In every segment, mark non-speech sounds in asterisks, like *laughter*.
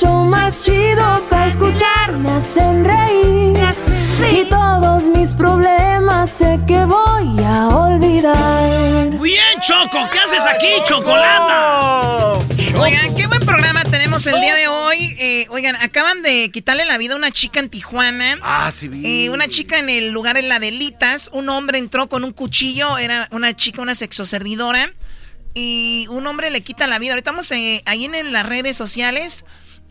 Show más chido para escuchar. Me hacen reír y todos mis problemas sé que voy a olvidar. Bien, Choco, ¿qué haces aquí, Chocolata? Oigan, qué buen programa tenemos el día de hoy. Eh, oigan, acaban de quitarle la vida a una chica en Tijuana. Ah, sí, vi. Eh, una chica en el lugar de la Delitas. Un hombre entró con un cuchillo. Era una chica, una sexoservidora. Y un hombre le quita la vida. Ahorita estamos eh, ahí en, las redes sociales.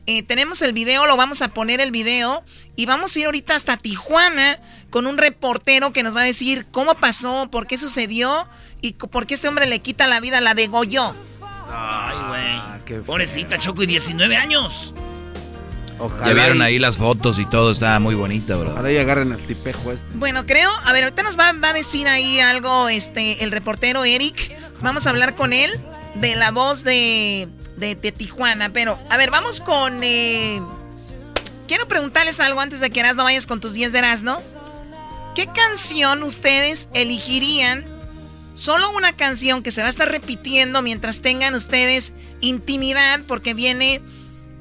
Eh, tenemos el video, lo vamos a poner el video. Y vamos a ir ahorita hasta Tijuana con un reportero que nos va a decir cómo pasó, por qué sucedió y por qué este hombre le quita la vida, la degolló. Ay, güey. Pobrecita Choco y 19 años. Ojalá Ya vieron ahí las fotos y todo, está muy bonita, bro. Ojalá y agarren el tipejo este. Bueno, creo, a ver, ahorita nos va, va a decir ahí algo este el reportero Eric. Vamos a hablar con él de la voz de, de, de Tijuana. Pero, a ver, vamos con... eh, quiero preguntarles algo antes de que Erasno vayas con tus 10 de Erasno. ¿Qué canción ustedes elegirían? Solo una canción que se va a estar repitiendo mientras tengan ustedes intimidad porque viene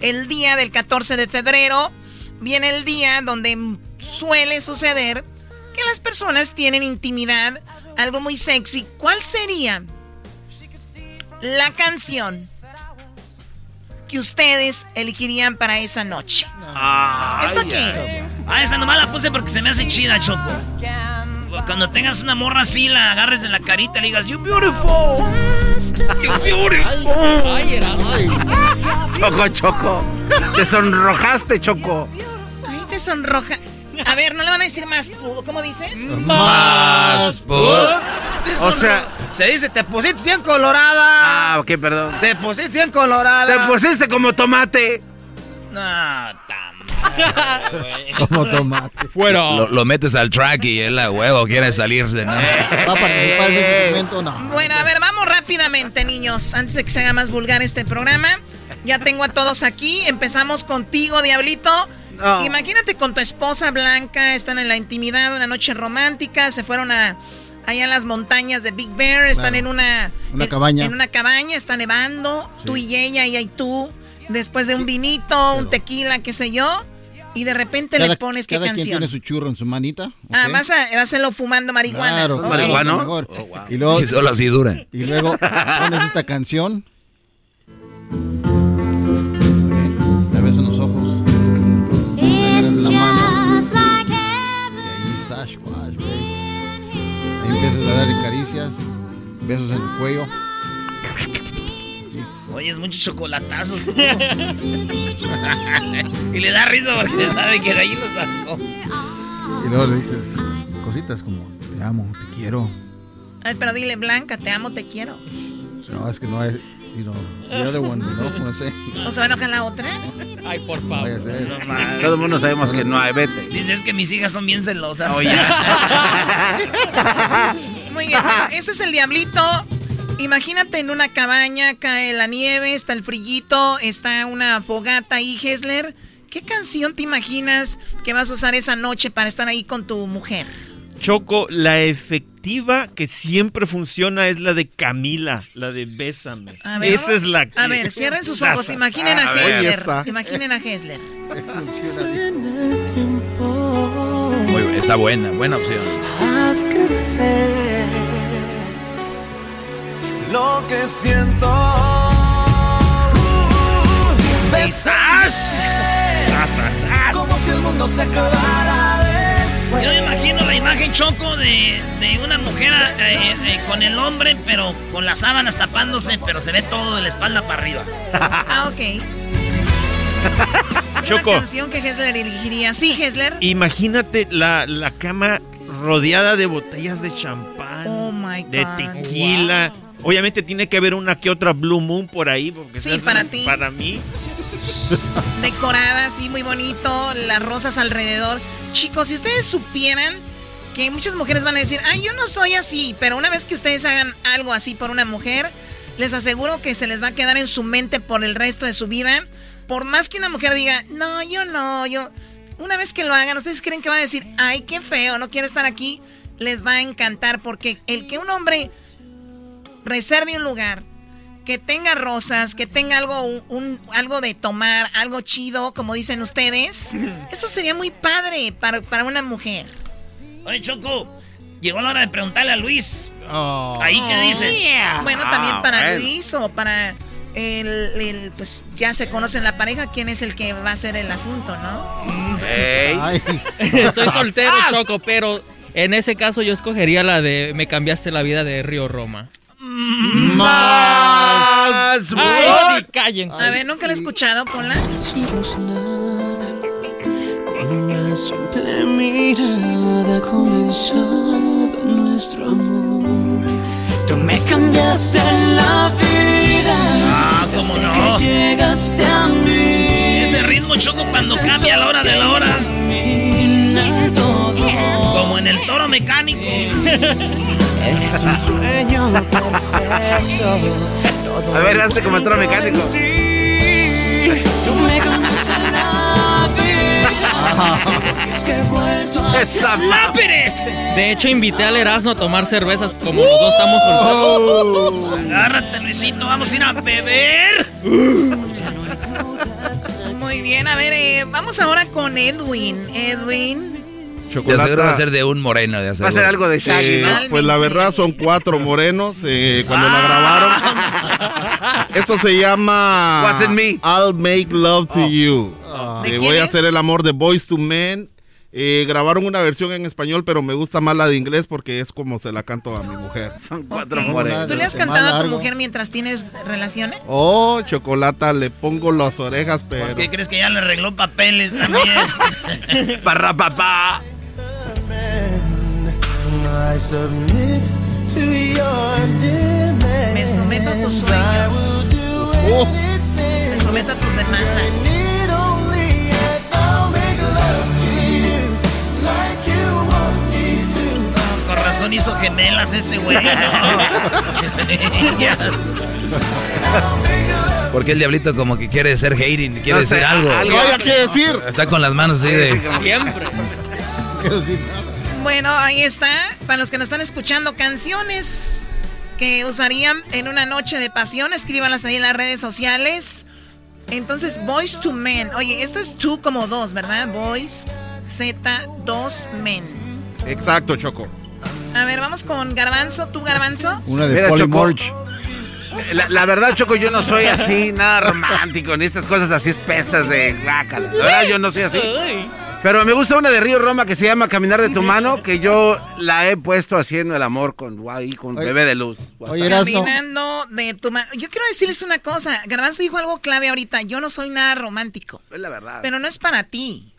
el día del 14 de febrero. Viene el día donde suele suceder que las personas tienen intimidad, algo muy sexy. ¿Cuál sería la canción que ustedes elegirían para esa noche? ¿Esta qué? Ah, esa nomás la puse porque se me hace chida, Choco. Cuando tengas una morra así, la agarres de la carita y le digas, You beautiful. You beautiful. Choco, Choco. Te sonrojaste, Choco. Ay, te sonroja. A ver, no le van a decir más. ¿Cómo dice? Más pu- Te O sonro- sea- se dice, te pusiste bien colorada. Ah, ok, perdón. Te pusiste bien colorada. Te pusiste como tomate. No, tan *laughs* Como tomate. Lo, lo metes al track y él a huevo quiere salirse, ¿no? ¿Va a participar en ese segmento? No. Bueno, a ver, vamos rápidamente, niños. Antes de que se haga más vulgar este programa. Ya tengo a todos aquí. Empezamos contigo, Diablito. No. Imagínate con tu esposa Blanca, están en la intimidad, una noche romántica, se fueron a allá a las montañas de Big Bear, están Claro. en una Una en- cabaña. En una cabaña, está nevando, tú y ella, ella y tú, después de un vinito, un tequila, qué sé yo, y de repente le pones qué cada quien canción. tiene su churro en su manita. Ah, vas a, vas a hacerlo fumando marihuana. Claro, Oh. ¿Marihuano? Oh, wow. Y luego, Y solo así dura. y luego pones esta canción. A dar caricias, besos en el cuello. Oye, es muchos chocolatazos. *laughs* y le da risa porque sabe que de ahí lo sacó. Y luego le dices cositas como, te amo, te quiero. Ay, pero dile, Blanca, te amo, te quiero. No, es que no hay... you know, the other one, you know I'm saying? ¿No se va a enojar la otra? Ay, por favor. ser. Todo el mundo sabemos que no hay, vete. Dices que mis hijas son bien celosas. Oh, *laughs* Muy bien, *laughs* bueno, ese es el diablito. Imagínate en una cabaña, cae la nieve, está el frillito, está una fogata ahí, Hesler. ¿Qué canción te imaginas que vas a usar esa noche para estar ahí con tu mujer? Choco, la efectiva que siempre funciona es la de Camila, la de Bésame. A ver, Esa es la que... A ver, cierren sus ojos, imaginen a, A Hesler. esa. Imaginen a Hesler. Muy está buena, buena opción. Crecer lo que siento. ¡Besas! Como si el mundo se acabara después. Yo me imagino la imagen choco de, de una mujer eh, eh, con el hombre, pero con las sábanas tapándose, pero se ve todo de la espalda para arriba. Ah, ok. *laughs* Es Choco. una canción que Hesler elegiría. Sí, Hesler. Imagínate la, la cama rodeada de botellas de champán, Oh my God. de tequila. Obviamente tiene que haber una que otra Blue Moon por ahí. Porque Sí, para ti. Para mí. *laughs* Decorada así, muy bonito. Las rosas alrededor. Chicos, si ustedes supieran que muchas mujeres van a decir, ay, yo no soy así. Pero una vez que ustedes hagan algo así por una mujer, les aseguro que se les va a quedar en su mente por el resto de su vida. Por más que una mujer diga, no, yo no, yo. Una vez que lo hagan, ustedes creen que va a decir, ay, qué feo, no quiero estar aquí. Les va a encantar porque el que un hombre reserve un lugar, que tenga rosas, que tenga algo, un, algo de tomar, algo chido, como dicen ustedes, *clears throat* eso sería muy padre para, para una mujer. Oye, Choco, llegó la hora de preguntarle a Luis. Oh. Ahí, ¿qué dices? Bueno, Ah, también para bueno. Luis o para el, el, pues ya se conocen la pareja, quién es el que va a hacer el asunto, ¿no? Estoy soltero, Choco, pero en ese caso yo escogería la de Me cambiaste la vida de Río Roma. Más. Ay, sí, cállense. A ver, nunca lo he escuchado, ponla. Con una simple mirada comenzaba nuestro amor. Tú me cambiaste la vida. Ah, cómo no. que llegaste a mí. Ese ritmo, Choco, cuando cambia a la hora de la hora. Como en el toro mecánico. *laughs* Eres un sueño perfecto. A ver, hazte como el toro mecánico. *laughs* Esa ¡Láperes! De hecho, invité al Erasmo a tomar cervezas como los dos estamos solteros. Agárrate, Luisito, vamos a ir a beber. Muy bien, a ver, eh, vamos ahora con Edwin. Edwin. De seguro va a ser de un moreno, de Va a ser algo de Shaggy, Eh, ¿no? pues la verdad son cuatro morenos eh, cuando la grabaron. *laughs* Esto se llama me. I'll Make Love to You. ¿De Eh, voy a hacer el amor de Boys to Men. Eh, grabaron una versión en español, pero me gusta más la de inglés porque es como se la canto a mi mujer. Son cuatro morenos. ¿Tú le has cantado a tu largo. mujer mientras tienes relaciones? Oh, chocolata, le pongo las orejas, pero. ¿Qué crees que ya le arregló papeles también? *laughs* Parra papá. Me someto a tus I sueños. will do Me anything. someto a tus demandas. Need only yet I'll make love to you like you want me to. Con razón hizo gemelas este güey. *laughs* Porque el diablito como que quiere ser hating, quiere No sé, decir algo. algo. Vaya que decir. Está con las manos así de... Siempre. *laughs* Bueno, ahí está. Para los que nos están escuchando, canciones que usarían en una noche de pasión, escríbanlas ahí en las redes sociales. Entonces, Boys to Men. Oye, esto es tú como dos, ¿verdad? Boys Z, dos men. Exacto, Choco. A ver, vamos con Garbanzo. ¿Tú, Garbanzo? Una de Mira, Choco. La, la verdad, Choco, yo no soy así, nada romántico, ni estas cosas así espesas de. La verdad, yo no soy así. Pero me gusta una de Río Roma que se llama Caminar de tu mano, que yo la he puesto haciendo el amor con, ahí, con Oye. bebé de luz. Oye. Caminando de tu mano. Yo quiero decirles una cosa. Garbanzo dijo algo clave ahorita. Yo no soy nada romántico. Es la verdad. Pero no es para ti.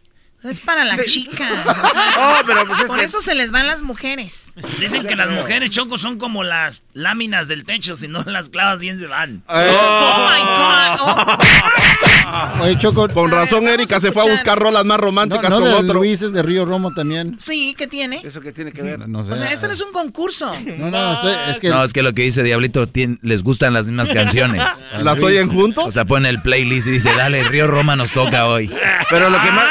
Es para la *laughs* chica. *laughs* O sea, Oh, pero pues es por que- eso se les van las mujeres. Dicen que las mujeres chocos son como las láminas del techo, si no las clavas bien se van. Eh. Oh my God. Oh. *laughs* Oye, Choco. Con razón, Erika se fue a buscar rolas más No, románticas no con de otro. Luis, es de Río Romo también. Sí, ¿qué tiene? ¿Eso qué tiene que ver? No sé. O sea, esto no es un concurso. No, no, estoy- es que... No, es que lo que dice Diablito, tien- les gustan las mismas canciones. ¿Las oyen juntos? O sea, pone el playlist y dice, dale, Río Roma nos toca hoy. Pero lo que más,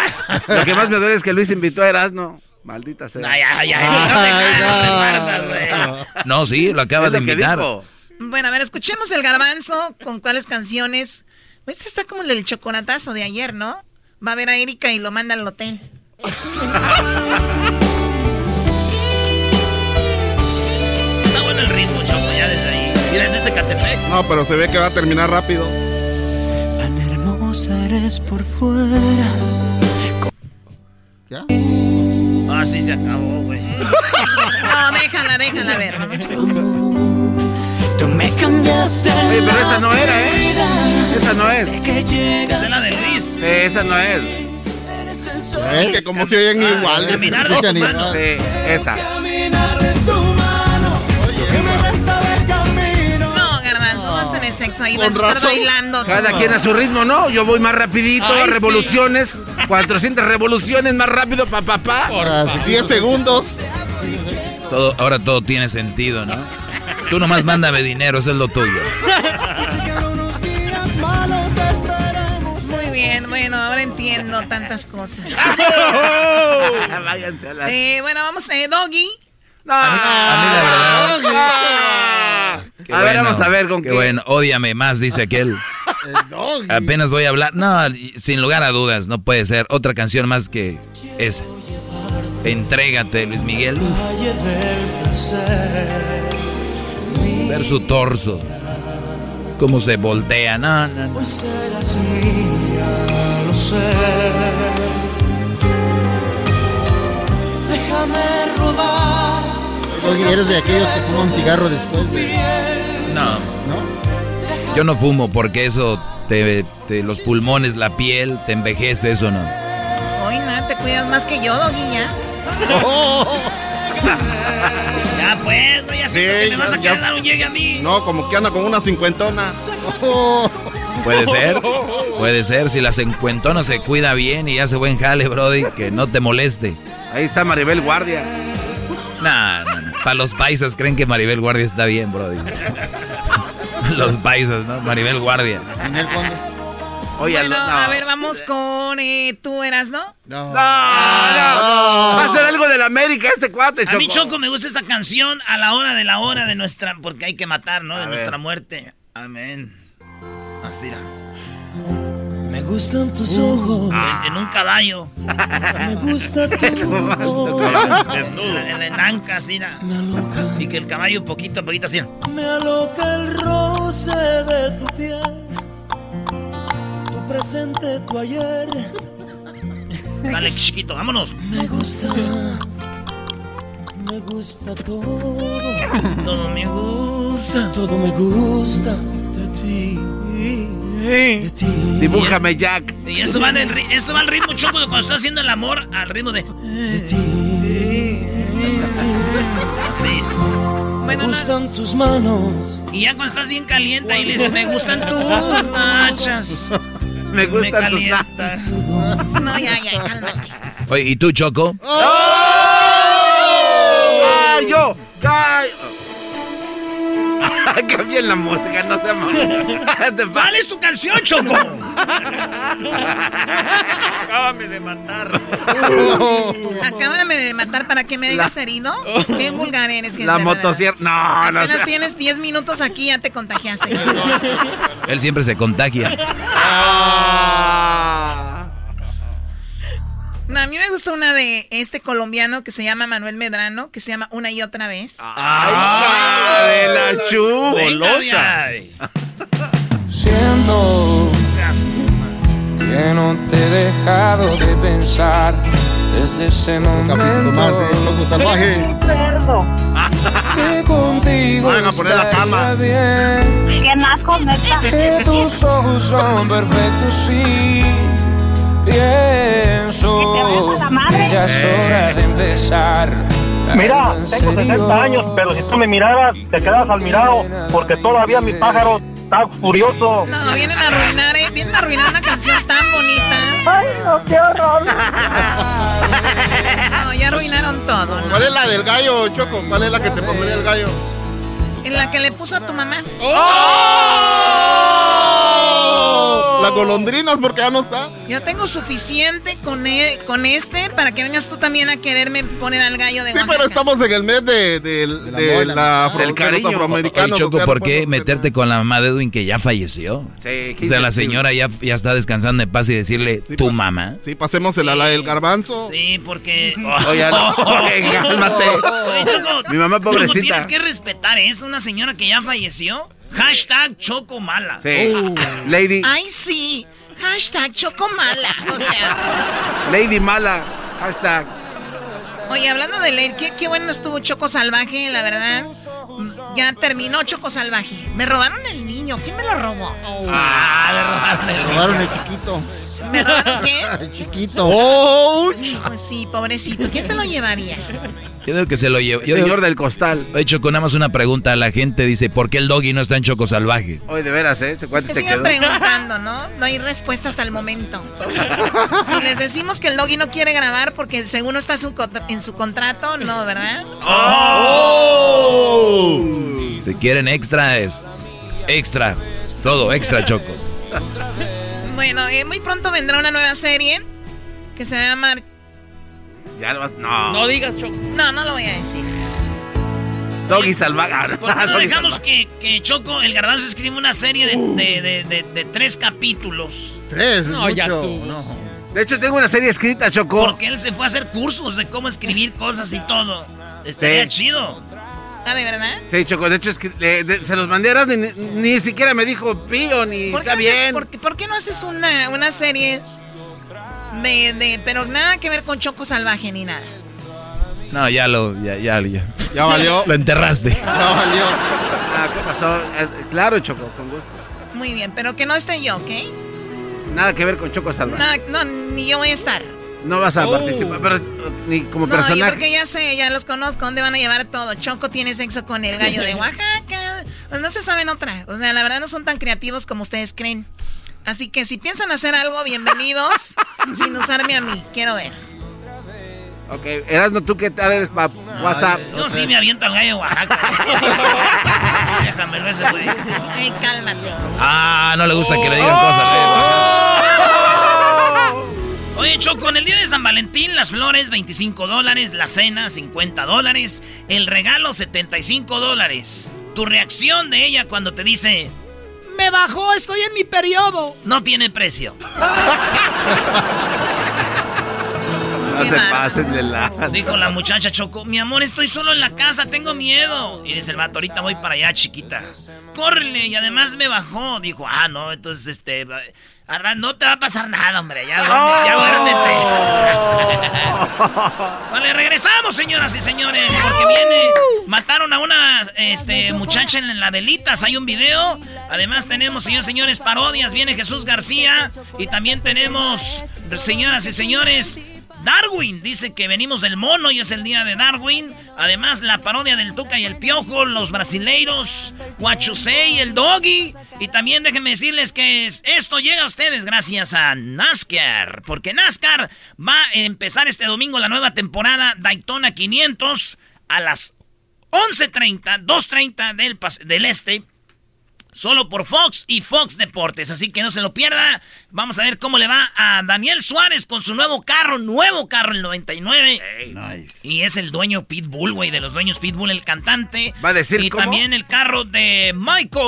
lo que más me duele es que Luis invitó a Erasmo. Maldita sea. Ay, ay, ay, no te sí, lo acaba Es de invitar. Bueno, a ver, escuchemos el garbanzo con cuáles canciones. Este está como el del chocolatazo de ayer, ¿no? Va a ver a Erika y lo manda al hotel. Está bueno el ritmo, choco, ya desde ahí. Mira, ese Zacatepec. No, pero se ve que va a terminar rápido. Tan hermosa eres por fuera. ¿Ya? Ah, sí, se acabó, güey. No, déjala, déjala, a ver. Tú me cambiaste. Oye, pero esa no era, ¿eh? Esa no es. Esa es la de Luis. Sí, esa no es. Es que como se oyen igual. Caminar de igual. Sí, esa. Sexo ahí, vas a bailando. Cada quien a su ritmo, ¿no? Yo voy más rapidito, Ay, sí. revoluciones, 400 revoluciones más rápido, pa, pa, pa. Ah, sí. 10 segundos. Todo, ahora todo tiene sentido, ¿no? Tú nomás mándame dinero, eso es lo tuyo. Muy bien, bueno, ahora entiendo tantas cosas. *laughs* Váyanse a la... Eh, bueno, vamos a Doggy. No. A mí, a mí la verdad. Qué A ver, vamos a ver con qué. qué. bueno, ódiame más, dice aquel. *laughs* El. Apenas voy a hablar. No, sin lugar a dudas, no puede ser. Otra canción más que esa. Entrégate, Luis Miguel. Ver su torso. Cómo se voltea. No, no, no. Doggy, eres de aquellos que fuman cigarro después de... No. ¿No? Yo no fumo porque eso te, te- los pulmones, la piel, te envejece, eso no. Hoy nada, te cuidas más que yo, Doggy, ya. *laughs* Ya pues, no, ya siento Sí, que me vas a querer dar un llegue a mí. No, como que anda con una cincuentona. Puede ser, puede ser. Si la cincuentona se cuida bien y hace buen jale, Brody, que no te moleste. Ahí está Maribel Guardia. Nah, nah, nah. Para los paisas creen que Maribel Guardia está bien, Brody. *laughs* Los paisas, ¿no? Maribel Guardia. En el fondo. Oye, Bueno, no, no. a ver, vamos con eh, tú, eras, ¿no? No. No, no. Va a ser algo de la América este cuate, A Choco. mí, Choco, me gusta esta canción a la hora de la hora de nuestra... Porque hay que matar, ¿no? De A nuestra ver. muerte. Amén. Así era. Me gustan tus ojos. En, en un caballo. *laughs* Me gusta tu voz. En la, en la enanca, así. Me aloca. Y que el caballo poquito a poquito así. Me aloca el roce de tu piel. Tu presente, tu ayer. Dale, chiquito, vámonos. Me gusta. Me gusta todo. Todo me gusta. Todo me gusta de ti. Dibújame, Jack. Y eso va, en el ri- esto va al ritmo choco de cuando estás haciendo el amor, al ritmo de. Me no, gustan tus manos. Y ya cuando estás bien caliente, ahí le dices, me gustan tus nachas. Me Me gustan tus calientas. no, ya, ya, cálmate. Oye, ¿y tú, Choco? ¡Gallo! ¡Gallo! *laughs* Cambié la música, no se pa- ¿Cuál es tu canción, Choco? Acábame de matar. *laughs* Acábame de matar para que me digas herido. *laughs* Qué vulgar eres. que La motosierra. No, no. Apenas sé. tienes 10 minutos aquí, ya te contagiaste. Él siempre se contagia. Ah. No, a mí me gusta una de este colombiano que se llama Manuel Medrano, que se llama Una y otra vez. ¡Ay, de la chu! Ahí. Siento que no te he dejado de pensar desde ese Capítulo más de momento Choco Salvaje. que contigo Vayan a poner la cama. bien. Que tus ojos son perfectos, sí. Pienso que ya es hora de empezar. Mira, tengo 60 años, pero si tú me miraras, te quedas al mirado, porque todavía mi pájaro está furioso. No, vienen a arruinar, ¿eh? Vienen a arruinar una canción tan bonita. Ay, no, qué horror. *laughs* No, ya arruinaron todo, ¿no? ¿Cuál es la del gallo, Choco? ¿Cuál es la que te pondría el gallo? En la que le puso a tu mamá. ¡Oh! Las golondrinas, porque ya no está. Yo tengo suficiente con, e- con este para que vengas tú también a quererme poner al gallo de Sí, Oaxaca. pero estamos en el mes de, de- de la afro- de los afroamericanos. Oye, Choco, o sea, ¿por qué podemos meterte con la mamá de Edwin que ya falleció? Sí, O sea, la señora ya, ya está descansando en paz y decirle, tu mamá. Sí, pasemos el ala del garbanzo. Sí, porque. *laughs* Oye, no, *laughs* cálmate. Oye, Choco. Mi mamá Choco, pobrecita. tienes que respetar, ¿es una señora que ya falleció? Hashtag Choco Mala. Sí. Lady, Ay, sí. Hashtag chocomala. *laughs* O sea, Lady Mala. Hashtag. oye, hablando de leer, qué, qué bueno estuvo Choco Salvaje, la verdad. Ya terminó Choco Salvaje. Me robaron el niño. ¿Quién me lo robó? Ah, le robaron el Robaron el chiquito. ¿Me robaron qué? *laughs* El chiquito. Pues sí, pobrecito. ¿Quién se lo llevaría? Yo digo que se lo llevo. Yo Señor digo, del costal. Choco, nada más una pregunta. La gente dice, ¿por qué el doggy no está en Choco Salvaje? Hoy de veras, ¿eh? Es que se sigan quedó. preguntando, ¿no? No hay respuesta hasta el momento. Si les decimos que el doggy no quiere grabar porque según no está su en su contrato, no, ¿verdad? Si quieren extra, es extra. Todo extra, Choco. Bueno, eh, muy pronto vendrá una nueva serie que se va a llamar... Ya lo vas. No. No digas, Choco. No, no lo voy a decir. Doggy salvaje. ¿Por qué no dejamos que, que Choco, el garbanzo, escriba una serie de, de, de, de- de tres capítulos? Tres, No, ya estuvo. No. De hecho, tengo una serie escrita, Choco. Porque él se fue a hacer cursos de cómo escribir cosas y todo. Estaría Sí. chido. Ah, ¿de verdad? Sí, Choco, de hecho, escri- le- de- se los mandé a ni, ni siquiera me dijo pío ni ¿Por qué, está no haces, bien. por qué- por qué no haces una, una serie de, de... Pero nada que ver con Choco Salvaje ni nada. No, ya lo, ya, ya, ya. Ya valió. *laughs* Lo enterraste. Ya valió. Ah, ¿qué pasó? Eh, claro, Choco, con gusto. Muy bien, pero que no esté yo, ¿ok? Nada que ver con Choco Salvaje. Nada, no, ni yo voy a estar. No vas a Oh. participar, pero ni como No, personaje. porque ya sé, ya los conozco, ¿dónde van a llevar todo? Choco tiene sexo con el gallo de *laughs* Oaxaca. Pues no se saben otra. O sea, la verdad no son tan creativos como ustedes creen. Así que si piensan hacer algo, bienvenidos, *laughs* sin usarme a mí. Quiero ver. Ok, Erasmo, ¿tú qué tal eres para WhatsApp? Yo sí me aviento al gallo de Oaxaca. *laughs* Déjamelo ese, güey. Ey, cálmate. Ah, no le gusta que le digan cosas. Oye, Choco, en el día de San Valentín, las flores, 25 dólares, la cena, 50 dólares, el regalo, 75 dólares. Tu reacción de ella cuando te dice, me bajó, estoy en mi periodo. No tiene precio. *laughs* No se pasen de la. Dijo la muchacha Choco, mi amor, estoy solo en la casa, tengo miedo. Y dice el vato, ahorita voy para allá, chiquita. Córrele, y además me bajó. Dijo, ah, no, entonces, este, va- arra- no te va a pasar nada, hombre, ya, ya duérmete. *laughs* vale, regresamos, señoras y señores, porque viene, mataron a una, este, muchacha en la delitas, hay un video. Además tenemos, señores y señores, parodias, viene Jesús García. Y también tenemos, señoras y señores, Darwin dice que venimos del mono y es el día de Darwin. Además, la parodia del Tuca y el Piojo, los brasileiros, Huachusei el Doggy. Y también déjenme decirles que es- esto llega a ustedes gracias a NASCAR. Porque NASCAR va a empezar este domingo la nueva temporada Daytona 500 a las 11.30, 2.30 del, del este. Solo por Fox y Fox Deportes. Así que no se lo pierda. Vamos a ver cómo le va a Daniel Suárez con su nuevo carro. Nuevo carro, el 99. Y es el dueño Pitbull, güey. De los dueños Pitbull, el cantante. ¿Va a decir Y cómo? también el carro de Michael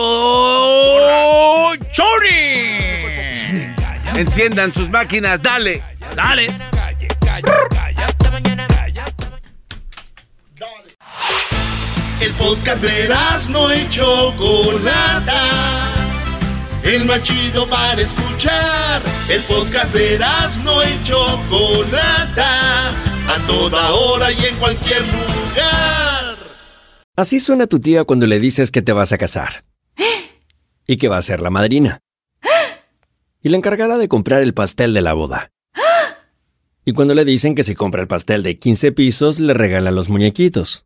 Jordan. Enciendan sus máquinas, dale. Dale. El podcast de no y Chocolata. El más chido para escuchar. El podcast de no y Chocolata. A toda hora y en cualquier lugar. Así suena tu tía cuando le dices que te vas a casar. *gasps* Y que va a ser la madrina. *gasps* Y la encargada de comprar el pastel de la boda. *gasps* Y cuando le dicen que si compra el pastel de 15 pisos, le regala los muñequitos.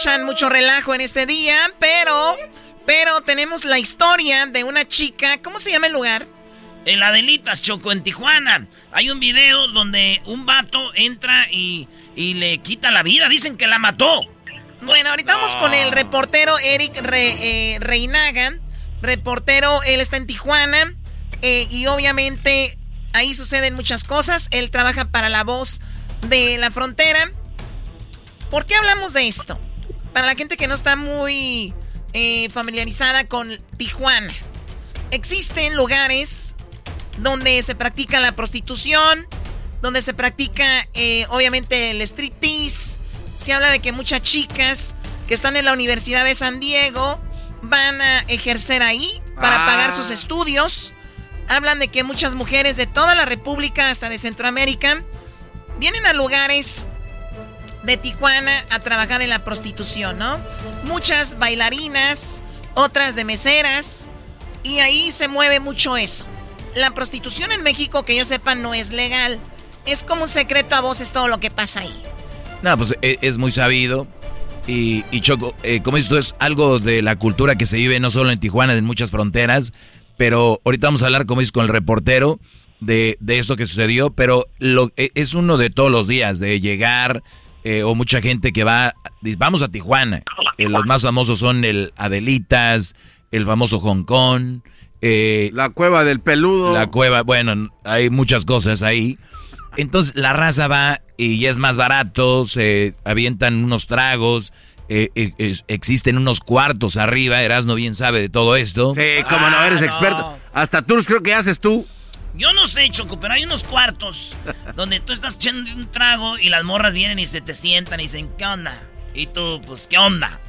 echan mucho relajo en este día, pero, pero tenemos la historia de una chica, ¿cómo se llama el lugar? En Adelitas, Choco, en Tijuana. Hay un video donde un vato entra y, y le quita la vida. Dicen que la mató. Bueno, ahorita vamos con el reportero Eric Re- eh, Reinaga. Reportero, él está en Tijuana eh, y obviamente ahí suceden muchas cosas. Él trabaja para la voz de la frontera. ¿Por qué hablamos de esto? Para la gente que no está muy eh, familiarizada con Tijuana. Existen lugares donde se practica la prostitución, donde se practica eh, obviamente el striptease. Se habla de que muchas chicas que están en la Universidad de San Diego van a ejercer ahí para Ah. pagar sus estudios. Hablan de que muchas mujeres de toda la República, hasta de Centroamérica, vienen a lugares de Tijuana a trabajar en la prostitución, ¿no? Muchas bailarinas, otras de meseras, y ahí se mueve mucho eso. La prostitución en México, que yo sepa, no es legal. Es como un secreto a voces todo lo que pasa ahí. No, pues e- es, muy sabido. Y, Choco, eh, como tú, es algo de la cultura que se vive no solo en Tijuana, en muchas fronteras. Pero ahorita vamos a hablar, como dices, con el reportero de, de esto que sucedió. Pero e- es uno de todos los días, de llegar, eh, o mucha gente que va, vamos a Tijuana. Eh, los más famosos son el Adelitas, el famoso Hong Kong. eh, La cueva del peludo. la cueva, bueno, hay muchas cosas ahí. Entonces la raza va y ya es más barato, se avientan unos tragos, eh, eh, existen unos cuartos arriba, Erasno bien sabe de todo esto. Sí, como no, eres Ah, experto. Hasta tours creo que haces tú. Yo no sé, Choco, pero hay unos cuartos *laughs* donde tú estás echando un trago y las morras vienen y se te sientan y dicen, ¿qué onda? Y tú, pues, ¿qué onda?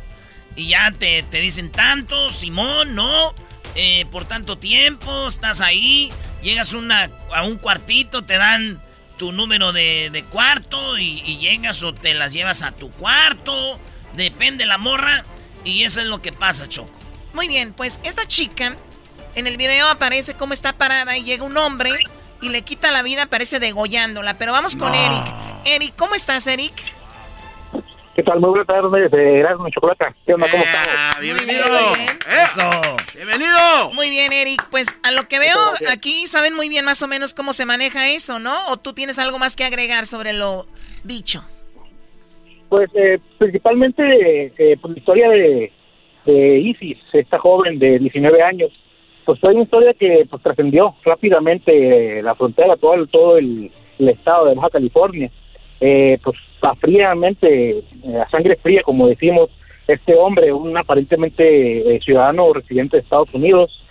Y ya te, te dicen tanto, Simón, no, eh, por tanto tiempo, estás ahí, llegas una, a un cuartito, te dan tu número de, de cuarto y, y llegas o te las llevas a tu cuarto, depende la morra, y eso es lo que pasa, Choco. Muy bien, pues esta chica En el video aparece cómo está parada y llega un hombre y le quita la vida, parece degollándola. Pero vamos con Eric. Eric, ¿cómo estás, Eric? ¿Qué tal? Muy buenas tardes, de Erasmo y Chocolata. ¿Qué onda? ¿Cómo estás? ¡Bienvenido! Eso. ¡Bienvenido! Muy bien, Eric. Pues a lo que veo aquí saben muy bien más o menos cómo se maneja eso, ¿no? ¿O tú tienes algo más que agregar sobre lo dicho? Pues eh, principalmente eh, pues, la historia de, de Isis, esta joven de 19 años, pues fue una historia que pues trascendió rápidamente eh, la frontera, todo el, todo el, estado de Baja California. Eh, pues a fríamente, eh, a sangre fría, como decimos, este hombre, un aparentemente ciudadano residente de Estados Unidos,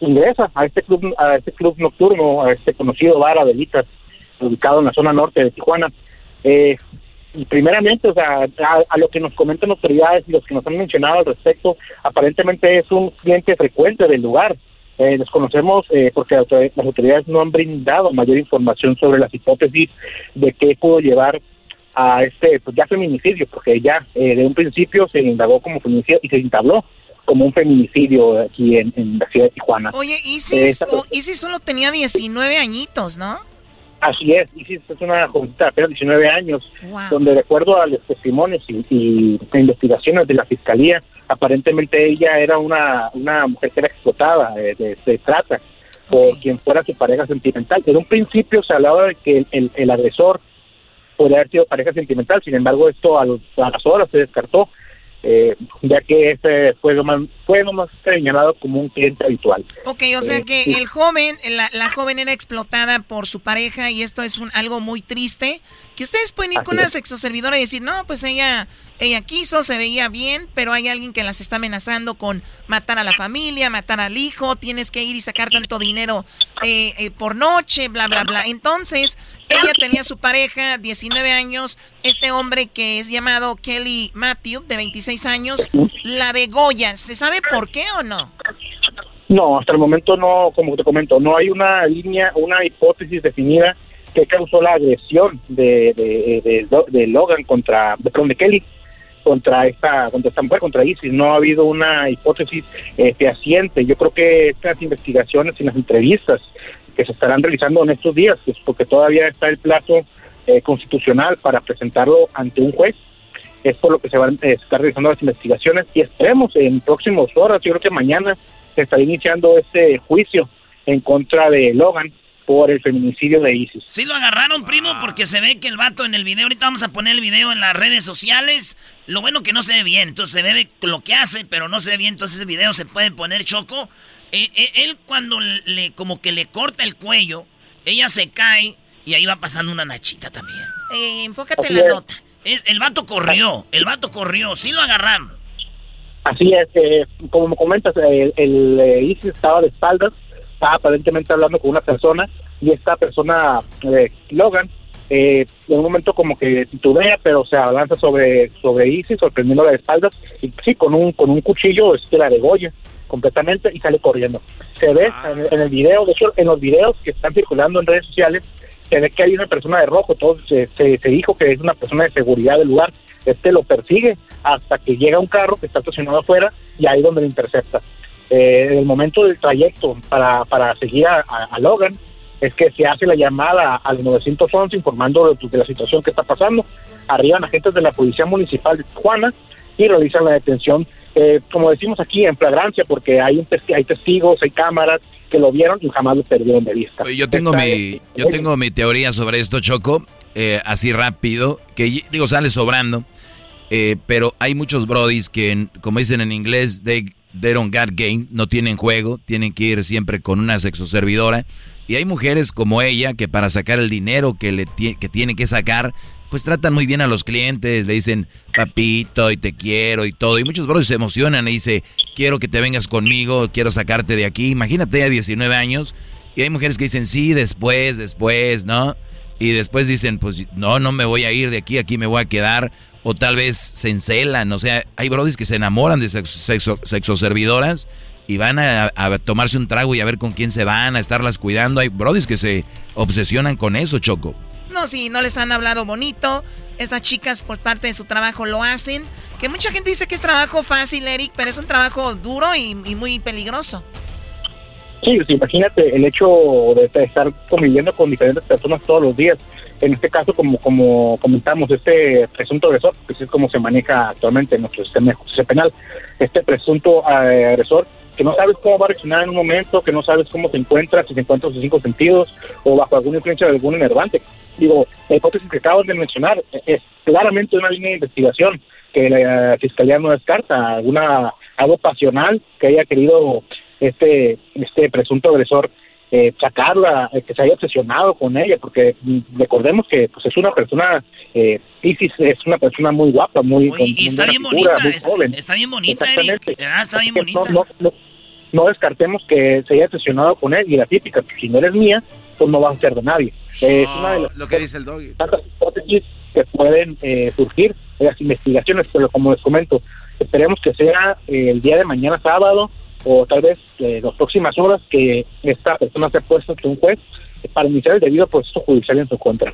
ingresa a este club a este club nocturno, a este conocido bar Adelitas, ubicado en la zona norte de Tijuana. Primeramente, o sea, a, a lo que nos comentan autoridades y los que nos han mencionado al respecto, aparentemente es un cliente frecuente del lugar. Eh, desconocemos eh, porque las autoridades- no han brindado mayor información sobre las hipótesis de qué pudo llevar a este, pues ya feminicidio, porque ya eh, de un principio se indagó como feminicidio y se entabló como un feminicidio aquí en, en la ciudad de Tijuana. Oye, Isis, esta- oh, Isis solo tenía 19 añitos, ¿no? Así es, Isis es una jovencita de apenas 19 años, Wow. donde de acuerdo a los testimonios y, y investigaciones de la fiscalía, aparentemente ella era una, una mujer que era explotada eh, de, de trata por quien fuera su pareja sentimental. En un principio se hablaba de que el, el- el agresor podría haber sido pareja sentimental, sin embargo esto a, los- a las horas se descartó, eh, ya que este fue nomás, fue nomás señalado como un cliente habitual. Ok, o sea Eh, que sí. el joven, la, la joven era explotada por su pareja y esto es un, algo muy triste. Que ustedes pueden ir Así con una es. sexoservidora y decir, no, pues ella, ella quiso, se veía bien, pero hay alguien que las está amenazando con matar a la familia, matar al hijo, tienes que ir y sacar tanto dinero eh, eh, por noche, bla, bla, bla. Entonces, ella tenía su pareja, 19 años, este hombre que es llamado Kelly Matthew, de 26 años, la de Goya. ¿Se sabe por qué o no? No, hasta el momento no, como te comento, no hay una línea, una hipótesis definida que causó la agresión de, de, de, de Logan contra, perdón, de Kelly contra esta, contra esta mujer, contra Isis. No ha habido una hipótesis eh, fehaciente. Yo creo que estas investigaciones y las entrevistas que se estarán realizando en estos días, pues, porque todavía está el plazo eh, constitucional para presentarlo ante un juez, es por lo que se van a estar realizando las investigaciones y esperemos en próximas horas, yo creo que mañana se estará iniciando este juicio en contra de Logan por el feminicidio de Isis. Sí lo agarraron, primo, porque se ve que el vato en el video, ahorita vamos a poner el video en las redes sociales. Lo bueno que no se ve bien, entonces se ve lo que hace, pero no se ve bien, entonces ese video se puede poner choco. Eh, eh, él cuando le, como que le corta el cuello, ella se cae y ahí va pasando una nachita también. Eh, enfócate en la es. nota. Es, el vato corrió, el vato corrió, sí lo agarraron. Así es, eh, como me comentas, el, el eh, Isis estaba de espaldas, estaba aparentemente hablando con una persona y esta persona, eh, Logan, eh, en un momento como que titubea, pero se avanza sobre sobre Isis, sorprendiéndola de espaldas y sí, con un con un cuchillo este la degolla completamente y sale corriendo. Se ve en, en el video, de hecho, en los videos que están circulando en redes sociales, se ve que hay una persona de rojo, todo se, se, se dijo que es una persona de seguridad del lugar, este lo persigue hasta que llega un carro que está estacionado afuera y ahí donde lo intercepta. Eh, en el momento del trayecto para, para seguir a, a- a Logan es que se hace la llamada al 911 informando de, de la situación que está pasando. Arriban agentes de la Policía Municipal de Tijuana y realizan la detención, eh, como decimos aquí, en flagrancia, porque hay, un testi- hay testigos, hay cámaras que lo vieron y jamás lo perdieron de vista. Yo tengo mi, yo tengo mi teoría sobre esto, Choco, eh, así rápido, que digo, sale sobrando, eh, pero hay muchos brodis que, como dicen en inglés, they, they don't got game, no tienen juego, tienen que ir siempre con una sexoservidora, y hay mujeres como ella que para sacar el dinero que, le que tiene que sacar, pues tratan muy bien a los clientes, le dicen papito y te quiero y todo, y muchos brodis se emocionan y dice, quiero que te vengas conmigo, quiero sacarte de aquí, imagínate a 19 años, y hay mujeres que dicen, sí, después, después, ¿no? Y después dicen, pues no, no me voy a ir de aquí, aquí me voy a quedar. O tal vez se encelan, o sea, hay brodis que se enamoran de sexo, sexo- sexoservidoras y van a, a tomarse un trago y a ver con quién se van, a estarlas cuidando. Hay brodis que se obsesionan con eso, Choco. No, sí, no les han hablado bonito. Estas chicas por parte de su trabajo lo hacen. Que mucha gente dice que es trabajo fácil, Eric, pero es un trabajo duro y, y muy peligroso. Sí, pues imagínate el hecho de estar conviviendo con diferentes personas todos los días. En este caso, como como comentamos, este presunto agresor, que es como se maneja actualmente en nuestro sistema de justicia penal, este presunto eh, agresor que no sabes cómo va a reaccionar en un momento, que no sabes cómo se encuentra, si se encuentra sus cinco sentidos o bajo alguna influencia de algún enervante. Digo, la hipótesis que acabas de mencionar es claramente una línea de investigación que la fiscalía no descarta, alguna algo pasional que haya querido este este presunto agresor eh, sacarla, eh, que se haya obsesionado con ella, porque recordemos que pues es una persona, eh, Isis es una persona muy guapa, muy... Oye, y está bien bonita, está, bien bonita, Eric. Ah, está bien bonita. No, no, no, descartemos que se haya obsesionado con él, y la típica, pues, si no eres mía, pues no vas a ser de nadie. es una de las lo que dice el doggy. tantas hipótesis que pueden eh, surgir en las investigaciones, pero como les comento, esperemos que sea eh, el día de mañana sábado, o tal vez eh, las próximas horas que esta persona se puesto ante un juez para iniciar el debido proceso judicial en su contra.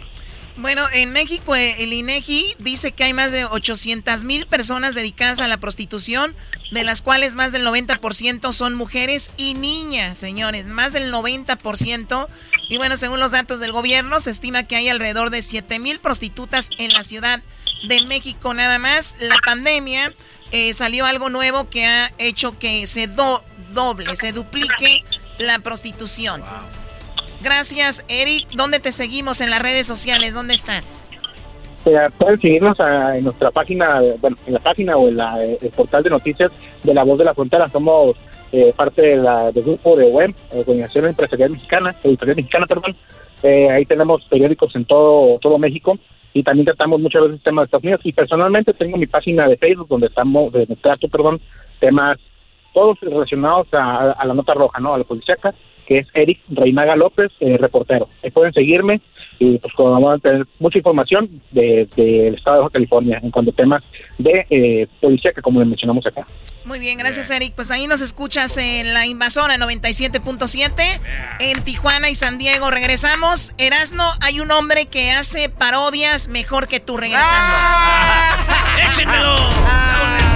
Bueno, en México eh, el INEGI dice que hay más de 800 mil personas dedicadas a la prostitución, de las cuales más del 90% son mujeres y niñas, señores, más del 90%. Y bueno, según los datos del gobierno, se estima que hay alrededor de 7 mil prostitutas en la Ciudad de México nada más. La pandemia eh, salió algo nuevo que ha hecho que se do, doble, se duplique la prostitución. Gracias, Eric. ¿Dónde te seguimos en las redes sociales? ¿Dónde estás? Eh, pueden seguirnos en nuestra página, bueno, en la página o en la, el portal de noticias de La Voz de la Frontera. Somos eh, parte de del grupo de WEM, Organización Empresarial Mexicana, Editorial Mexicana, perdón. Eh, ahí tenemos periódicos en todo, todo México y también tratamos muchas veces temas de Estados Unidos. Y personalmente tengo mi página de Facebook donde estamos, de trato, perdón, temas todos relacionados a, a la nota roja, ¿no? A la policíaca que es Eric Reinaga López, eh, reportero. Ahí pueden seguirme y pues vamos a tener mucha información del de, estado de Baja California en cuanto a temas de eh, policía que como le mencionamos acá. Muy bien, gracias Eric. Pues ahí nos escuchas en la invasora 97.7 en Tijuana y San Diego. Regresamos. Erasno, hay un hombre que hace parodias mejor que tú regresando. ¡Ah! *laughs* ¡Échenmelo!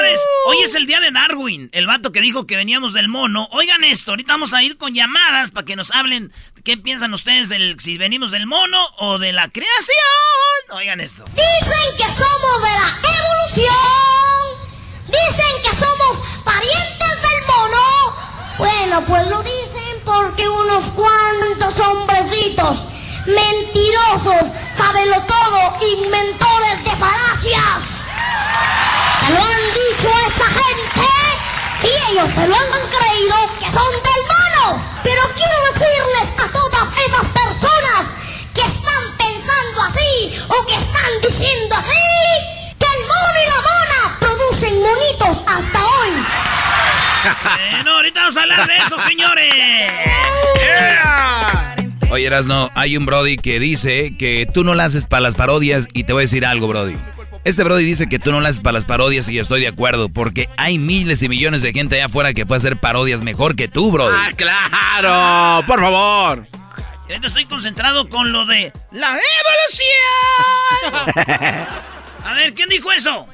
hoy es el día de Darwin, el vato que dijo que veníamos del mono. Oigan esto, ahorita vamos a ir con llamadas para que nos hablen qué piensan ustedes del si venimos del mono o de la creación. Oigan esto. Dicen que somos de la evolución. Dicen que somos parientes del mono. Bueno, pues lo dicen porque unos cuantos hombrecitos mentirosos, sábelo todo, inventores de falacias. Lo han dicho ellos se lo han creído que son del mono. Pero quiero decirles a todas esas personas que están pensando así o que están diciendo así que el mono y la mona producen monitos hasta hoy. *laughs* Bueno, ahorita vamos a hablar de eso, señores. Oye, Erasno, hay un Brody que dice que tú no la haces para las parodias y te voy a decir algo, Brody. Este Brody dice que tú no la haces para las parodias y yo estoy de acuerdo, porque hay miles y millones de gente allá afuera que puede hacer parodias mejor que tú, Brody. ¡Ah, claro! ¡Por favor! Estoy concentrado con lo de la evolución. *laughs* A ver, ¿quién dijo eso?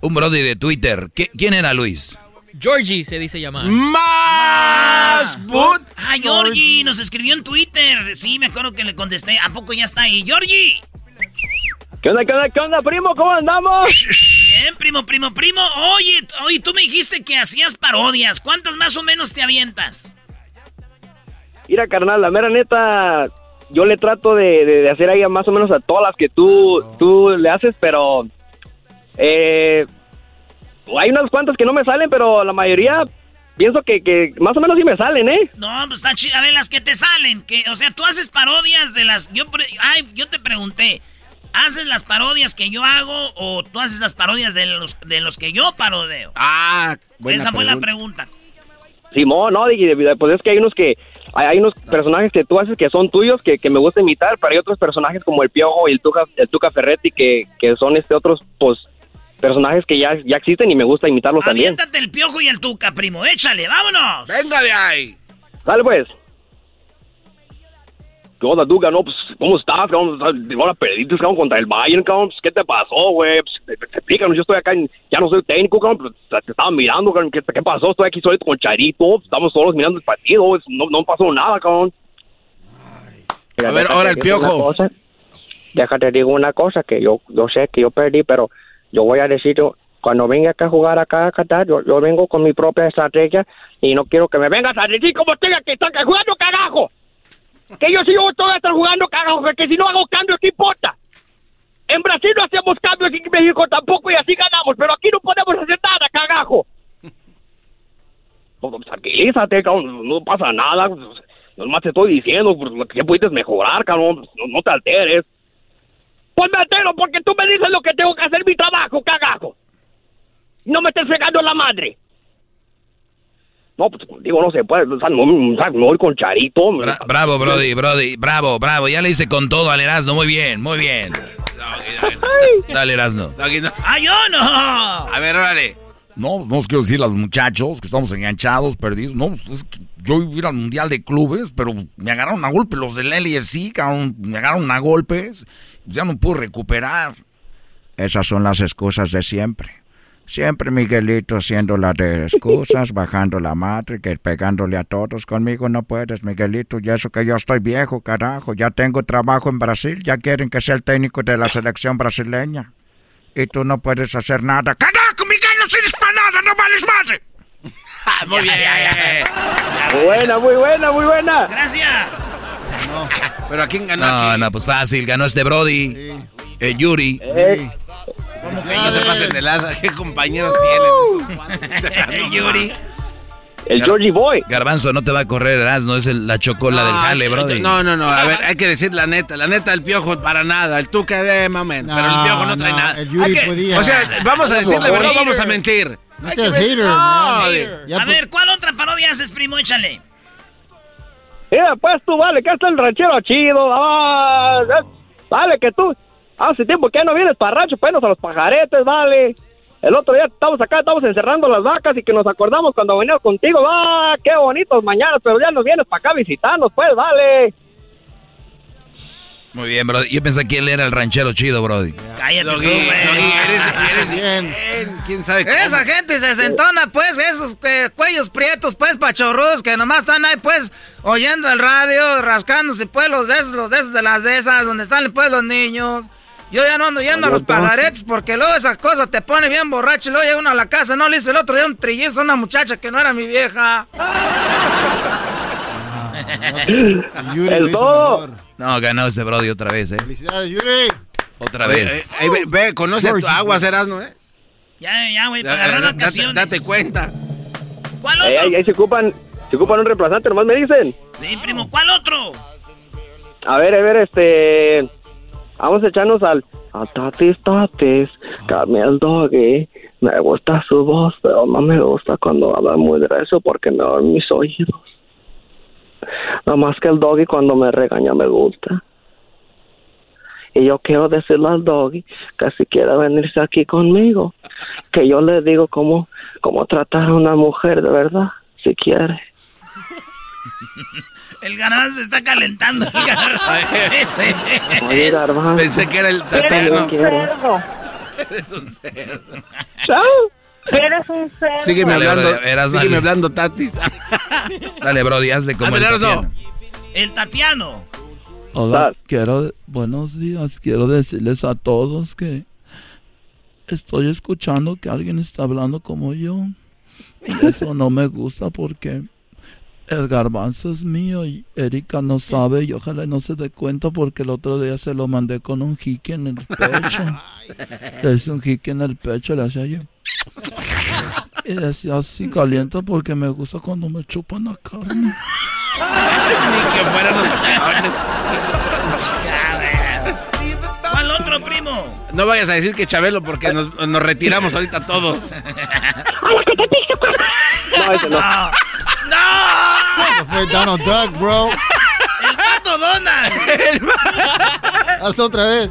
Un Brody de Twitter. ¿Qué- ¿Quién era Luis? Georgie se dice llamar. ¡Más! ¡But! ¡Ah, Georgie! Nos escribió en Twitter. Sí, me acuerdo que le contesté. ¿A poco ya está ahí? ¡Georgie! ¿Qué onda, qué onda, qué onda, primo? ¿Cómo andamos? *laughs* Bien, primo, primo, primo. Oye, oye, tú me dijiste que hacías parodias. ¿Cuántas más o menos te avientas? Mira, carnal, la mera neta, yo le trato de, de- de hacer ahí más o menos a todas las que tú, tú le haces, pero eh, hay unas cuantas que no me salen, pero la mayoría pienso que, que más o menos sí me salen, ¿eh? No, pues está chido. A ver, las que te salen. Que, o sea, tú haces parodias de las. Yo, ay, yo te pregunté. ¿Haces las parodias que yo hago o tú haces las parodias de los, de los que yo parodeo? Ah, buena Esa fue la pregunta. Simón, no, dije, pues es que hay unos que hay, hay unos personajes que tú haces que son tuyos que, que me gusta imitar, pero hay otros personajes como el Piojo y el Tuca, el Tuca Ferretti que, que son este otros pues personajes que ya, ya existen y me gusta imitarlos también. Aviéntate el piojo y el tuca, primo. Échale, vámonos. Venga de ahí. Dale pues. ¿Qué onda, Tuca? No, pues, ¿cómo estás? cabrón? Ahora perdiste, cabrón, contra el Bayern, cabrón. Pues, ¿Qué te pasó, güey? Pues, explícanos, yo estoy acá, en- ya no soy técnico, cabrón, pero te- te estaba mirando, cabrón. ¿Qué, qué pasó? Estoy aquí solito con Charito, estamos solos mirando el partido, es- no, no pasó nada, cabrón. A ver, ahora el Piojo. cosa. Déjate digo una cosa, que yo, yo sé que yo perdí, pero yo voy a decir, cuando venga acá a jugar acá a Qatar, yo, yo vengo con mi propia estrategia y no quiero que me vengas a decir como tenga que estar jugando carajo. Que yo sí yo voy a estar jugando carajo, porque si no hago cambios, ¿qué importa? En Brasil no hacemos cambios en México tampoco y así ganamos, pero aquí no podemos hacer nada, carajo. Tranquilízate, no pasa nada. Nomás te estoy diciendo pues, que puedes mejorar, cabrón. No, no te alteres. Pues me altero porque tú me dices lo que tengo que hacer mi trabajo, cagajo. No me estés fregando la madre. No, pues digo, no se puede. O sea, no, o sea, me voy con Charito. Bra- bravo, Brody, Brody, bravo, bravo. Ya le hice con todo al Erasmo. Muy bien, muy bien. Dale, Erasmo. ¡Ah, yo no! A ver, órale. No, no os quiero decir a los muchachos que estamos enganchados, perdidos. No, pues, es que yo iba a ir al Mundial de Clubes, pero me agarraron a golpe los del LFC, cabrón, me agarraron a golpes. Ya no puedo recuperar. Esas son las excusas de siempre. Siempre Miguelito haciendo las de excusas, bajando la madre, que pegándole a todos. Conmigo no puedes, Miguelito. Y eso que yo estoy viejo, carajo. Ya tengo trabajo en Brasil. Ya quieren que sea el técnico de la selección brasileña. Y tú no puedes hacer nada. ¡Carajo, Miguel! No sirves para nada, no vales madre. *laughs* Muy bien. Muy buena, muy buena, muy buena. Gracias. Pero ¿a quién ganó? No, no, pues fácil. Ganó este Brody. Eh, Yuri. Eh, No se pasen de laza. ¿Qué compañeros tienen? *laughs* Yuri. El Georgie Boy. Garbanzo no te va a correr, Erasmo. Es el- la chocola del jale, Brody. No, no, no. A ver, hay que decir la neta. La neta, el piojo para nada. El tuca de momento. pero el piojo no trae no, nada. el Yuri Hay que- podía. O sea, vamos a decir la verdad, vamos a mentir. No Hay seas hater, No, a ver, ¿cuál otra parodia haces, primo? Échale. Mira, pues tú, vale, que está el ranchero chido. Ah, vale, que tú. Hace tiempo que ya no vienes para rancho, penos a los pajaretes, vale. El otro día estamos acá, estamos encerrando las vacas y que nos acordamos cuando veníamos contigo. Ah, qué bonitos mañanas, pero ya nos vienes para acá a visitarnos, pues, vale. Muy bien, Brody. Yo pensé que él era el ranchero chido, Brody. Cállate, Doggy, tú, güey. Doggy, eres, eres bien. ¿Quién sabe cómo? Esa gente se sentona, pues, esos eh, cuellos prietos, pues, pachorrudos, que nomás están ahí, pues, oyendo el radio, rascándose, pues, los de esos, los de esos de las de esas, donde están, pues, los niños. Yo ya no ando yendo a los pajaretes porque luego esas cosas te pone bien borracho y luego llega uno a la casa, no le hice el otro día un trillizo a una muchacha que no era mi vieja. Yuri El todo. No, ganó este Brody otra vez, ¿eh? Felicidades, Yuri. Otra vez. eh, ve, ve, conoce a tu aguas, Erasmo, ¿eh? Ya, ya, güey, para agarrar da- date, date cuenta. ¿Cuál Eh, otro? ahí, ahí se ocupan, se ocupan un reemplazante, nomás me dicen. Sí, primo, ¿cuál otro? A ver, a ver, este. Vamos a echarnos al. A Tatis Tatis, Camel Doggy. Me gusta su voz, pero no me gusta cuando habla muy grueso porque me dan mis oídos. No más que el Doggy cuando me regaña me gusta. Y yo quiero decirle al Doggy que si quiere venirse aquí conmigo, que yo le digo cómo, cómo tratar a una mujer de verdad, si quiere. *laughs* El garbanzo se está calentando. el garbanzo. Ese. Oye, Garbanzo. Pensé que era el También tatiano. quiero. Eres un cerdo. Sígueme Dale, hablando, Brody, eras, sígueme dale. hablando, Tatis. *laughs* Dale, Brody, hazle como el. Tatiano. El Tatiano. Hola, quiero, buenos días, quiero decirles a todos que estoy escuchando que alguien está hablando como yo. Y eso no me gusta porque El garbanzo es mío y Erika no sabe y ojalá no se dé cuenta porque el otro día se lo mandé con un jique en el pecho. *laughs* Le hice un jique en el pecho, le hacía yo. Y decía así caliente porque me gusta cuando me chupan la carne. *laughs* Ni que fueran los ¿Cuál otro primo? No vayas a decir que Chabelo porque nos, nos retiramos ahorita todos. *laughs* No, ese no. Fue Donald Duck, bro. El pato Donald. *laughs* Hasta otra vez.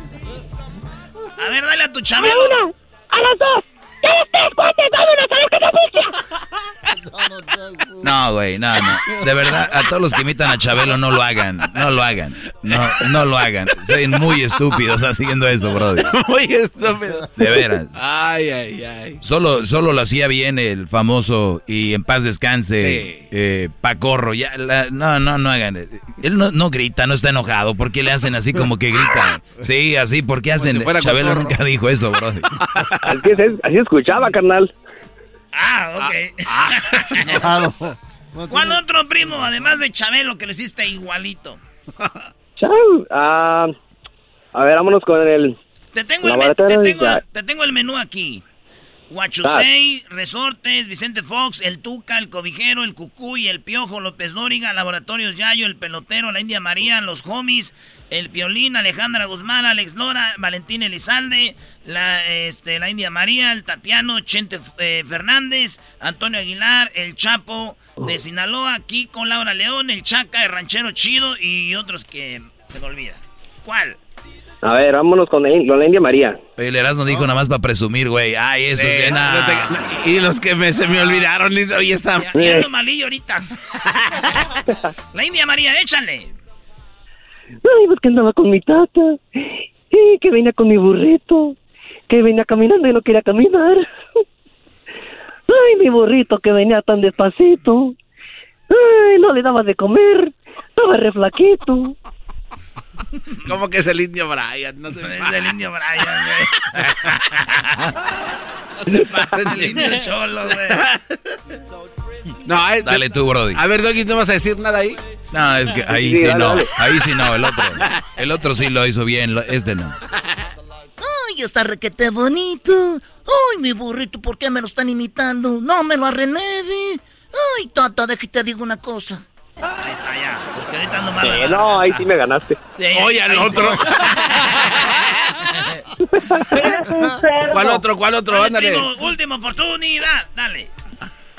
A ver, dale a tu Chabelo. A las dos. No, güey, no, no. De verdad, a todos los que imitan a Chabelo, no lo hagan. No lo hagan. No, no lo hagan. Son muy estúpidos haciendo eso, brother. Muy estúpido. De veras. Ay, ay, ay. Solo, solo lo hacía bien el famoso y en paz descanse Sí. eh, Pacorro. Ya, la- no, no, no hagan. Él no, no grita, no está enojado. ¿Por qué le hacen así como que grita? Sí, así, ¿por qué hacen? si Chabelo cotorro. nunca dijo eso, brother. Así, es, así escuchaba, carnal. Ah, ok. *laughs* ¿Cuál otro primo, además de Chabelo, que le hiciste igualito? Chau. Ah, a ver, vámonos con el... Te tengo, el, men- laboratorio te, y tengo, ya. te tengo el menú aquí. Huachusei, Resortes, Vicente Fox, El Tuca, El Cobijero, El Cucuy, El Piojo, López Dóriga, Laboratorios Yayo, El Pelotero, La India María, Los Homies, El Piolín, Alejandra Guzmán, Alex Lora, Valentín Elizalde, la, este, la India María, El Tatiano, Chente eh, Fernández, Antonio Aguilar, El Chapo de Sinaloa, Kiko, Laura León, El Chaca, El Ranchero Chido y otros que se me olvidan. ¿Cuál? A ver, vámonos con, el, con la India María. Oye, el Erasmo dijo nada más para presumir, güey. Ay, esto Sí, es no te- y los que me, se me olvidaron, y hoy está. Ya, malillo ahorita. *laughs* La India María, échale. Ay, pues que andaba con mi tata. Y que venía con mi burrito. Que venía caminando y no quería caminar. Ay, mi burrito que venía tan despacito. Ay, no le daba de comer. Estaba re flaquito. ¿Cómo que es el indio Brian? No se Es el indio Brian, güey. *laughs* No se pasen El indio cholo, güey. No, es- Dale tú, Brody. A ver, Doggy, ¿no vas a decir nada ahí? No, es que ahí Sí, no. Ahí sí no, el otro. El otro sí lo hizo bien, este no. Ay, está requete bonito. Ay, mi burrito, ¿por qué me lo están imitando? No me lo arrenede. Ay, tata, déjate te digo una cosa. Ahí está, ya. Porque ahorita ando mal. Eh, no, ahí sí me ganaste. Oye, al otro. *laughs* ¿Cuál otro? ¿Cuál otro? Dale, Ándale. primo, última oportunidad. Dale.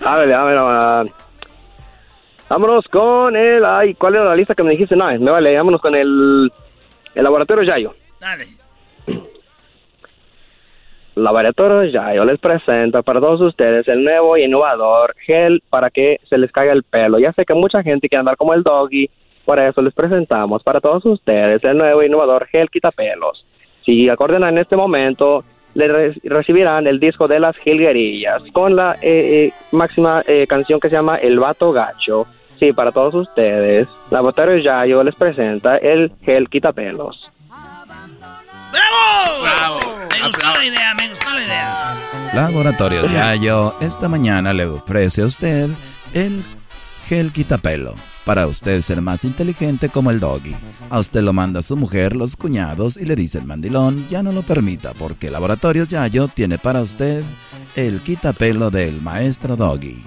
A ver, a ver, a ver. Vámonos con el... Ay, ¿cuál era la lista que me dijiste? No, me vale, vámonos con el... El laboratorio Yayo. Dale. Laboratorio Yayo les presenta para todos ustedes el nuevo y innovador gel para que se les caiga el pelo. Ya sé que mucha gente quiere andar como el doggy, por eso les presentamos para todos ustedes el nuevo e innovador gel quitapelos. Si acorden en este momento, le re- recibirán el disco de las jilguerillas con la eh, eh, máxima eh, canción que se llama El Vato Gacho. Sí, para todos ustedes, Laboratorio Yayo les presenta el gel quitapelos. ¡Bravo! ¡Bravo! Me gustó la idea, me gustó la idea. Laboratorio Yayo, esta mañana le ofrece a usted el gel quitapelo. Para usted ser más inteligente como el doggy. A usted lo manda su mujer, los cuñados, y le dice el mandilón, ya no lo permita, porque Laboratorios Yayo tiene para usted el quitapelo del maestro doggy.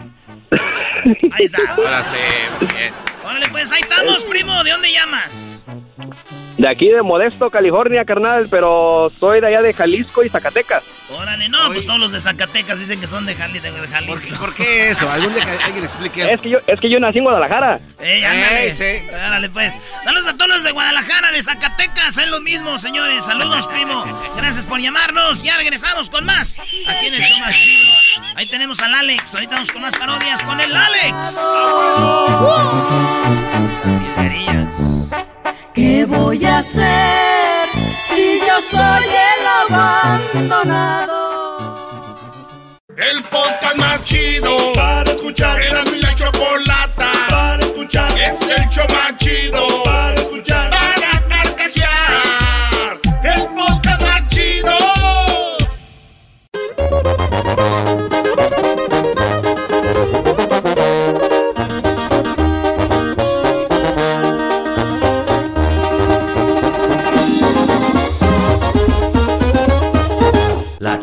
Ahí está. Ahora sí, muy bien. Órale, pues ahí estamos, primo. ¿De dónde llamas? De aquí de Modesto, California, carnal, pero soy de allá de Jalisco y Zacatecas. Órale, no, pues todos los de Zacatecas dicen que son de, Jali, de, de Jalisco. ¿Por qué eso? ¿Algún día que alguien explique Es que yo, es que yo nací en Guadalajara. Ey, ándale. Ey, sí. Órale, pues. Saludos a todos los de Guadalajara, de Zacatecas. Es lo mismo, señores. Saludos, primo. Gracias por llamarnos. Ya regresamos con más. Aquí en el show más chido. Ahí tenemos al Alex. Ahorita vamos con más parodias con el Alex. Las jilguerillas. ¿Qué voy a hacer si yo soy el abandonado? El podcast más chido para escuchar. Era mi la chocolata para escuchar. Es el show más chido para escuchar.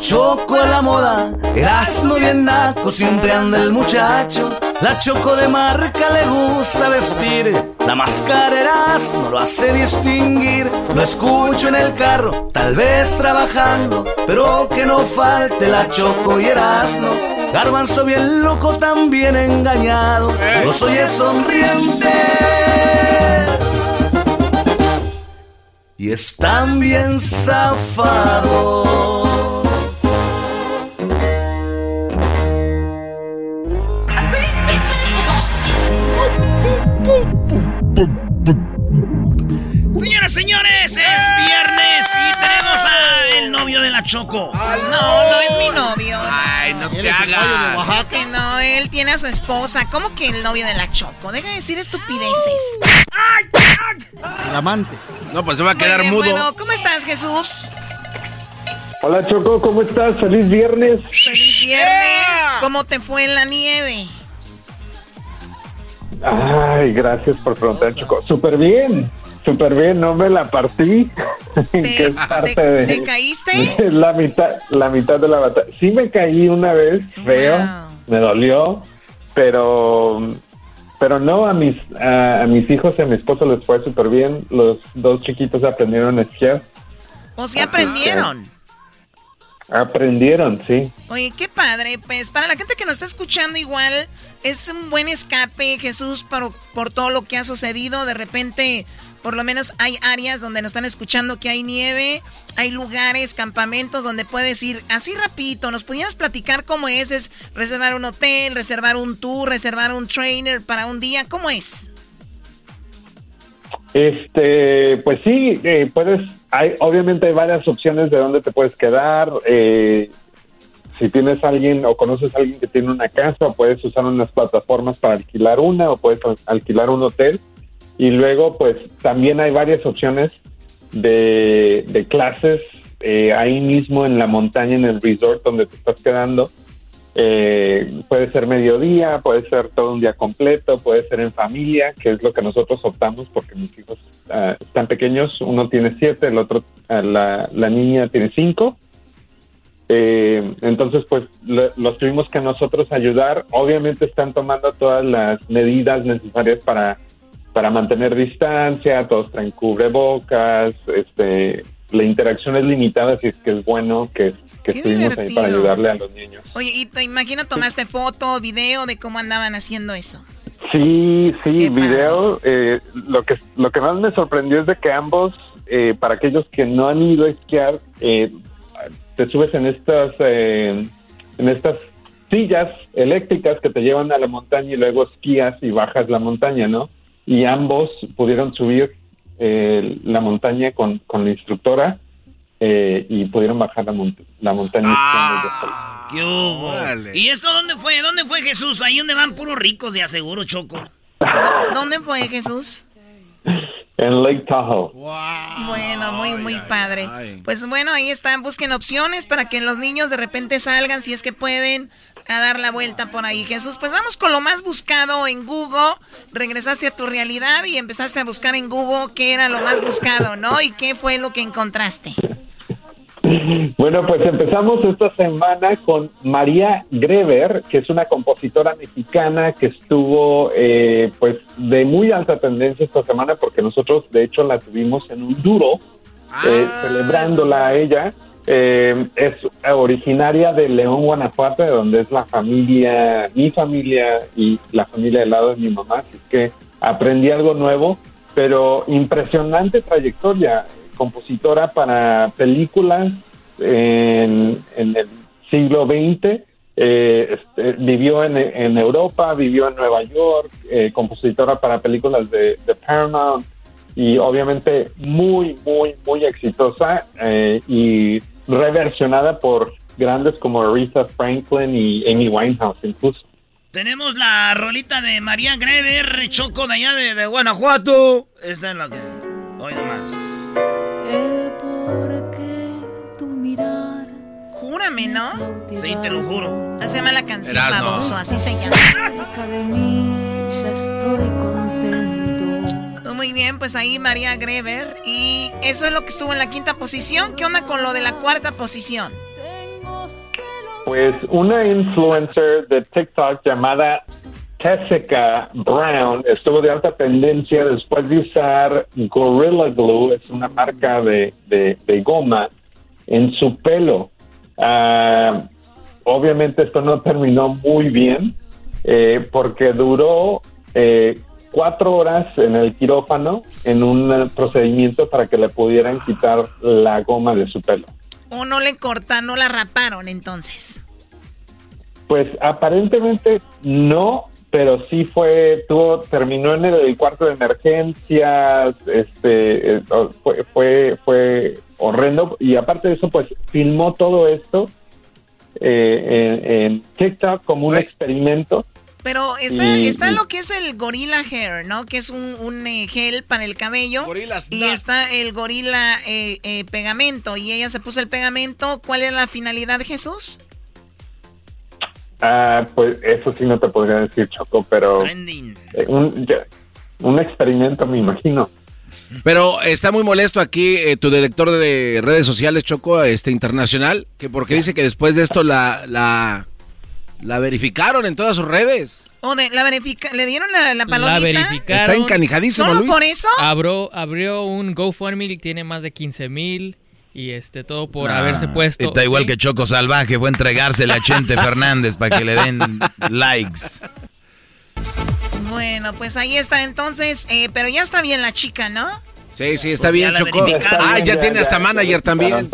Choco a la moda, Erasmo bien naco, siempre anda el muchacho. La choco de marca le gusta vestir, la máscara Erasmo lo hace distinguir. Lo escucho en el carro, tal vez trabajando, pero que no falte la choco y Erasmo. Garbanzo bien loco, también engañado, los oye sonrientes y están bien zafados. Choco. No, no es mi novio. Ay, no te hagas. Que no, él tiene a su esposa. ¿Cómo que el novio de la Choco? Deja de decir estupideces. El amante. No, pues se va a quedar bien, mudo. Bueno, ¿cómo estás, Jesús? Hola Choco, ¿cómo estás? Feliz viernes. Feliz viernes. ¿Cómo te fue en la nieve? Ay, gracias por preguntar, Choco. Súper bien, súper bien, no me la partí. *laughs* que es parte te- de, te caíste? de la mitad, la mitad de la batalla. Sí me caí una vez, feo, me dolió, pero pero no a mis a, a mis hijos y a mi esposo les fue súper bien. Los dos chiquitos aprendieron a esquiar. ¿O si aprendieron? Aprendieron, sí. Oye, qué padre. Pues para la gente que nos está escuchando igual, es un buen escape, Jesús, por, por todo lo que ha sucedido. De repente, por lo menos hay áreas donde nos están escuchando que hay nieve, hay lugares, campamentos donde puedes ir así rapidito. ¿Nos pudieras platicar cómo es? ¿Es reservar un hotel, reservar un tour, reservar un trainer para un día? ¿Cómo es? Este, pues sí, eh, puedes, hay, obviamente hay varias opciones de dónde te puedes quedar. eh, si tienes alguien o conoces a alguien que tiene una casa, puedes usar unas plataformas para alquilar una o puedes al- alquilar un hotel. Y luego, pues también hay varias opciones de, de clases eh, ahí mismo en la montaña, en el resort donde te estás quedando. Eh, puede ser mediodía, puede ser todo un día completo, puede ser en familia, que es lo que nosotros optamos porque mis hijos ah, están pequeños. Uno tiene siete, el otro, ah, la, la niña tiene cinco. Eh, entonces, pues lo- los tuvimos que nosotros ayudar. Obviamente están tomando todas las medidas necesarias para, para mantener distancia, todos traen cubrebocas, este, la interacción es limitada, así es que es bueno que, estuvimos ahí para ayudarle a los niños. Oye, y te imagino tomaste foto, video de cómo andaban haciendo eso. Sí, sí, video. eh, lo que lo que más me sorprendió es de que ambos, eh, para aquellos que no han ido a esquiar, eh, te subes en estas eh, en estas sillas eléctricas que te llevan a la montaña y luego esquías y bajas la montaña, ¿no? Y ambos pudieron subir eh, la montaña con, con la instructora eh, y pudieron bajar la, mont- la montaña solos. ¿Qué hubo? ¿Y esto dónde fue? ¿Dónde fue Jesús? Ahí donde van puros ricos de aseguro, Choco. *laughs* ¿Dónde fue Jesús? En Lake Tahoe. Bueno, muy, muy padre. Pues bueno, ahí están, busquen opciones para que los niños de repente salgan, si es que pueden, a dar la vuelta por ahí. Jesús, pues vamos con lo más buscado en Google. Regresaste a tu realidad y empezaste a buscar en Google qué era lo más buscado, ¿no? ¿Y qué fue lo que encontraste? Bueno, pues empezamos esta semana con María Greber, que es una compositora mexicana que estuvo eh, pues de muy alta tendencia esta semana porque nosotros de hecho la tuvimos en un duro eh, celebrándola a ella. Eh, es originaria de León, Guanajuato, de donde es la familia, mi familia y la familia del lado de mi mamá, así que aprendí algo nuevo, pero impresionante trayectoria, compositora para películas en, el siglo XX, eh, este, vivió en, Europa, vivió en Nueva York, eh, compositora para películas de, Paramount y obviamente muy, muy, muy exitosa eh, y reversionada por grandes como Aretha Franklin y Amy Winehouse incluso. Tenemos la rolita de María Greber, Choco de allá de, de Guanajuato. Esta es la que... Hoy nomás. El por qué tu mirar. Júrame, ¿no? Sí, te lo juro. Se llama la canción. Baboso, así se llama. Cerca de mí ya estoy contento. Muy bien, pues ahí María Greber. Y eso es lo que estuvo en la quinta posición. ¿Qué onda con lo de la cuarta posición? Pues una influencer de TikTok llamada Tessica Brown estuvo de alta tendencia después de usar Gorilla Glue, es una marca de, de- de goma, en su pelo. Ah, obviamente esto no terminó muy bien eh, porque duró eh, cuatro horas en el quirófano en un procedimiento para que le pudieran quitar la goma de su pelo. O no le cortan, no la raparon entonces. Pues aparentemente no, pero sí fue, tuvo, terminó en el cuarto de emergencias, este, eh, fue, fue, fue horrendo y aparte de eso, pues filmó todo esto eh, en, en TikTok como un experimento. Pero está, Y- está y- lo que es el Gorilla Hair, ¿no? Que es un, un, eh, gel para el cabello. y está el Gorilla eh, eh, Pegamento. Y ella se puso el pegamento. ¿Cuál es la finalidad, Jesús? Ah, pues eso sí no te podría decir, Choco, pero eh, un, experimento me imagino. Pero está muy molesto aquí eh, tu director de redes sociales, Choco, este internacional, que porque dice que después de esto la, la, la verificaron en todas sus redes. O de la verifica le dieron la, la palomita. La verificaron. Está encanijadísimo, ¿Solo Luis. por eso? Abrió, abrió un GoFundMe y tiene más de 15 mil. Y este, todo por Ah, haberse puesto. Está igual sí. que Choco Salvaje, fue entregársele a Chente Fernández para que le den likes. Bueno, pues ahí está entonces. eh, pero ya está bien la chica, ¿no? Sí, sí, está Pues bien, Choco. Ah, Ya, ya ya, tiene ya, hasta ya manager también.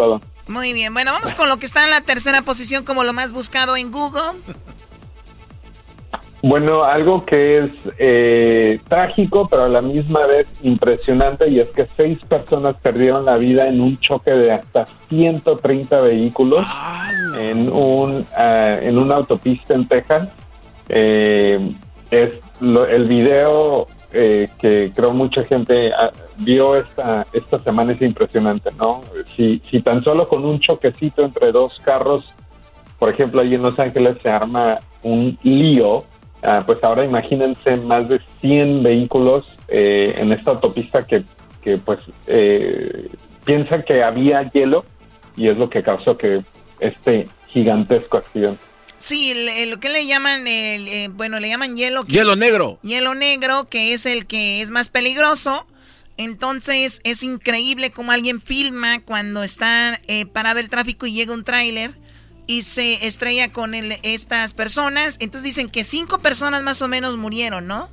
Muy bien. Bueno, vamos con lo que está en la tercera posición como lo más buscado en Google. Bueno, algo que es eh, trágico, pero a la misma vez impresionante, y es que seis personas perdieron la vida en un choque de hasta 130 vehículos en un ah, en una autopista en Texas. Eh, es lo- el video eh, que creo mucha gente ah, vio esta esta semana es impresionante, ¿no? Si si tan solo con un choquecito entre dos carros por ejemplo, ahí en Los Ángeles se arma un lío, ah, pues ahora imagínense más de 100 vehículos eh, en esta autopista que, que pues eh, piensan que había hielo y es lo que causó que este gigantesco accidente. Sí, el- el- lo que le llaman, el, eh, bueno, le llaman hielo. que- Hielo negro. Hielo negro, que es el que es más peligroso. Entonces es increíble cómo alguien filma cuando está eh, parado el tráfico y llega un tráiler y se estrella con el- estas personas. Entonces dicen que cinco personas más o menos murieron, ¿no?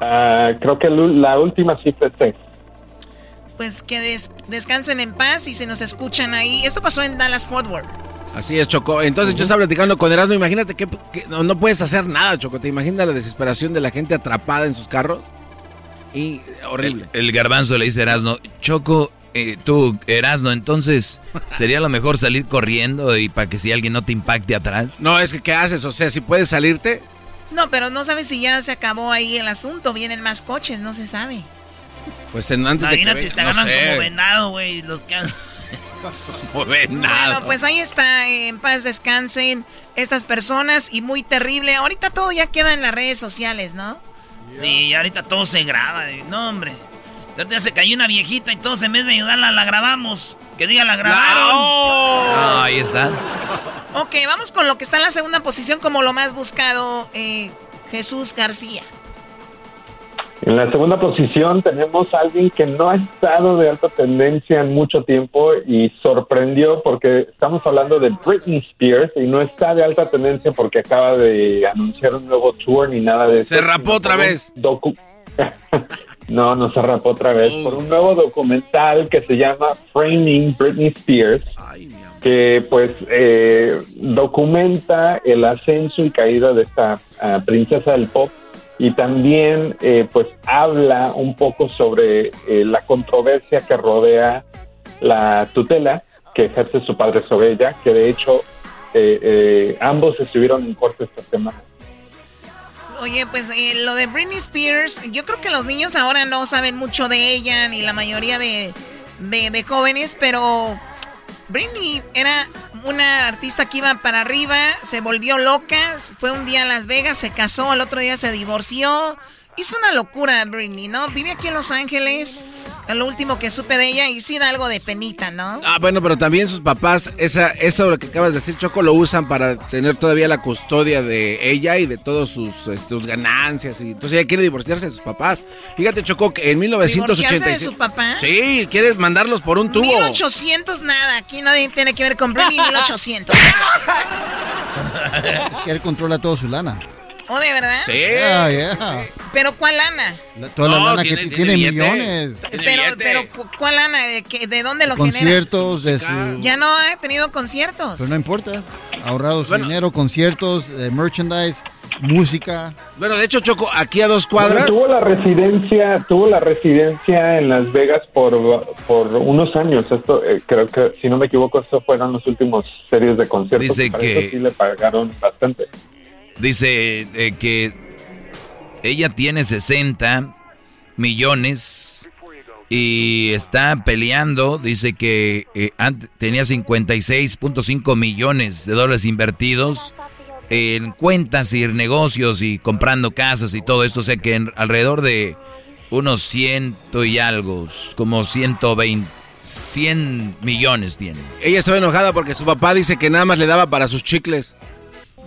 Ah, creo que la última cifra es seis. Pues que des- descansen en paz y se nos escuchan ahí. Esto pasó en Dallas Fort Worth. Así es, Choco. Entonces yo estaba platicando con Erasmo. Imagínate que, que no, no puedes hacer nada, Choco. ¿Te imaginas la desesperación de la gente atrapada en sus carros? Y horrible. El garbanzo le dice a Erasno, Choco, eh, tú, Erasno, entonces sería lo mejor salir corriendo y para que si alguien no te impacte atrás. No, es que ¿qué haces? O sea, si puedes salirte. No, pero no sabes si ya se acabó ahí el asunto. Vienen más coches, no se sabe. Pues en, antes Imagínate, de que te no sé. como venado, güey. Los que... *laughs* Como venado. Bueno, pues ahí está, eh, en paz descansen estas personas y muy terrible. Ahorita todo ya queda en las redes sociales, ¿no? Sí, ahorita todo se graba. No, hombre. Ya te se cayó una viejita y todos en vez de ayudarla la grabamos. Que diga la grabaron. Ah, ahí está. *laughs* Ok, vamos con lo que está en la segunda posición como lo más buscado, eh, Jesús García. En la segunda posición tenemos a alguien que no ha estado de alta tendencia en mucho tiempo y sorprendió porque estamos hablando de Britney Spears y no está de alta tendencia porque acaba de anunciar un nuevo tour ni nada de eso. Se rapó otra vez. *laughs* no, no se rapó otra vez. Por un nuevo documental que se llama Framing Britney Spears que pues eh, documenta el ascenso y caída de esta ah, princesa del pop y también eh, pues habla un poco sobre eh, la controversia que rodea la tutela que ejerce su padre sobre ella, que de hecho eh, eh, ambos estuvieron en corte esta semana. Oye, pues eh, lo de Britney Spears, yo creo que los niños ahora no saben mucho de ella, ni la mayoría de, de, de jóvenes, pero Britney era una artista que iba para arriba, se volvió loca, fue un día a Las Vegas, se casó, al otro día se divorció Hizo una locura Britney, ¿no? Vive aquí en Los Ángeles. Lo último que supe de ella y sí da algo de penita, ¿no? Ah, bueno, pero también sus papás, esa, eso lo que acabas de decir, Choco, lo usan para tener todavía la custodia de ella y de todas sus, este, sus ganancias. Y entonces ella quiere divorciarse de sus papás. Fíjate, Choco, que en 1986... de su papá? Sí, quiere mandarlos por un tubo. 1800 nada, aquí nadie tiene que ver con Britney 1800. es que él controla toda su lana. ¿Oh, de verdad? Sí. Yeah, yeah. ¿Pero cuál lana? La- toda la No, lana tiene- que tiene tiene, millones. Pero, pero, ¿cu- ¿cuál lana? ¿De, qué- de dónde lo genera? Conciertos de su... Ya no ha tenido conciertos. Pero no importa. Ahorrado su dinero, conciertos, eh, merchandise, música. Bueno, de hecho, Choco, aquí a dos Bueno, cuadras... tuvo la residencia, tuvo la residencia en Las Vegas por, por unos años. Esto, eh, creo que, si no me equivoco, estos fueron los últimos series de conciertos. Dice para que- eso sí le pagaron bastante. Dice eh, que ella tiene 60 millones y está peleando. Dice que eh, tenía 56.5 millones de dólares invertidos en cuentas y negocios y comprando casas y todo esto. O sea que en- alrededor de unos ciento y algo, como 120, 100 millones tiene. Ella estaba enojada porque su papá dice que nada más le daba para sus chicles.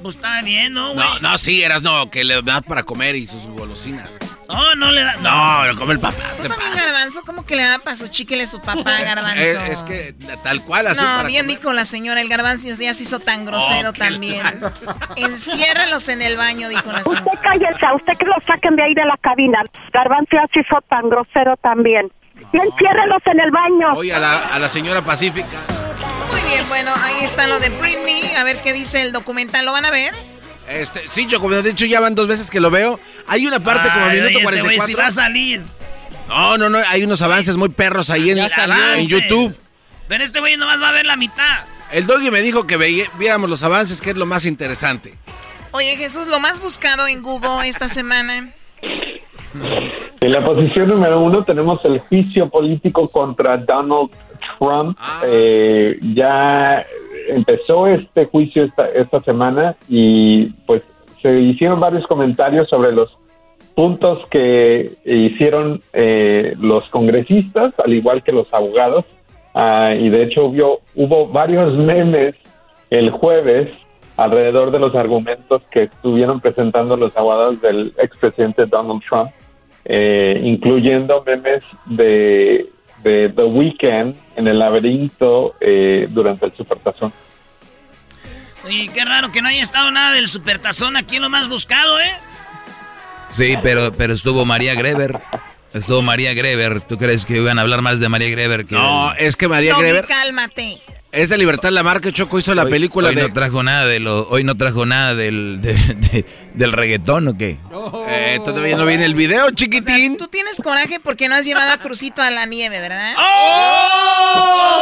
Pues está bien, ¿no, güey? No, no, sí, eras no, que le das para comer y sus golosinas. Oh, no le da. No, lo come el papá. ¿Tú también, Garbanzo? ¿Cómo que le da para su chicle su papá, Garbanzo? Es, es que tal cual así no, para bien comer. dijo la señora, el Garbanzo ya se hizo tan grosero Oh, también. *laughs* Enciérralos en el baño, dijo la señora. Usted cállese, a usted que lo saquen de ahí de la cabina. Garbanzo ya se hizo tan grosero también. Y enciérrelos en el baño. Oye, a la, a la señora Pacífica. Muy bien, bueno, ahí está lo de Britney. A ver qué dice el documental. ¿Lo van a ver? Este, sí, Choco, de hecho ya van dos veces que lo veo. Hay una parte como Ay, minuto oye, este güey 44. sí va a salir. No, no, no, hay unos avances muy perros ahí en, YouTube. Pero este güey nomás va a ver la mitad. El doggy me dijo que veía- viéramos los avances, que es lo más interesante. Oye, Jesús, lo más buscado en Google esta semana. En la posición número uno tenemos el juicio político contra Donald Trump. Eh, ya empezó este juicio esta, esta semana y pues se hicieron varios comentarios sobre los puntos que hicieron eh, los congresistas, al igual que los abogados. Ah, y de hecho hubo, hubo varios *laughs* memes el jueves alrededor de los argumentos que estuvieron presentando los abogados del expresidente Donald Trump, eh, incluyendo memes de, de The Weeknd en el laberinto eh, durante el Supertazón. Y qué raro que no haya estado nada del supertazón aquí en lo más buscado, ¿eh? Sí, pero, pero estuvo María Greber. Estuvo María Greber. ¿Tú crees que iban a hablar más de María Greber que No, es que María Doggy, Greber cálmate. Es de Libertad la marca Choco hizo la Hoy- película hoy de no trajo nada de lo, hoy no trajo nada del, de- de- del reggaetón o qué? Eh, todavía no viene el video, chiquitín. Tú tienes coraje porque no has llevado a Crucito a la nieve, ¿verdad? ¡Oh!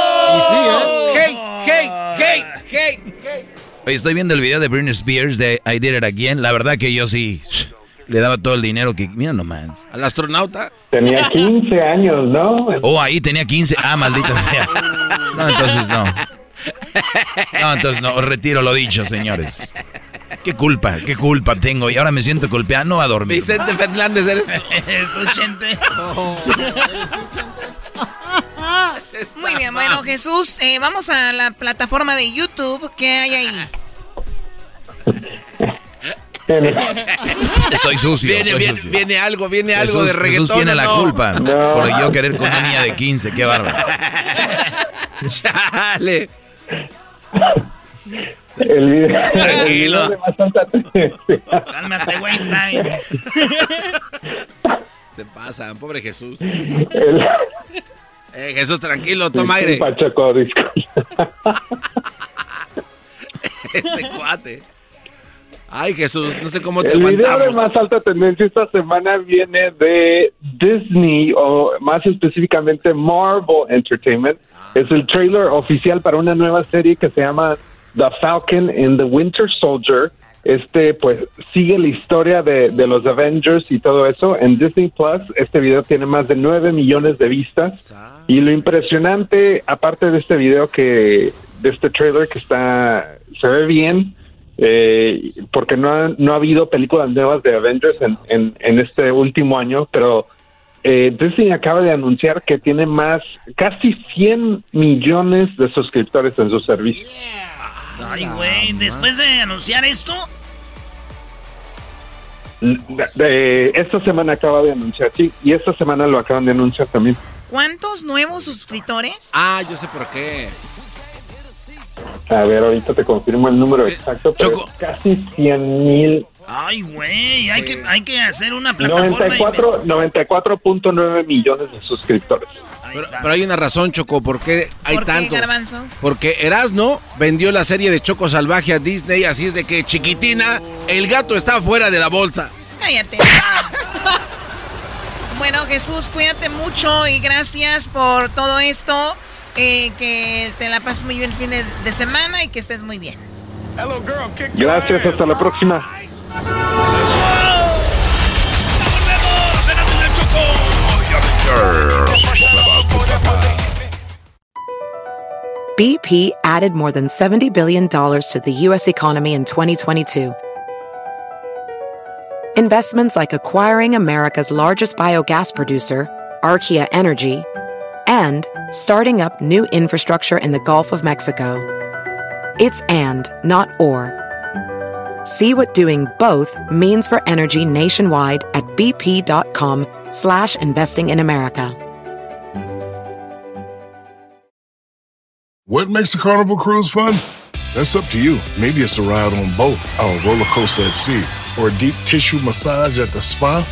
Hey, hey, hey, hey, hey. Oye, estoy viendo el video de Britney Spears de I Did It Again. La verdad que yo sí le daba todo el dinero que... Mira nomás. Al astronauta. Tenía 15 años, ¿no? Oh, ahí tenía 15. Ah, maldita sea. No, entonces no. No, entonces no. Retiro lo dicho, señores. ¿Qué culpa? ¿Qué culpa tengo? Y ahora me siento golpeado. No va a dormir. Vicente Fernández eres *laughs* Escuchente. *laughs* Muy bien, bueno, Jesús, eh, vamos a la plataforma de YouTube. ¿Qué hay ahí? *laughs* Estoy sucio. Viene, estoy viene, sucio. viene algo, viene algo de reggaetón. Jesús tiene ¿o la no? culpa. No. Por yo querer con una niña de 15. Qué bárbaro. *laughs* Chale. El video, Tranquilo. *laughs* Cálmate, Weinstein. Se pasan, pobre Jesús. El- Eh, Jesús, tranquilo, toma aire. Disculpa. *laughs* Este cuate. Ay, Jesús, no sé cómo te El video de más alta tendencia esta semana viene de Disney o más específicamente Marvel Entertainment. Es el trailer oficial para una nueva serie que se llama The Falcon and the Winter Soldier. Este, pues, sigue la historia de, de los Avengers y todo eso. En Disney Plus, este video tiene más de 9 millones de vistas. Y lo impresionante, aparte de este video que, de este trailer que está, se ve bien, eh, porque no ha, no ha habido películas nuevas de Avengers en, en, en este último año, pero eh, Disney acaba de anunciar que tiene más, casi 100 millones de suscriptores en su servicio. Ay, güey, después de anunciar esto, De- de- esta semana acaba de anunciar, sí, y esta semana lo acaban de anunciar también. ¿Cuántos nuevos suscriptores? Ah, yo sé por qué. A ver, ahorita te confirmo el número exacto, pero es casi 100 mil, ay, güey, hay, que, hay que hacer una plataforma. y- 94 94.9 millones de suscriptores. Pero, pero hay una razón, Choco, ¿por qué hay ¿Por qué, tantos? Porque Erasno vendió la serie de Choco Salvaje a Disney, así es de que chiquitina, el gato está fuera de la bolsa. Cállate. *laughs* bueno, Jesús, cuídate mucho y gracias por todo esto. Eh, que te la pases muy bien el fin de, de semana y que estés muy bien. Hello, girl, Gracias, hasta la próxima. BP added more than $70 billion to the U.S. economy in 2022. Investments like acquiring America's largest biogas producer, Archaea Energy, and starting up new infrastructure in the Gulf of Mexico. It's and, not or. See what doing both means for energy nationwide at bp.com slash investing in America. What makes a carnival cruise fun? That's up to you. Maybe it's a ride on boat, a roller coaster at sea, or a deep tissue massage at the spa.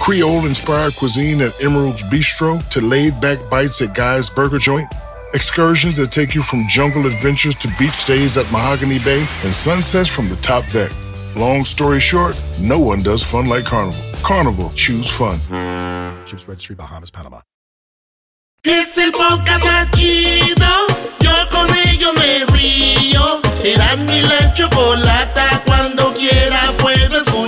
Creole inspired cuisine at Emerald's Bistro to laid back bites at Guy's Burger Joint. Excursions that take you from jungle adventures to beach stays at Mahogany Bay and sunsets from the top deck. Long story short, no one does fun like Carnival. Carnival, choose fun. Ships Registry, Bahamas, Panama. Es el podcast más chido. Yo con ello me río. Eras mi la chocolata. Cuando quiera puedo escuchar.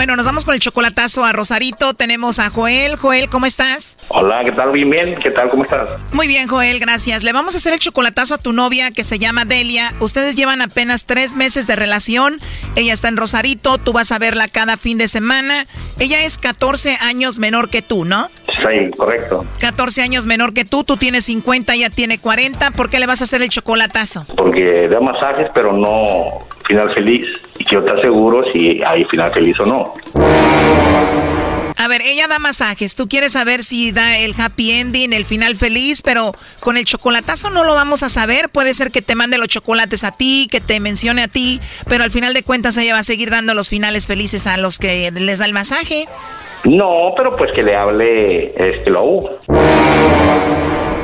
Bueno, nos vamos con el chocolatazo a Rosarito. Tenemos a Joel. Joel, ¿cómo estás? Hola, ¿qué tal? Bien, bien. ¿Qué tal? ¿Cómo estás? Muy bien, Joel, gracias. Le vamos a hacer el chocolatazo a tu novia que se llama Delia. Ustedes llevan apenas tres meses de relación. Ella está en Rosarito, tú vas a verla cada fin de semana. Ella es 14 años menor que tú, ¿no? Sí, correcto. 14 años menor que tú, tú tienes 50, ella tiene 40. ¿Por qué le vas a hacer el chocolatazo? Porque da masajes, pero no final feliz. Y quiero estar seguro si hay final feliz o no. A ver, ella da masajes. Tú quieres saber si da el happy ending, el final feliz, pero con el chocolatazo no lo vamos a saber. Puede ser que te mande los chocolates a ti, que te mencione a ti, pero al final de cuentas ella va a seguir dando los finales felices a los que les da el masaje. No, pero pues que le hable este lo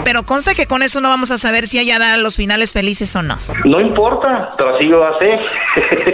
Pero consta que con eso no vamos a saber si ella da los finales felices o no. No importa, pero así lo hace.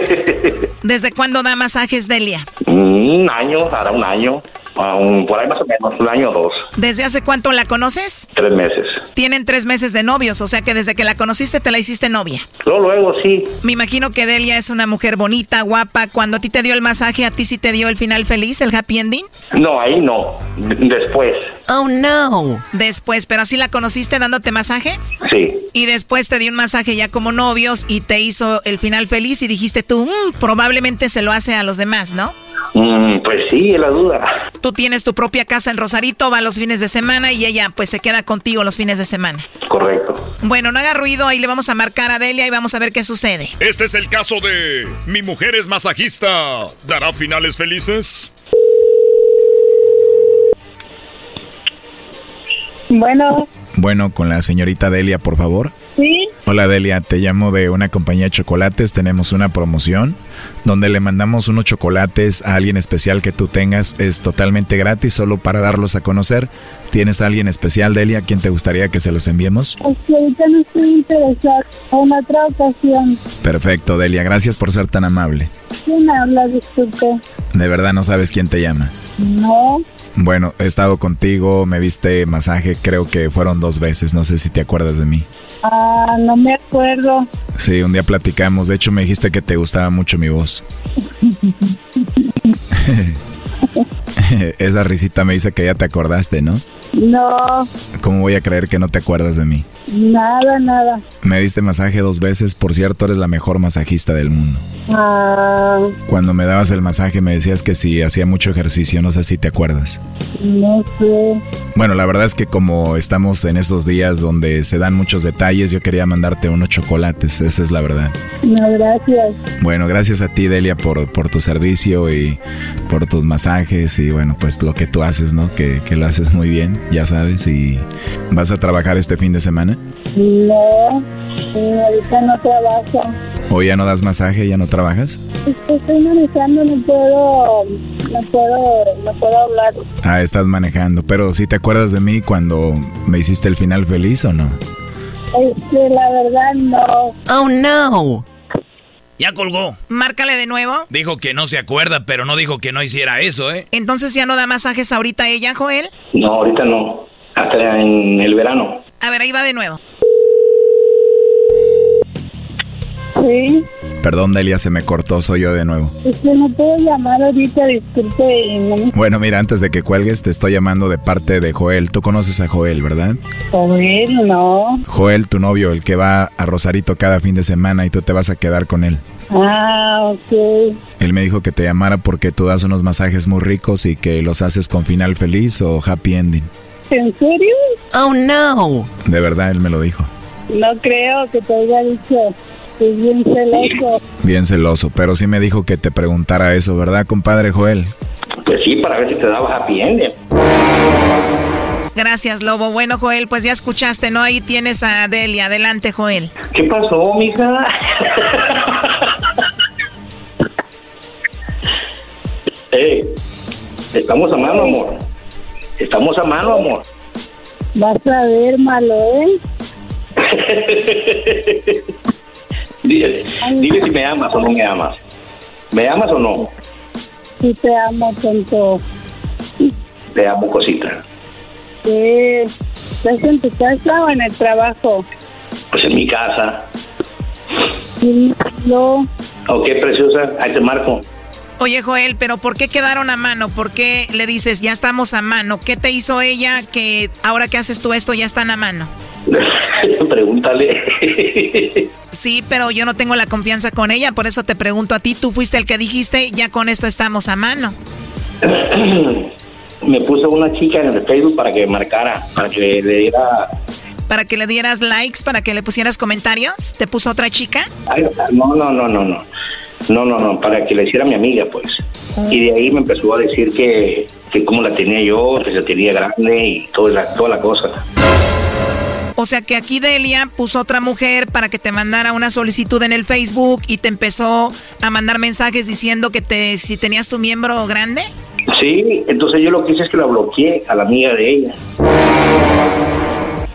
*laughs* ¿Desde cuándo da masajes Delia? un año, hará un año. Ah, un- por ahí más o menos, un año o dos. ¿Desde hace cuánto la conoces? Tres meses. Tienen tres meses de novios, o sea que desde que la conociste te la hiciste novia. Luego, luego, sí. Me imagino que Delia es una mujer bonita, guapa. Cuando a ti te dio el masaje, ¿a ti sí te dio el final feliz, el happy ending? No, ahí no. Después. Oh, no. Después, pero así la conociste dándote masaje. Sí. Y después te dio un masaje ya como novios y te hizo el final feliz y dijiste tú, "Mm, probablemente se lo hace a los demás, ¿no? Mm, pues sí, es la duda. Tú tienes tu propia casa en Rosarito, va los fines de semana y ella pues se queda contigo los fines de semana. Correcto. Bueno, no haga ruido, ahí le vamos a marcar a Delia y vamos a ver qué sucede. Este es el caso de Mi mujer es masajista. ¿Dará finales felices? Bueno, Bueno, con la señorita Delia, por favor. sí. Hola, Delia, te llamo de una compañía de chocolates. Tenemos una promoción donde le mandamos unos chocolates a alguien especial que tú tengas. Es totalmente gratis, solo para darlos a conocer. ¿Tienes a alguien especial, Delia, a quien te gustaría que se los enviemos? Es que ahorita no estoy interesada en otra ocasión. Perfecto, Delia. Gracias por ser tan amable. ¿Quién habla? Disculpe. De verdad no sabes quién te llama. No. Bueno, he estado contigo, me diste masaje, creo que fueron dos veces, no sé si te acuerdas de mí. Ah, no me acuerdo. Sí, un día platicamos, de hecho me dijiste que te gustaba mucho mi voz. *laughs* Esa risita me dice que ya te acordaste, ¿no? No, ¿Cómo voy a creer que no te acuerdas de mí? Nada, nada. Me diste masaje dos veces, por cierto, eres la mejor masajista del mundo. Ah, Cuando me dabas el masaje me decías que si hacía mucho ejercicio, no sé si te acuerdas. no sé. Bueno, la verdad es que como estamos en esos días donde se dan muchos detalles, yo quería mandarte unos chocolates, esa es la verdad. No, gracias. Bueno, gracias a ti, Delia, por, por tu servicio y por tus masajes y bueno, pues lo que tú haces, ¿no? Que, que lo haces muy bien, ya sabes. ¿Y vas a trabajar este fin de semana? No, ahorita no trabajo. ¿O ya no das masaje, ya no trabajas? Estoy manejando, no puedo, no puedo, no puedo hablar. Ah, estás manejando, pero ¿sí te acuerdas de mí cuando me hiciste el final feliz o no? Es que la verdad no. Oh no. Ya colgó. Márcale de nuevo. Dijo que no se acuerda, pero no dijo que no hiciera eso, ¿eh? Entonces ya no da masajes ahorita ella, Joel. No, ahorita no. Hasta en el verano. A ver, ahí va de nuevo. Sí, Perdón, Delia, se me cortó, soy yo de nuevo. es que no puedo llamar ahorita, disculpe. y no me Bueno, mira, antes de que cuelgues, te estoy llamando de parte de Joel. Tú conoces a Joel, ¿verdad? Joel, no. Joel, tu novio, el que va a Rosarito cada fin de semana y tú te vas a quedar con él. Ah, ok. Él me dijo que te llamara porque tú das unos masajes muy ricos y que los haces con final feliz o happy ending. ¿En serio? Oh no. De verdad, él me lo dijo. No creo que te haya dicho. Es bien celoso. Bien celoso, pero sí me dijo que te preguntara eso, ¿verdad, compadre Joel? Pues sí, para ver si te daba happy ending. Gracias, Lobo. Bueno, Joel, pues ya escuchaste, ¿no? Ahí tienes a Delia. Adelante, Joel. ¿Qué pasó, mija? *laughs* Eh, estamos a mano, amor. Estamos a mano, amor. Vas a ver, malo, ¿eh? *laughs* dile, dile si me amas o no me amas. ¿Me amas o no? Sí te amo, tonto. Te amo, cosita. ¿Qué? ¿Estás en tu casa o en el trabajo? Pues en mi casa. Sí, no. Ok, preciosa. Ahí te marco. Oye, Joel, pero ¿por qué quedaron a mano? ¿Por qué le dices ya estamos a mano? ¿Qué te hizo ella que ahora que haces tú esto ya están a mano? *laughs* Pregúntale. Sí, pero yo no tengo la confianza con ella, por eso te pregunto a ti. Tú fuiste el que dijiste, ya con esto estamos a mano. *clears throat* me puso una chica en el Facebook para que marcara, para que le diera. Para que le dieras likes, para que le pusieras comentarios. ¿Te puso otra chica? Ay, no, no, no, no, no. No, no, no, para que le hiciera mi amiga, pues. Y de ahí me empezó a decir que, que cómo la tenía yo, que se tenía grande y toda la, toda la cosa. O sea que aquí Delia puso otra mujer para que te mandara una solicitud en el Facebook y te empezó a mandar mensajes diciendo que te si tenías tu miembro grande. Sí, entonces yo lo que hice es que la bloqueé a la amiga de ella.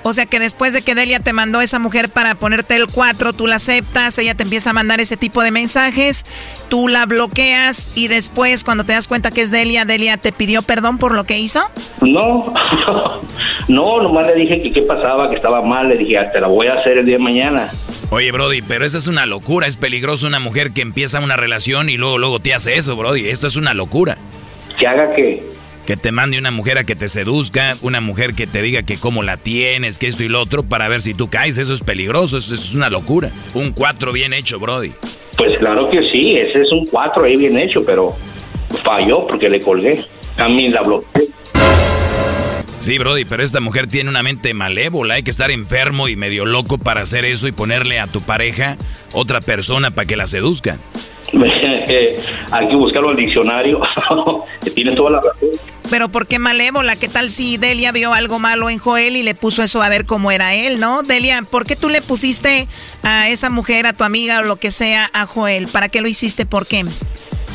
O sea que después de que Delia te mandó esa mujer para ponerte el 4, tú la aceptas, ella te empieza a mandar ese tipo de mensajes, tú la bloqueas y después cuando te das cuenta que es Delia, Delia te pidió perdón por lo que hizo. No, *laughs* no, nomás le dije que qué pasaba, que estaba mal, le dije, "Ah, te la voy a hacer el día de mañana. Oye, Brody, pero esa es una locura. Es peligroso una mujer que empieza una relación y luego, luego te hace eso, Brody. Esto es una locura. ¿Que haga qué? Que te mande una mujer a que te seduzca, una mujer que te diga que cómo la tienes, que esto y lo otro, para ver si tú caes. Eso es peligroso, eso es una locura. Un 4 bien hecho, Brody. Pues claro que sí, ese es un 4 ahí bien hecho, pero falló porque le colgué. Mí la bloqueé. Sí, Brody, pero esta mujer tiene una mente malévola. Hay que estar enfermo y medio loco para hacer eso y ponerle a tu pareja otra persona para que la seduzca. *laughs* Hay que buscarlo en el diccionario. *laughs* Tiene toda la razón. Pero ¿por qué malévola? ¿Qué tal si Delia vio algo malo en Joel y le puso eso a ver cómo era él, no? Delia, ¿por qué tú le pusiste a esa mujer, a tu amiga o lo que sea, a Joel? ¿Para qué lo hiciste? ¿Por qué?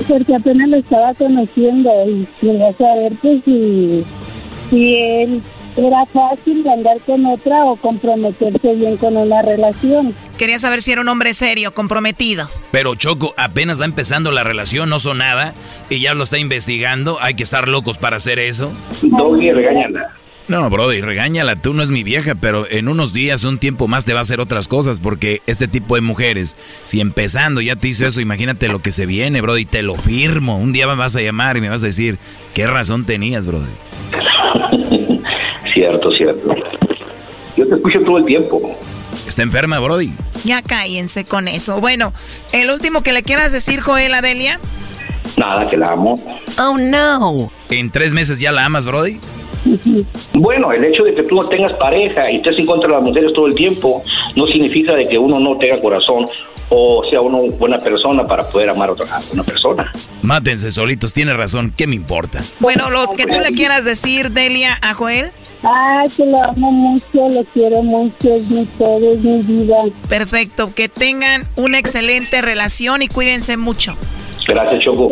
Porque apenas lo estaba conociendo y quería saber pues si, si él era fácil de andar con otra o comprometerse bien con una relación. Quería saber si era un hombre serio, comprometido. Pero Choco, apenas va empezando la relación, no son nada, y ya lo está investigando. Hay que estar locos para hacer eso. Doggy, regáñala. No, Brody, regáñala, tú no es mi vieja, pero en unos días, un tiempo más te va a hacer otras cosas, porque este tipo de mujeres, si empezando ya te hizo eso, imagínate lo que se viene, Brody, te lo firmo. Un día me vas a llamar y me vas a decir, ¿qué razón tenías, Brody? *laughs* cierto, cierto. Yo te escucho todo el tiempo. ¿Está enferma, Brody? Ya cállense con eso. Bueno, el último que le quieras decir, Joel Adelia. Nada, que la amo. Oh, no. ¿En tres meses ya la amas, Brody? Bueno, el hecho de que tú no tengas pareja y estés en contra de las mujeres todo el tiempo no significa de que uno no tenga corazón o sea uno buena persona para poder amar a otra a una persona. Mátense solitos, tiene razón, ¿qué me importa? Bueno, lo que tú le quieras decir, Delia, a Joel. Ay, que lo amo mucho, lo quiero mucho, es mi todo, es mi vida. Perfecto, que tengan una excelente relación y cuídense mucho. Gracias, Choco.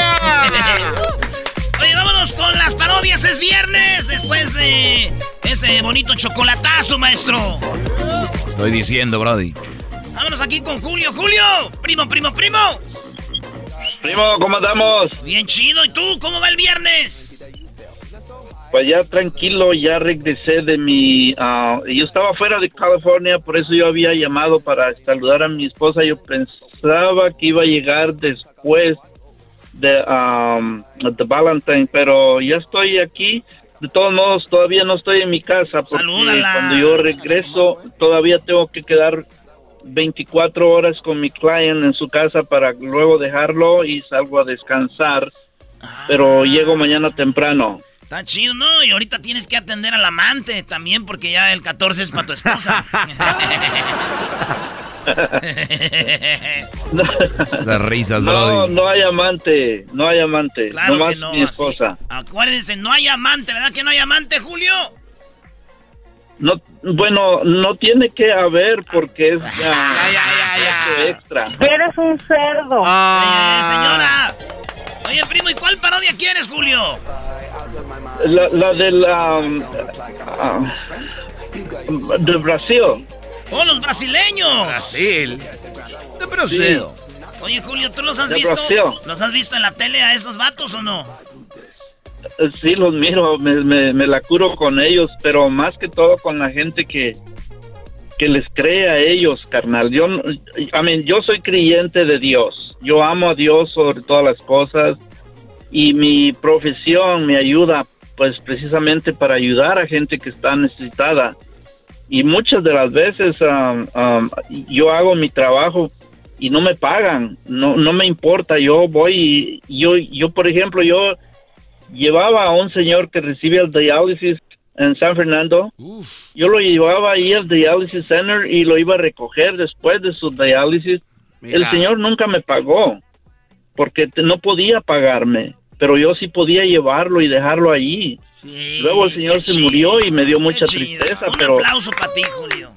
parodias. Es viernes después de ese bonito chocolatazo, maestro. Estoy diciendo, Brody. Vámonos aquí con Julio. Julio, primo, primo, primo. Primo, ¿cómo andamos? Bien chido. ¿Y tú? ¿Cómo va el viernes? Pues ya tranquilo, ya regresé de mi... ah, yo estaba fuera de California, por eso yo había llamado para saludar a mi esposa. Yo pensaba que iba a llegar después de, um, de Valentine, pero ya estoy aquí. De todos modos, todavía no estoy en mi casa porque Salúdala. cuando yo regreso todavía tengo que quedar 24 horas con mi client en su casa para luego dejarlo y salgo a descansar. Pero llego mañana temprano. Está chido, ¿no? Y ahorita tienes que atender al amante también porque ya el 14 es para tu esposa. *laughs* Esas risas, No, Brody. no hay amante, no hay amante, Claro nomás que no, mi así. esposa. Acuérdense, no hay amante, ¿verdad que no hay amante, Julio? No, bueno, no tiene que haber porque es ah, gasto extra. Eres un cerdo. Eh, señora. Oye, primo, ¿y cuál parodia quieres, Julio? La, la de la um, ah, de Brasil. ¡Oh, los brasileños! Brasil. De Brasil. Oye, Julio, ¿tú los has De visto? Brasil. ¿Los has visto en la tele a esos vatos o no? Sí, los miro, me, me, me la curo con ellos, pero más que todo con la gente que, que les cree a ellos, carnal. Yo, I mean, yo soy creyente de Dios. Yo amo a Dios sobre todas las cosas y mi profesión me ayuda, pues precisamente para ayudar a gente que está necesitada. Y muchas de las veces um, um, yo hago mi trabajo y no me pagan, no, no me importa. Yo voy y yo, yo por ejemplo, yo llevaba a un señor que recibe el diálisis en San Fernando. Yo lo llevaba ahí al diálisis center y lo iba a recoger después de su diálisis. Mira. El señor nunca me pagó porque no podía pagarme, pero yo sí podía llevarlo y dejarlo allí. Luego el señor se murió y me dio mucha tristeza, Un pero aplauso para ti, Julio.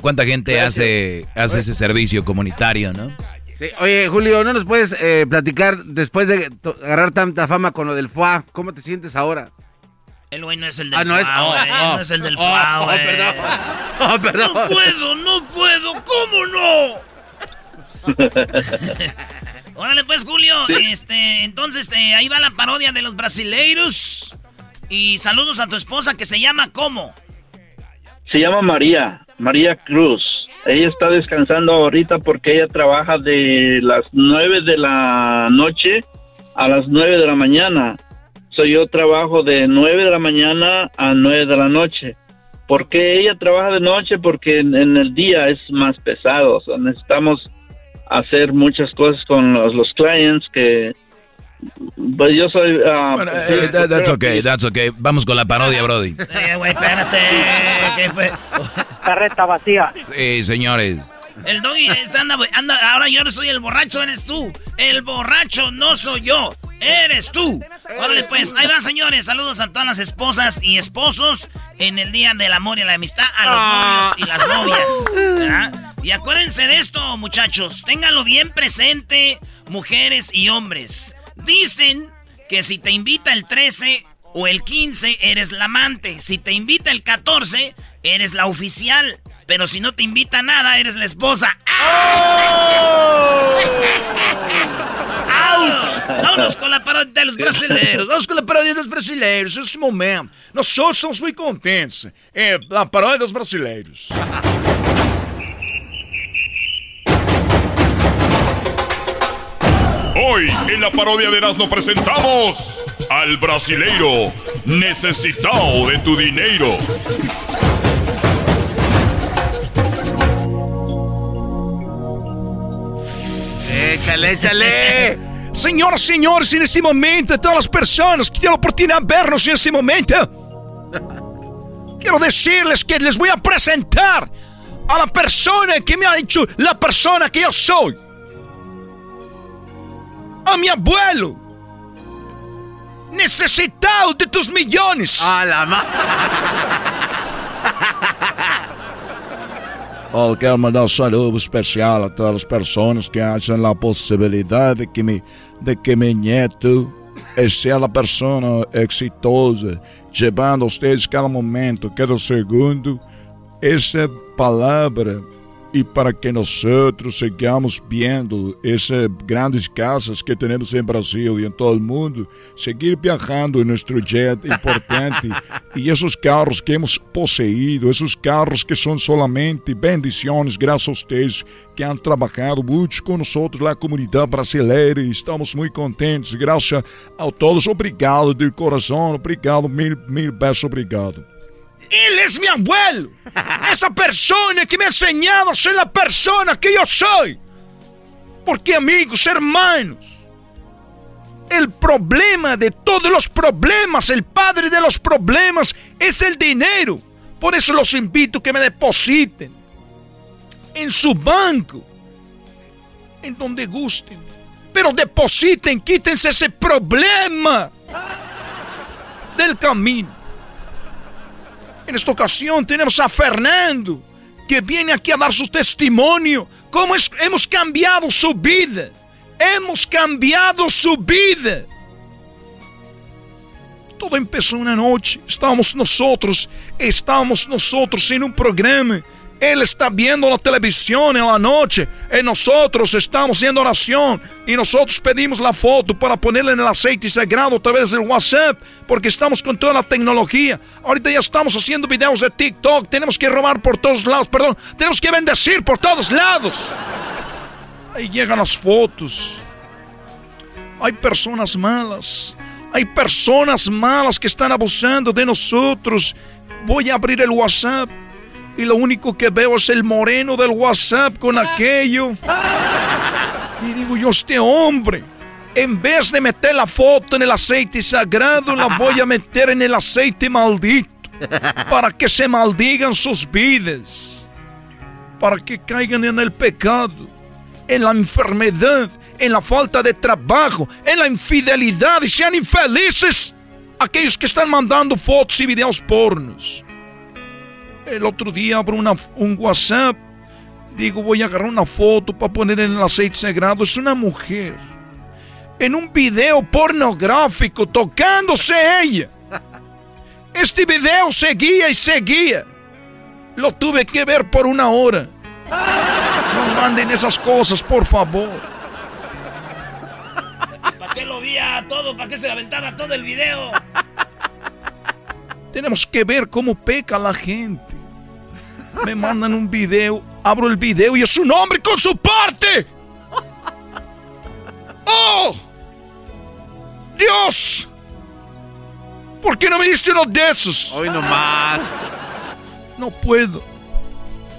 ¿Cuánta, gente hace, hace ese servicio comunitario, no? Sí. Oye, Julio, ¿no nos puedes eh, platicar después de agarrar tanta fama con lo del FUA? ¿Cómo te sientes ahora? El güey no es el del ah, no es, oh, no es el del oh, oh, perdón. *laughs* Oh, perdón. No puedo, no puedo, ¿cómo no? *laughs* Órale pues, Julio, este, entonces este, ahí va la parodia de los brasileiros. Y saludos a tu esposa que se llama ¿cómo? Se llama María, María Cruz. Ella está descansando ahorita porque ella trabaja de las nueve de la noche a las nueve de la mañana yo trabajo de 9 de la mañana a 9 de la noche. ¿Por qué ella trabaja de noche? Porque en, el día es más pesado. necesitamos hacer muchas cosas con los, los clients que pues yo soy. Uh, bueno, eh, that's okay, that's okay. Vamos con la parodia, Brody. *laughs* Eh, güey, espérate. ¿Qué fue? Carreta vacía. Sí, señores. El doggy está anda, anda, ahora yo no soy el borracho, eres tú. El borracho no soy yo, eres tú. Órale pues, ahí van señores, saludos a todas las esposas y esposos en el Día del Amor y la Amistad, a los novios y las novias. Y acuérdense de esto, muchachos, ténganlo bien presente, mujeres y hombres. Dicen que si te invita el 13 o el 15, eres la amante. Si te invita el 14, eres la oficial. Pero si no te invita a nada, eres la esposa. ¡Oh! *laughs* Vámonos con la parodia de los brasileiros. Vamos com a paródia dos brasileiros. Neste momento, nós todos estamos muito contentes. É a paródia dos brasileiros. Hoy en la parodia de Erasmo presentamos al brasileiro necesitado de tu dinero. Échale, échale. *laughs* Señoras, señores, en este momento, todas las personas que tienen la oportunidad de vernos en este momento, *laughs* quiero decirles que les voy a presentar a la persona que me ha dicho la persona que yo soy. A mi abuelo. Necesitado de tus millones. A la *laughs* Oh, quero mandar um saludo especial a todas as pessoas que acham a possibilidade de que, me, de que meu neto seja a pessoa exitosa, levando a vocês cada momento, cada segundo, essa palavra e para que nós sigamos vendo essas grandes casas que temos em Brasil e em todo o mundo, seguir viajando em nosso jet importante *laughs* e esses carros que hemos possuído, esses carros que são solamente bendições graças a vocês que han trabalhado muito com nós, na comunidade brasileira e estamos muito contentes, graças a todos, obrigado de coração, obrigado, mil, mil beijos, obrigado. Él es mi abuelo. Esa persona que me ha enseñado a ser la persona que yo soy. Porque amigos, hermanos, el problema de todos los problemas, el padre de los problemas es el dinero. Por eso los invito a que me depositen en su banco, en donde gusten. Pero depositen, quítense ese problema del camino. En esta ocasión tenemos a Fernando, que viene aquí a dar su testimonio. Cómo hemos cambiado su vida. Hemos cambiado su vida. Todo empezó una noche. Estábamos nosotros, estábamos nosotros en un programa Él está viendo la televisión en la noche y nosotros estamos haciendo oración y nosotros pedimos la foto para ponerla en el aceite sagrado a través del WhatsApp porque estamos con toda la tecnología. Ahorita ya estamos haciendo videos de TikTok, tenemos que robar por todos lados, perdón, tenemos que bendecir por todos lados. Ahí llegan las fotos. Hay personas malas. Hay personas malas que están abusando de nosotros. Voy a abrir el WhatsApp y lo único que veo es el moreno del WhatsApp con aquello. Y digo yo, este hombre, en vez de meter la foto en el aceite sagrado, la voy a meter en el aceite maldito. Para que se maldigan sus vidas. Para que caigan en el pecado, en la enfermedad, en la falta de trabajo, en la infidelidad y sean infelices aquellos que están mandando fotos y videos pornos. El otro día abro una, un WhatsApp. Digo, voy a agarrar una foto para poner en el aceite sagrado. Es una mujer. En un video pornográfico tocándose ella. Este video seguía y seguía. Lo tuve que ver por una hora. No manden esas cosas, por favor. ¿Para qué lo vía todo? ¿Para qué se aventaba todo el video? Tenemos que ver cómo peca la gente. Me mandan un video, abro el video y es un hombre con su parte. ¡Oh! ¡Dios! ¿Por qué no me diste uno de esos? Hoy nomás. No puedo.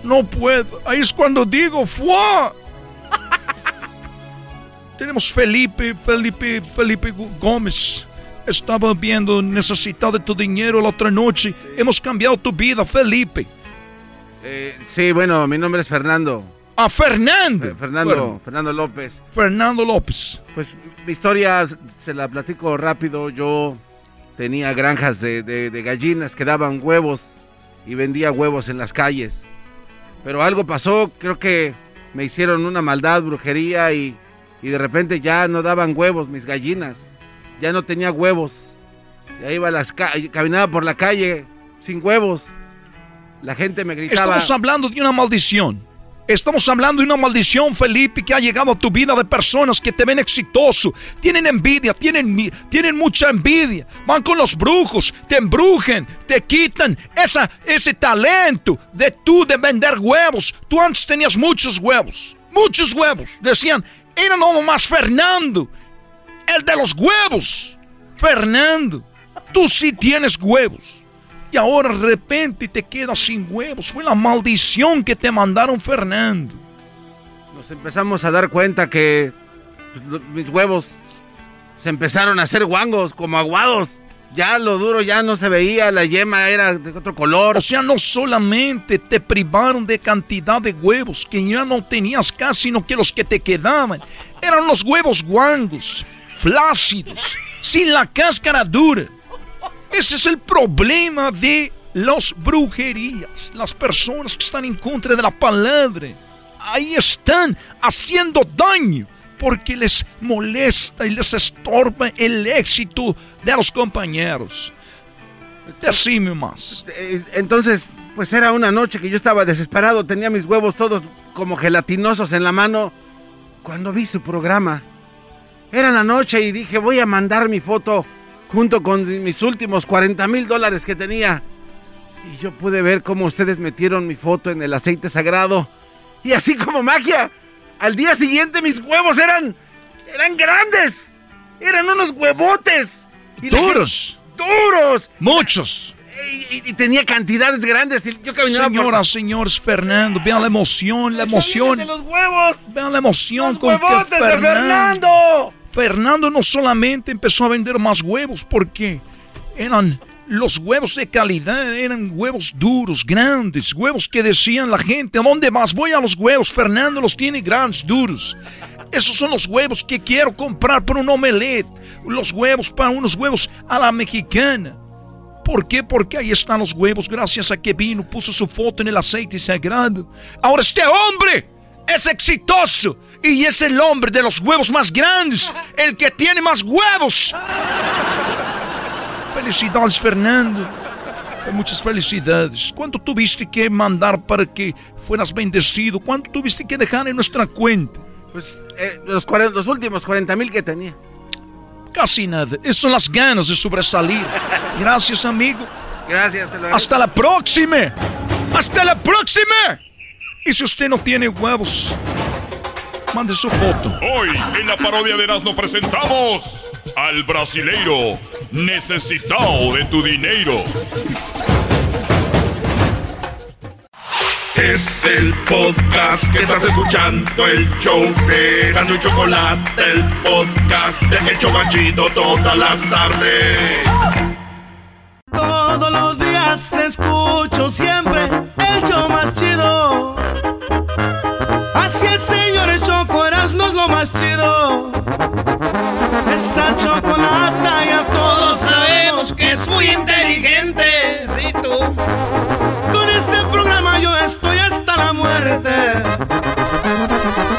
No puedo. Ahí es cuando digo, ¡fua! Tenemos Felipe, Felipe, Felipe Gómez. Estaba viendo Necesitado de tu dinero la otra noche. Hemos cambiado tu vida, Felipe. Eh, sí, bueno, mi nombre es Fernando. Ah, Fernando. Eh, Fernando, Fernando López. Fernando López. Pues mi historia se la platico rápido. Yo tenía granjas de, de gallinas que daban huevos y vendía huevos en las calles. Pero algo pasó, creo que me hicieron una maldad, brujería y, y de repente ya no daban huevos mis gallinas. Ya no tenía huevos. Ya iba a las caminaba por la calle sin huevos. La gente me gritaba. Estamos hablando de una maldición. Estamos hablando de una maldición, Felipe, que ha llegado a tu vida de personas que te ven exitoso. Tienen envidia, tienen, tienen mucha envidia. Van con los brujos, te embrujen, te quitan esa, ese talento de tú de vender huevos. Tú antes tenías muchos huevos, muchos huevos. Decían, era no más Fernando, el de los huevos. Fernando, tú sí tienes huevos. Y ahora de repente te quedas sin huevos. Fue la maldición que te mandaron Fernando. Nos empezamos a dar cuenta que pues, mis huevos se empezaron a hacer guangos, como aguados. Ya lo duro ya no se veía, la yema era de otro color. O sea, no solamente te privaron de cantidad de huevos que ya no tenías casi, sino que los que te quedaban eran los huevos guangos, flácidos, sin la cáscara dura. Ese es el problema de las brujerías, las personas que están en contra de la palabra. Ahí están haciendo daño porque les molesta y les estorba el éxito de los compañeros. Decime más. Eh, entonces, pues era una noche que yo estaba desesperado, tenía mis huevos todos como gelatinosos en la mano cuando vi su programa. Era la noche y dije, voy a mandar mi foto junto con mis últimos 40 mil dólares que tenía. Y yo pude ver cómo ustedes metieron mi foto en el aceite sagrado. Y así como magia, al día siguiente mis huevos eran... eran grandes. Eran unos huevotes. duros. duros. Muchos. Y, tenía cantidades grandes. yo Señoras, señores, Fernando, vean la emoción, la emoción. los huevos. Vean la emoción los con que Fernando, de Fernando. Fernando no solamente empezó a vender más huevos porque eran los huevos de calidad, eran huevos duros, grandes, huevos que decían la gente, ¿a dónde vas? Voy a los huevos, Fernando los tiene grandes, duros. Esos son los huevos que quiero comprar para un omelette, los huevos para unos huevos a la mexicana. ¿Por qué? Porque ahí están los huevos, gracias a que vino, puso su foto en el aceite sagrado. Ahora este hombre es exitoso y es el hombre de los huevos más grandes, el que tiene más huevos. *laughs* Felicidades, Fernando. Muchas felicidades. ¿Cuánto tuviste que mandar para que fueras bendecido? ¿Cuánto tuviste que dejar en nuestra cuenta? Pues eh, los, los últimos 40 mil que tenía. Casi nada. Esas son las ganas de sobresalir. Gracias, amigo. Gracias. Hasta la próxima. Hasta la próxima. Y si usted no tiene huevos, mande su foto. Hoy en la parodia de Erasmo presentamos al brasileiro necesitado de tu dinero. Es el podcast que estás escuchando, el show de Gano Chocolate, el podcast de El Chobachito todas las tardes. Todos los días escucho siempre el show más chido Así es, señores, Choco no es lo más chido. Esa chocolata ya todos sabemos que es muy inteligente. Sí, tú. Con este muerte.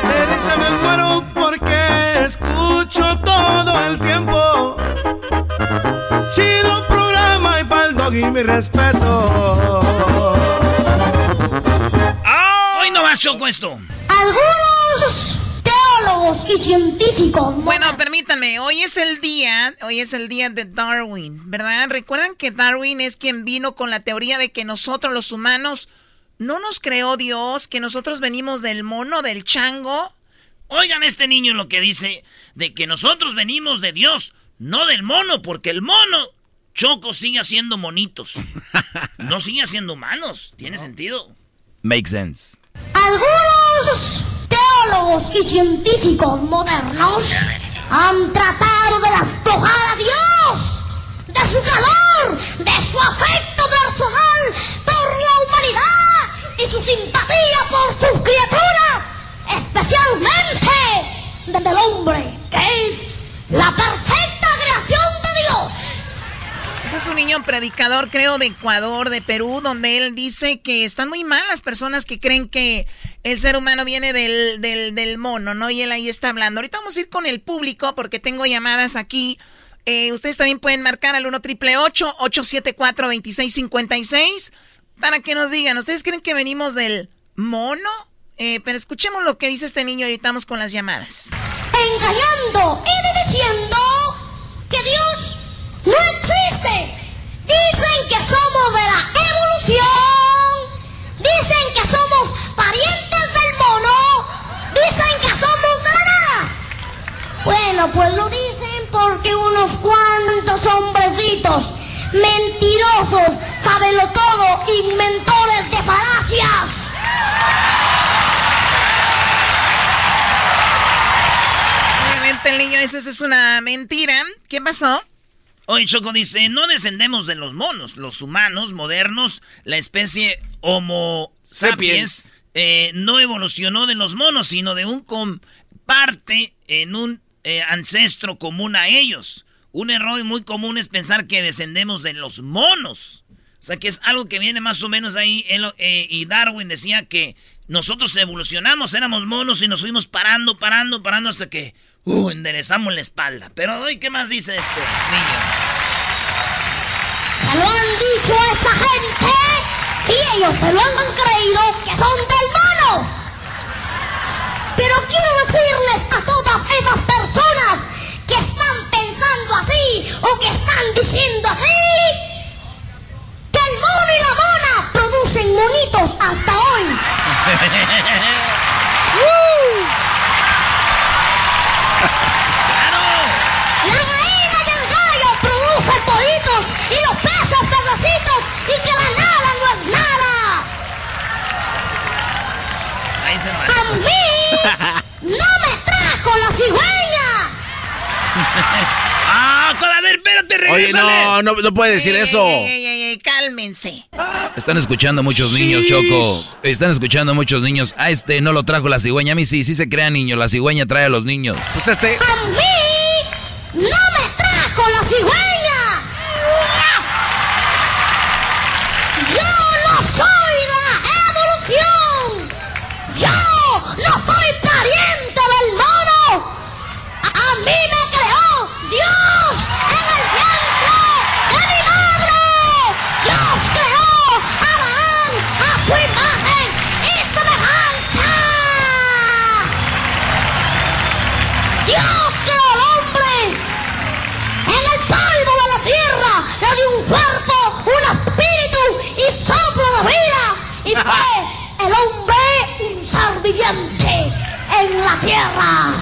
Me dice me muero porque escucho todo el tiempo. Chido programa y pa'l dog y mi respeto. Hoy no más choco esto. Algunos teólogos y científicos. Bueno, permítanme, hoy es el día, hoy es el día de Darwin, ¿verdad? Recuerdan que Darwin es quien vino con la teoría de que nosotros los humanos no nos creó Dios, que nosotros venimos del mono, del chango. Oigan este niño lo que dice de que nosotros venimos de Dios, no del mono, porque el mono Choco sigue haciendo monitos. No sigue haciendo humanos. ¿Tiene sentido? Makes sense. Algunos teólogos y científicos modernos han tratado de despojar a Dios de su calor, de su afecto personal por la humanidad y su simpatía por sus criaturas, especialmente desde el hombre, que es la perfecta creación de Dios. Este es un niño predicador, creo, de Ecuador, de Perú, donde él dice que están muy mal las personas que creen que el ser humano viene del, del, del mono, ¿no? Y él ahí está hablando. Ahorita vamos a ir con el público porque tengo llamadas aquí. Eh, ustedes también pueden marcar al 1 triple 874 2656 para que nos digan, ¿ustedes creen que venimos del mono? Eh, pero escuchemos lo que dice este niño y ahorita con las llamadas. engañando y diciendo que Dios no existe. Dicen que somos de la evolución. Dicen que somos parientes del mono. Dicen que somos. Bueno, pues lo dicen porque unos cuantos hombrecitos mentirosos, sábenlo todo, inventores de falacias. Obviamente el niño ese es una mentira. ¿Qué pasó? Hoy Choco dice, no descendemos de los monos, los humanos modernos, la especie Homo sapiens, eh, no evolucionó de los monos, sino de un comparte en un eh, ancestro común a ellos. Un error muy común es pensar que descendemos de los monos. O sea, que es algo que viene más o menos ahí. eh, y Darwin decía que nosotros evolucionamos, éramos monos y nos fuimos parando, parando, parando hasta que uh, enderezamos la espalda. Pero hoy, ¿qué más dice este niño? Se lo han dicho a esa gente y ellos se lo han creído que son del mono. Pero quiero decirles a todas esas personas que están pensando así o que están diciendo así que el mono y la mona producen monitos hasta hoy. *laughs* La gallina y el gallo producen pollitos y los peces pedacitos y que la nada no es nada. Ahí se no me trajo la cigüeña. *laughs* ¡Ah! A ver, espérate, Oye, regrésale. no, no, no puede decir eso. Ey, ey, ey, ey, cálmense. Están escuchando muchos niños, Choco. Están escuchando muchos niños. A este no lo trajo la cigüeña. A mí sí, sí se crean niños. La cigüeña trae a los niños. Pues este. A mí no me viviente en la tierra.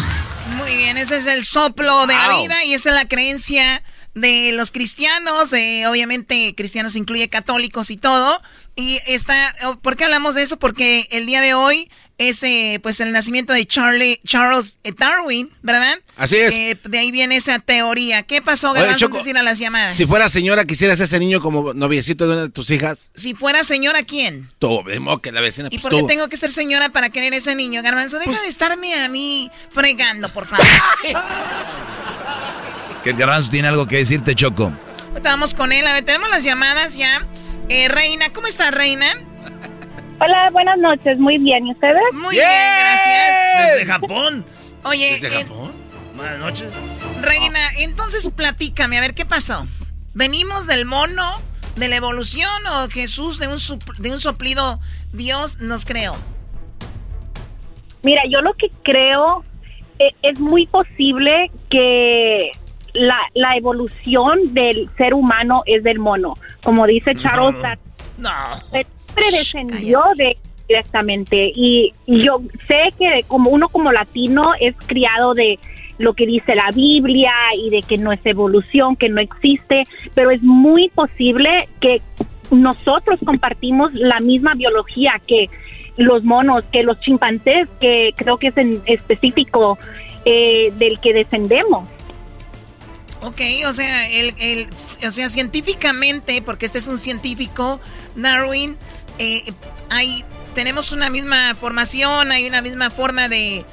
Muy bien, ese es el soplo de la vida y esa es la creencia de los cristianos, de obviamente cristianos incluye católicos y todo. Y está, ¿por qué hablamos de eso? Porque el día de hoy es eh, pues el nacimiento de Charlie, Charles Darwin, ¿verdad? Así es. Eh, de ahí viene esa teoría. ¿Qué pasó, Garbanzo, antes de ir a las llamadas? Si fuera señora, quisieras ese niño como noviecito de una de tus hijas. Si fuera señora, ¿quién? Tú, que la vecina. ¿Y pues por qué tú. tengo que ser señora para querer ese niño, Garbanzo? Deja de estarme a mí fregando, por favor. Que el garbanzo tiene algo que decirte, Choco. Vamos con él. A ver, tenemos las llamadas ya. Eh, Reina, ¿cómo estás, Reina? Hola, buenas noches. Muy bien. ¿Y ustedes? Muy bien, gracias. Desde Japón. Oye, ¿Desde eh, Japón? Buenas noches. Reina, entonces platícame, a ver qué pasó. ¿Venimos del mono, de la evolución o Jesús de un, de un soplido Dios nos creó? Mira, yo lo que creo eh, es muy posible que la, la evolución del ser humano es del mono. Como dice Charles, Darwin, No. Siempre descendió de directamente y yo sé que como uno como latino es criado de lo que dice la Biblia y de que no es evolución, que no existe, pero es muy posible que nosotros compartimos la misma biología que los monos, que los chimpancés, que creo que es en específico eh, del que descendemos. Ok, o sea, el, el- o sea, científicamente, porque este es un científico, Darwin, eh, hay, tenemos una misma formación, hay una misma forma de...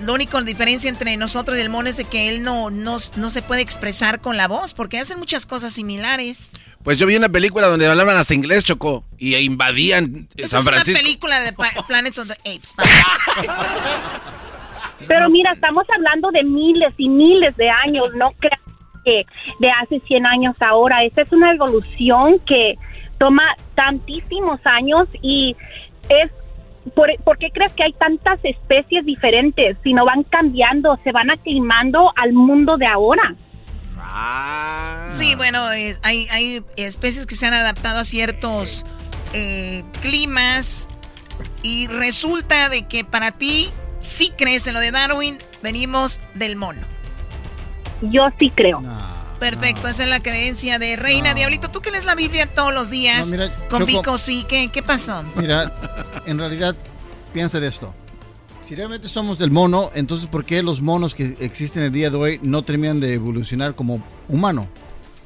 Lo único la diferencia entre nosotros y el mono es de que él no, no, no se puede expresar con la voz, porque hacen muchas cosas similares. Pues yo vi una película donde hablaban hasta inglés, Chocó, y invadían eh, Esa San es una Francisco. película de Pa- *laughs* Planets of the Apes. *laughs* Pero mira, estamos hablando de miles y miles de años, no creas que de hace 100 años a ahora. Esta es una evolución que toma tantísimos años y es... ¿Por, por qué crees que hay tantas especies diferentes? Si no van cambiando, se van aclimando al mundo de ahora. Sí, bueno, es- hay, hay especies que se han adaptado a ciertos eh, climas y resulta de que para ti sí crees en lo de Darwin, venimos del mono. Yo sí creo. Perfecto, esa es la creencia de Reina No. Diablito. Tú que lees la Biblia todos los días No, mira, con Vico, sí, ¿qué, qué pasó? Mira, en realidad, piensa de esto. Si realmente somos del mono, entonces ¿por qué los monos que existen el día de hoy no terminan de evolucionar como humano?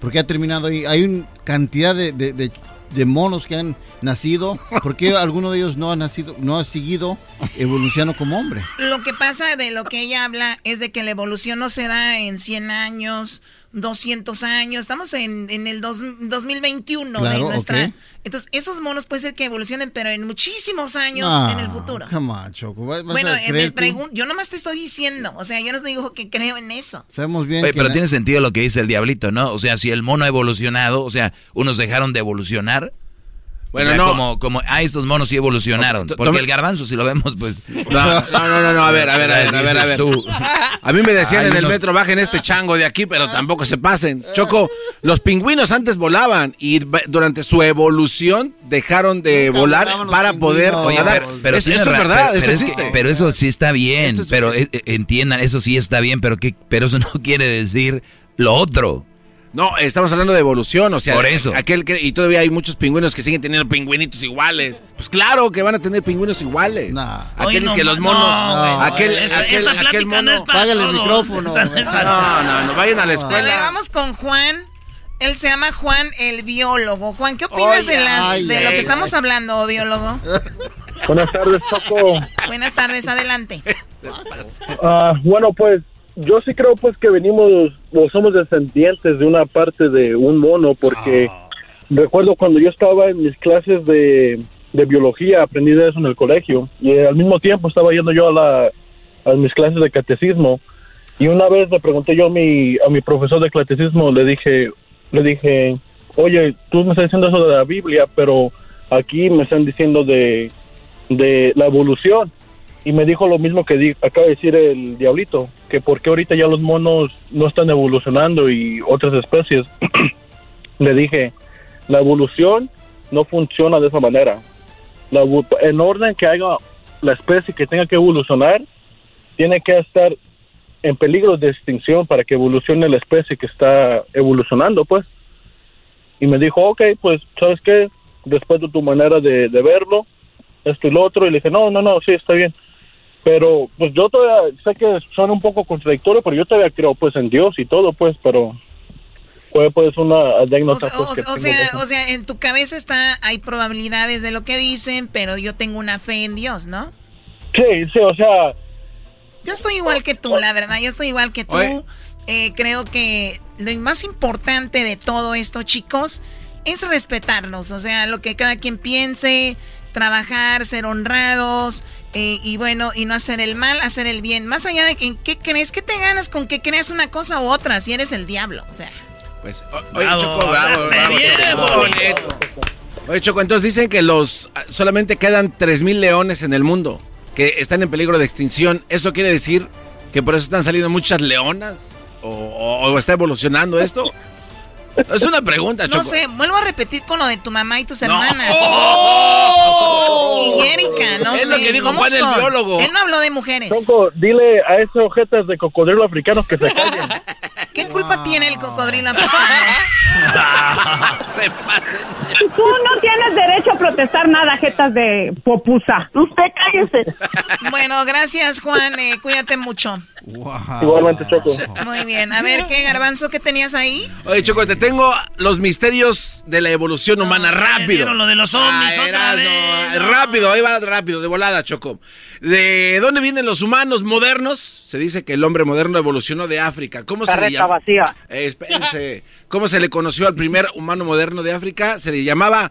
Porque ha terminado ahí. Hay una cantidad de, de- de- de monos que han nacido. ¿Por qué *laughs* alguno de ellos no ha nacido, no ha seguido evolucionando como hombre? Lo que pasa de lo que ella habla es de que la evolución no se da en 100 años, 200 años. Estamos en, en el dos- 2021 de Claro, nuestra... ok. Entonces, esos monos puede ser que evolucionen, pero en muchísimos años No, en el futuro. Come on, Choco. ¿Vas- vas Bueno, me pregun- yo nomás te estoy diciendo, o sea, yo no digo que creo en eso. Sabemos bien Oye, que pero tiene sentido lo que dice el diablito, ¿no? O sea, si el mono ha evolucionado, o sea, unos dejaron de evolucionar. Bueno, o sea, no. Como, como, ah, estos monos sí evolucionaron. To- Porque el garbanzo, si lo vemos, pues. No, no, no, no, no, a ver, a ver, a ver, a ver, a ver. A mí me decían en el unos- metro, bajen este chango de aquí, pero tampoco se pasen. Choco, los pingüinos antes volaban y durante su evolución dejaron de volar para poder. Oye, nadar. pero, esto es verdad, pero- esto pero es que- existe. pero eso sí está bien, es- pero eh, eh, entiendan, eso sí está bien, pero que, pero eso no *laughs* quiere decir lo otro. No, estamos hablando de evolución, o sea, Por eso. aquel que y todavía hay muchos pingüinos que siguen teniendo pingüinitos iguales. Pues claro que van a tener pingüinos iguales. Aquellos Hoy que no, los monos, no, aquel, Esta- aquel, esta aquel plática no es para Págale el micrófono. Esta no es para- No, no, no, vayan a la A ver, escuela. vamos con Juan. Él se llama Juan el biólogo. Juan, ¿qué opinas Oye, de, las, ay, de lo que estamos hablando, biólogo? Buenas tardes, Choco. Buenas tardes, adelante. Ah, bueno, pues yo sí creo pues que venimos o somos descendientes de una parte de un mono porque recuerdo cuando yo estaba en mis clases de, de biología, aprendí de eso en el colegio y al mismo tiempo estaba yendo yo a, la, a mis clases de catecismo y una vez le pregunté yo a mi, a mi profesor de catecismo, le dije, le dije, oye, tú me estás diciendo eso de la Biblia, pero aquí me están diciendo de, de la evolución y me dijo lo mismo que di- acaba de decir el diablito, que por qué ahorita ya los monos no están evolucionando y otras especies. *clears throat* Le dije, la evolución no funciona de esa manera. La en orden que haga la especie que tenga que evolucionar, tiene que estar en peligro de extinción para que evolucione la especie que está evolucionando, pues. Y me dijo, ok, pues, ¿sabes qué? Respeto tu manera de, de verlo, esto y lo otro. Y le dije, no, no, no, sí, está bien. Pero, pues yo todavía sé que suena un poco contradictorio, pero yo todavía creo, pues, en Dios y todo, pues, pero fue, pues, una O, anécdota, sea- pues, o- que o tengo de sea, o sea, en tu cabeza está, hay probabilidades de lo que dicen, pero yo tengo una fe en Dios, ¿no? Sí, sí, o sea... Yo estoy igual que tú, la verdad, yo estoy igual que tú. Eh, creo que lo más importante de todo esto, chicos, es respetarnos. O sea, lo que cada quien piense. trabajar, ser honrados eh, y bueno, y no hacer el mal, hacer el bien. Más allá de que, ¿qué crees? ¿Qué te ganas con que creas una cosa u otra si eres el diablo? O sea. Pues, oye, Choco, bravo, Oye, Choco, entonces dicen que los solamente quedan 3.000 leones en el mundo que están en peligro de extinción. ¿Eso quiere decir que por eso están saliendo muchas leonas? o está evolucionando esto? Es una pregunta, Choco. No sé, vuelvo a repetir con lo de tu mamá y tus hermanas. ¡Oh! Y Erika, no sé. Es lo que dijo Juan el biólogo. Él no habló de mujeres. Choco, dile a esos objetos de cocodrilo africanos que se callen. *laughs* ¿Qué culpa tiene el cocodrilo africano? *laughs* se pasen. Tú no tienes derecho a protestar nada, jetas de popusa. Usted cállese. Bueno, gracias, Juan. Eh, cuídate mucho. Igualmente, Choco. Muy bien. A ver, ¿qué, Garbanzo, qué tenías ahí? Oye, Choco, te tengo los misterios de la evolución humana. rápido. lo de los ovnis Rápido, ahí va rápido, de volada, Choco. ¿De dónde vienen los humanos modernos? Se dice que el hombre moderno evolucionó de África. ¿Cómo se le llama? vacía. Eh, ¿Cómo se le conoció al primer humano moderno de África? Se le llamaba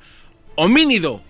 homínido.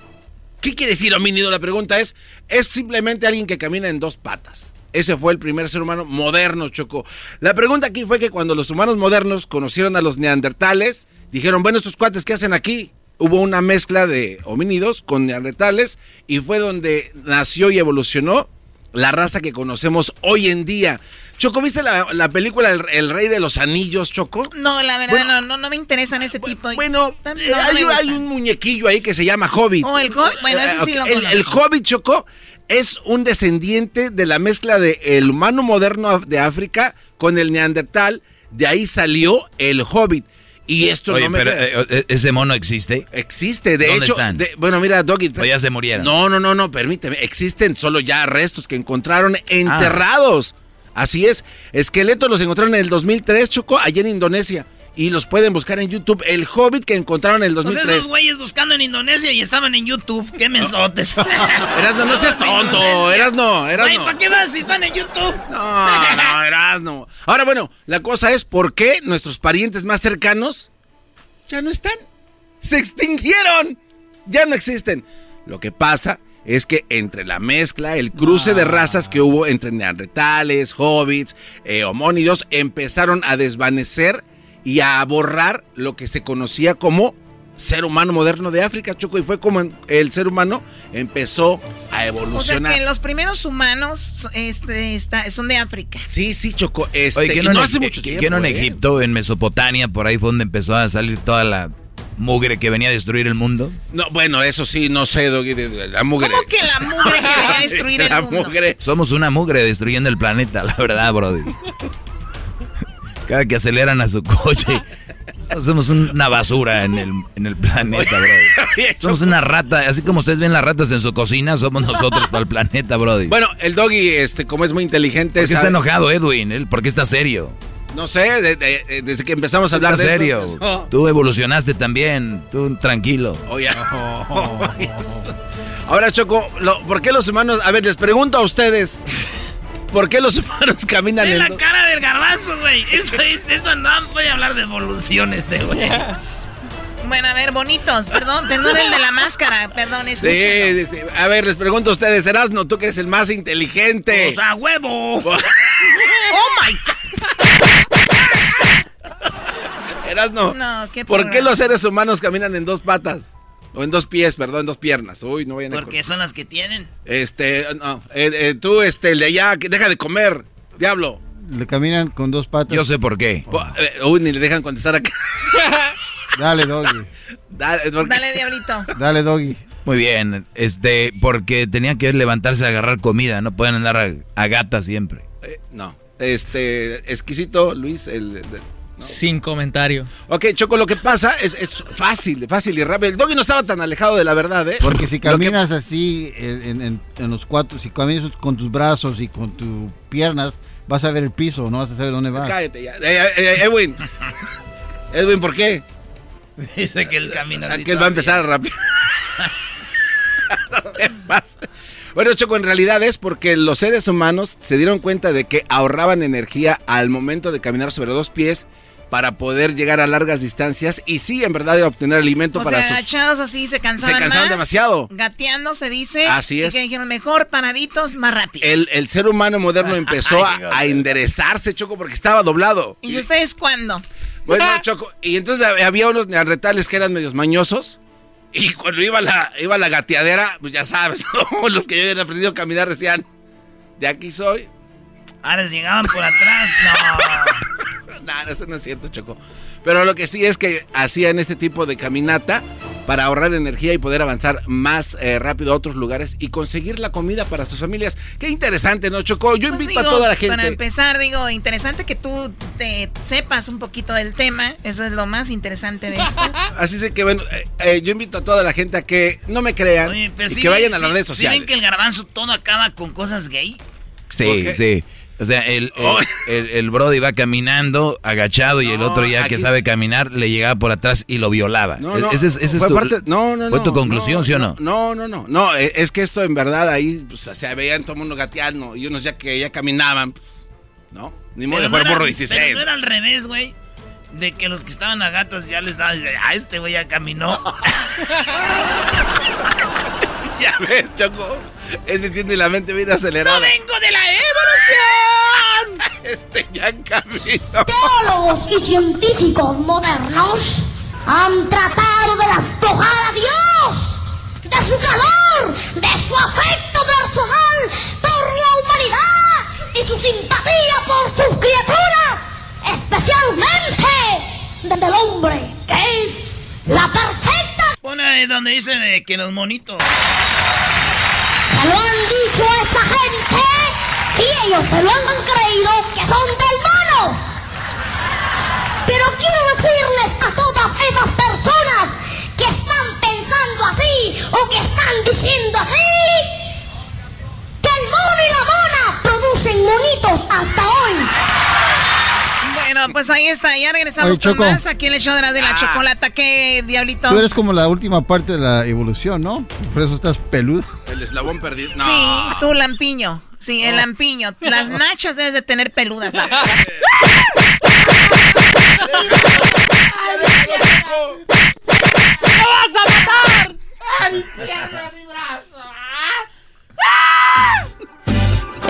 ¿Qué quiere decir homínido? La pregunta es, es simplemente alguien que camina en dos patas. Ese fue el primer ser humano moderno, Choco. La pregunta aquí fue que cuando los humanos modernos conocieron a los neandertales, dijeron, bueno, estos cuates, ¿qué hacen aquí? Hubo una mezcla de homínidos con neandertales y fue donde nació y evolucionó la raza que conocemos hoy en día. Choco, ¿viste la, película el, Rey de los Anillos, Choco? No, la verdad, no, no, me interesan ese tipo. Bueno, eh, hay, un muñequillo ahí que se llama Hobbit. Oh, el Hobbit, bueno, ese sí lo el, el Hobbit, Choco, es un descendiente de la mezcla del el humano moderno de África con el neandertal. De ahí salió el hobbit. Y esto no me... pero eh, eh, ese mono existe. Existe, de hecho. bueno, mira, Doggy. O ya se murieron. No, no, no, no, permíteme. Existen solo ya restos que encontraron enterrados. Así es. Esqueletos los encontraron en el 2003, Choco, allá en Indonesia y los pueden buscar en YouTube. El Hobbit que encontraron en el 2003. Pues esos güeyes buscando en Indonesia y estaban en YouTube. ¡Qué mensotes! *laughs* eras no, no seas tonto. Eras no, eras no. ¿para qué vas si están en YouTube? No, no, eras no. Ahora, bueno, la cosa es por qué nuestros parientes más cercanos ya no están. Se extinguieron. Ya no existen. Lo que pasa es que entre la mezcla, el cruce de razas que hubo entre neandertales, hobbits, eh, homónidos, empezaron a desvanecer y a borrar lo que se conocía como ser humano moderno de África, Choco, y fue como el ser humano empezó a evolucionar. O sea que los primeros humanos este, son de África. Sí, sí, Choco. Este, Oye, no, hace mucho tiempo. no en ¿eh? Egipto, en Mesopotamia, por ahí fue donde empezó a salir toda la mugre que venía a destruir el mundo? No, bueno, eso sí, no sé, la mugre. ¿Cómo que la mugre que venía a *laughs* destruir el mundo? Somos una mugre destruyendo el planeta, la verdad, brody. Cada que aceleran a su coche, somos una basura en el, en el planeta, bro. *laughs* Somos una rata, así como ustedes ven las ratas en su cocina, somos nosotros para el planeta, brody. Bueno, el doggy, este, como es muy inteligente. ¿Por qué está enojado, Edwin? ¿Por qué está serio? No sé, desde que empezamos a hablar de serio. *laughs* Tú evolucionaste también, tú tranquilo. Oye. *laughs* Ahora, Choco, ¿por qué los humanos? A ver, les pregunto a ustedes. ¿Por qué los humanos caminan en la cara del garbanzo, güey. Eso, es, esto no voy a hablar de evoluciones de güey. Bueno, a ver, bonitos, perdón, perdón el de la máscara, perdón, escúchalo. Sí, sí, A ver, les pregunto a ustedes, Erasno, tú que eres el más inteligente. O sea, huevo. *laughs* oh my God. Erasno, no, ¿qué ¿por qué los seres humanos caminan en dos patas? O en dos pies, perdón, en dos piernas. Uy, no voy a Porque son las que tienen. Este, no. Eh, eh, tú, este, el de allá, que deja de comer, diablo. Le caminan con dos patas. Yo sé por qué. Eh, uy, ni le dejan contestar acá. *laughs* Dale, doggy. Dale, Dale, diablito. Dale, doggy. Muy bien, este, porque tenía que levantarse a agarrar comida, no pueden andar a, gata siempre. no, este, exquisito, Luis, el, sin comentario. Ok, Choco, lo que pasa es, fácil, fácil y rápido. El doggy no estaba tan alejado de la verdad, ¿eh? Porque si caminas así en, los cuatro, si caminas con tus brazos y con tus piernas, vas a ver el piso, no vas a saber dónde vas. Cállate ya. Eh, eh, eh, Edwin. Edwin, ¿por qué? Dice que él camina así. Que él va a empezar rápido. *laughs* no te Bueno, Choco, en realidad es porque los seres humanos se dieron cuenta de que ahorraban energía al momento de caminar sobre dos pies para poder llegar a largas distancias y sí, en verdad, obtener alimento o para sea, sus... agachados así se cansaban Se cansaban más, demasiado. Gateando se dice. Así y es. que dijeron, mejor paraditos, más rápido. El, el ser humano moderno *laughs* empezó a, a enderezarse, Choco, porque estaba doblado. ¿Y ustedes cuándo? Bueno, *laughs* Choco, y entonces había unos neandertales que eran medios mañosos. Y cuando iba la, iba la gateadera, pues ya sabes, *laughs* ¿no? los que ya habían aprendido a caminar decían, de aquí soy. Ah, les llegaban por atrás. No. No, eso no es cierto, Choco. Pero lo que sí es que hacían este tipo de caminata para ahorrar energía y poder avanzar más eh, rápido a otros lugares y conseguir la comida para sus familias. Qué interesante, ¿no, Choco? Yo Pues invito digo, a toda la gente. Para empezar, digo, interesante que tú te sepas un poquito del tema. Eso es lo más interesante de esto. *laughs* Así es que, bueno, eh, eh, yo invito a toda la gente a que no me crean Oye, pero y sí que vayan a las sí- redes sí sociales. ven que el garbanzo todo acaba con cosas gay? Sí, sí. O sea, el, el, el- el Brody va caminando agachado y el No, otro ya que sabe caminar le llegaba por atrás y lo violaba. No, no, Ese es, ese es fue tu, parte- no, no, ¿Fue no, tu conclusión, sí o no? No, no, no. No, eh, es que esto en verdad ahí pues, se veían todo el mundo gateando y unos ya que ya caminaban. pues, ¿No? Ni modo de no jugar era- borro Pero 16. no era al revés, güey. De que los que estaban a gatos ya les daban. Ah, este güey ya caminó. *laughs* ya ves, Choco. Ese tiene la mente bien acelerada. ¡No vengo de la evolución! *laughs* este ya caminó. Teólogos y científicos modernos han tratado de despojar a Dios de su calor, de su afecto personal por la humanidad y su simpatía por sus criaturas, especialmente del hombre, que es la perfecta. Pone ahí donde dice de que los monitos. Lo han dicho esa gente y ellos se lo han creído que son del mono. Pero quiero decirles a todas esas personas que están pensando así o que están diciendo así que el mono y la mona producen monitos hasta hoy. Bueno, pues ahí está. Ya regresamos Oye, con Choco. más aquí en el show de la, de la Ah. chocolata. ¿Qué, Diablito? Tú eres como la última parte de la evolución, ¿no? Por eso estás peludo. El eslabón perdido. No. Sí, tú lampiño. Sí, el lampiño. Las nachas debes de tener peludas. va. *laughs* ¡Me vas a matar! ¡A mi pierna, mi brazo!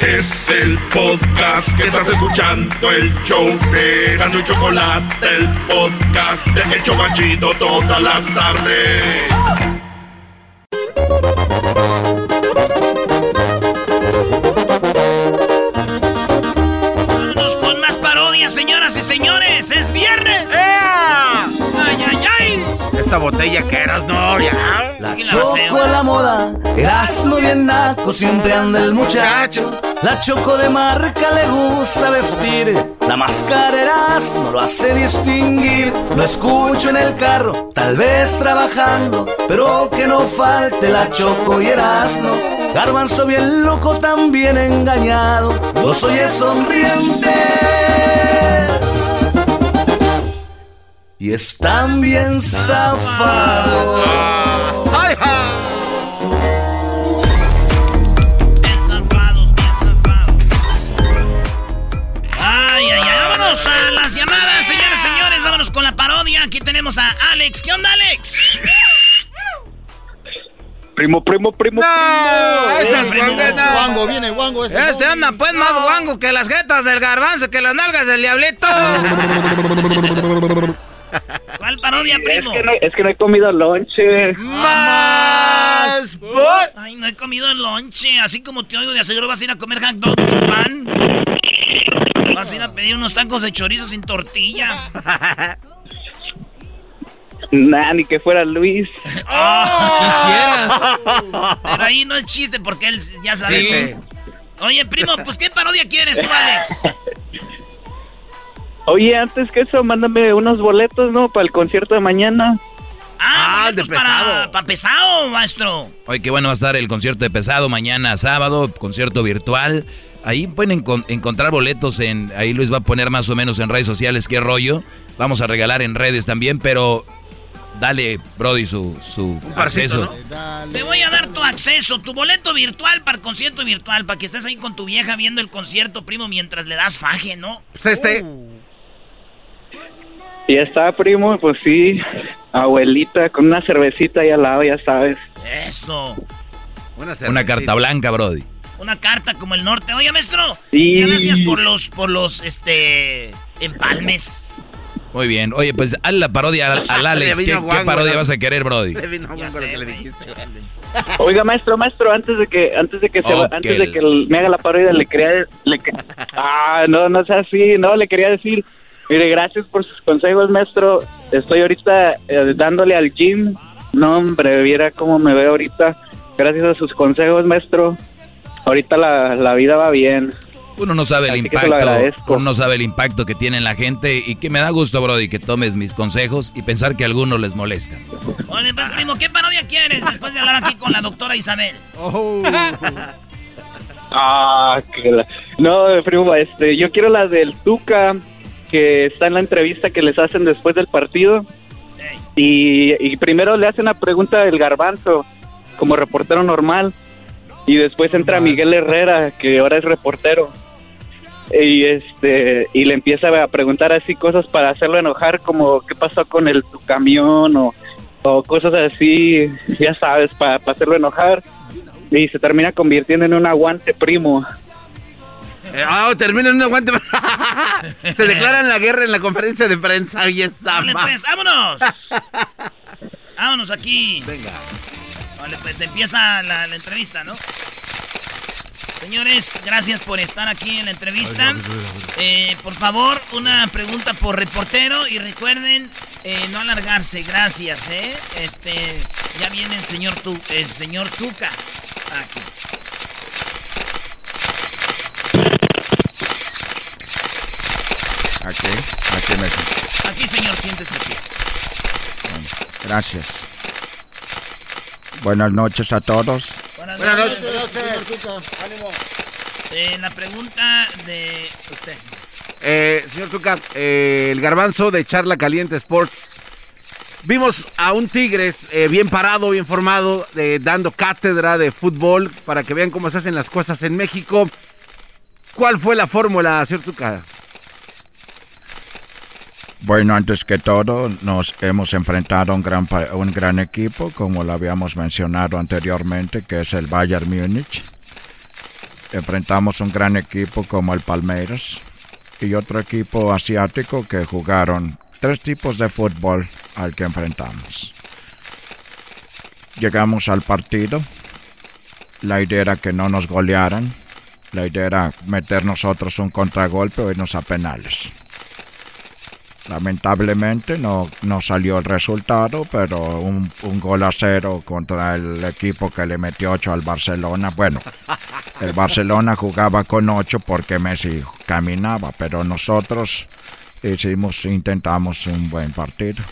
Es el podcast que estás escuchando, el show de y Chocolate, el podcast de El Chobachito todas las tardes. Vámonos con más parodias, señoras y señores. Es viernes. ¡Ay, ay, ay! Esta botella que eras, no, ya. La ¿Quién la choco hace, a la moda, Erasmo bien naco, siempre anda el muchacho. La choco de marca le gusta vestir, la máscara Erasmo lo hace distinguir. Lo escucho en el carro, tal vez trabajando, pero que no falte la choco y Erasmo. Garbanzo bien loco, también engañado, los oye sonrientes. Y están bien zafados. Las llamadas, señores, señores. Vámonos con la parodia. Aquí tenemos a Alex. ¿Qué onda, Alex? Primo, primo, primo, Este es primo. guangana. Wango, viene Wango. Este, Este anda pues más guango que las jetas del garbanzo, que las nalgas del diablito. ¿Cuál parodia, primo? Es que no, es que no he comido lonche. ¡Más! Ay, no he comido lonche. Así como te oigo de aseguro, vas a ir a comer hot dogs sin pan. Vas a ir a pedir unos tacos de chorizo sin tortilla. *laughs* Nah, ni que fuera Luis. *laughs* ¡Oh! Pero ahí no es chiste porque él ya sabe. Sí. Oye, primo, pues ¿qué parodia quieres tú, Alex? *laughs* Oye, antes que eso, mándame unos boletos, ¿no? Para el concierto de mañana. Ah, boletos para, para pesado, maestro. Oye, qué bueno va a estar el concierto de pesado mañana sábado, concierto virtual. Ahí pueden encon- encontrar boletos en. Ahí Luis va a poner más o menos en redes sociales qué rollo. Vamos a regalar en redes también, pero dale, Brody, su, su acceso. Te voy a dar tu acceso, tu boleto virtual para el concierto virtual, para que estés ahí con tu vieja viendo el concierto, primo, mientras le das faje, ¿no? Pues este. Y está, primo, pues sí. Abuelita, con una cervecita ahí al lado, ya sabes. Eso. Una carta blanca, Brody. Una carta como el norte. Oye, maestro. Sí. Gracias por los, por los, este, empalmes. Muy bien. Oye, pues haz la parodia al, al *laughs* Alex. Le ¿Qué, parodia ¿no? vas a querer, Brody? Oiga, maestro, maestro, antes de que antes de que se, antes de que me haga la parodia le quería le *laughs* Ah, no, no sea así, no, le quería decir, mire, gracias por sus consejos, maestro. Estoy ahorita eh, dándole al gym. No, hombre, viera cómo me veo ahorita. Gracias a sus consejos, maestro. Ahorita la, la vida va bien. Uno no sabe el Así impacto, uno no sabe el impacto que tiene en la gente y que me da gusto, Brody, que tomes mis consejos y pensar que a algunos les molesta. Oye, pues, primo, ¿qué parodia quieres después de hablar aquí con la doctora Isabel? *laughs* Ah, que la- No, primo, este, yo quiero la del Tuca, que está en la entrevista que les hacen después del partido. Y, y primero le hacen una pregunta del garbanzo, como reportero normal. Y después entra Miguel Herrera, que ahora es reportero. Y este y le empieza a preguntar así cosas para hacerlo enojar, como qué pasó con el tu camión o, o cosas así, ya sabes, para hacerlo enojar. Y se termina convirtiendo en un aguante primo. Eh, Ah, termina en un aguante. *laughs* Se declaran la guerra en la conferencia de prensa y esa Vale, ma- pues, vámonos. *laughs* vámonos aquí. Venga. Vale, pues empieza la, la entrevista, ¿no? Señores, gracias por estar aquí en la entrevista. Eh, por favor, una pregunta por reportero y recuerden eh, no alargarse, gracias, ¿eh? Este, ya viene el señor tu, el señor Tuca. Aquí. Aquí, aquí me... Aquí, señor, siéntese aquí. Gracias. Buenas noches a todos. Buenas Buenas noches. noches. Eh, la pregunta de usted. Eh, señor Tuca, eh, el garbanzo de Charla Caliente Sports. Vimos a un Tigres eh, bien parado, bien formado, eh, dando cátedra de fútbol para que vean cómo se hacen las cosas en México. ¿Cuál fue la fórmula, señor Tuca? Bueno, antes que todo, nos hemos enfrentado a un gran, un gran equipo, como lo habíamos mencionado anteriormente, que es el Bayern Múnich. Enfrentamos un gran equipo como el Palmeiras y otro equipo asiático que jugaron tres tipos de fútbol al que enfrentamos. Llegamos al partido. La idea era que no nos golearan. La idea era meter nosotros un contragolpe o irnos a penales. Lamentablemente no, no salió el resultado, pero un, un gol a cero contra el equipo que le metió 8 al Barcelona. Bueno, *laughs* el Barcelona jugaba con 8 porque Messi caminaba, pero nosotros hicimos, intentamos un buen partido.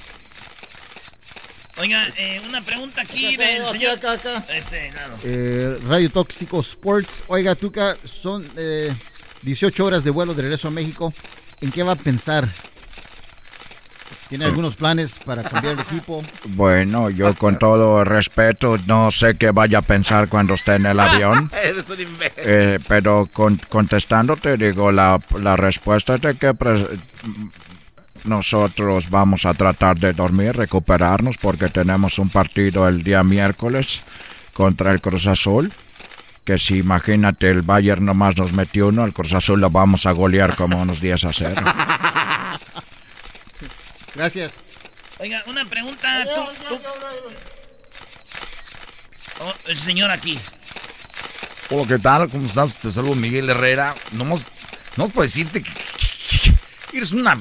Oiga, eh, una pregunta aquí del acá, señor. acá, acá. Este, claro. Eh, Radio Tóxico Sports. Oiga, Tuca, son eh, 18 horas de vuelo de regreso a México. ¿En qué va a pensar? ¿Tiene algunos planes para cambiar el equipo? Bueno, yo con todo respeto no sé qué vaya a pensar cuando esté en el avión. *laughs* Eres un imbécil. Eh, pero con- contestándote, digo, la, la respuesta es de que nosotros vamos a tratar de dormir, recuperarnos, porque tenemos un partido el día miércoles contra el Cruz Azul. Que si imagínate, el Bayern nomás nos metió uno, el Cruz Azul lo vamos a golear como unos 10 a 0. *laughs* Gracias. Oiga, una pregunta. Oh, el señor aquí. Hola, ¿qué tal? ¿Cómo estás? Te saludo Miguel Herrera. No más, no puedo decirte que, eres una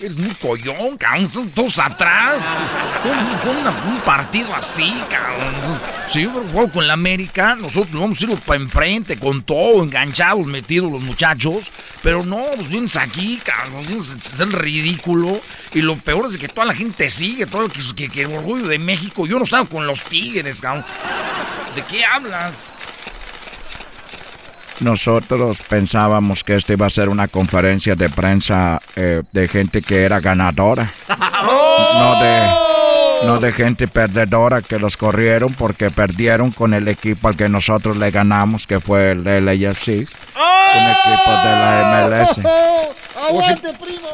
Eres un collón, cabrón. Todos atrás. Con, un partido así, cabrón. Si yo juego con la América, nosotros vamos a ir para enfrente, con todo, enganchados, metidos los muchachos. Pero no, pues vienes aquí, cabrón. Vienes a hacer ridículo. Y lo peor es que toda la gente sigue, todo el que, que, orgullo de México. Yo no estaba con los tigres, cabrón. ¿De qué hablas? Nosotros pensábamos que este iba a ser una conferencia de prensa eh, de gente que era ganadora. *laughs* No de, no de gente perdedora que los corrieron porque perdieron con el equipo al que nosotros le ganamos, que fue el LAFC. Un equipo de la MLS. Oh,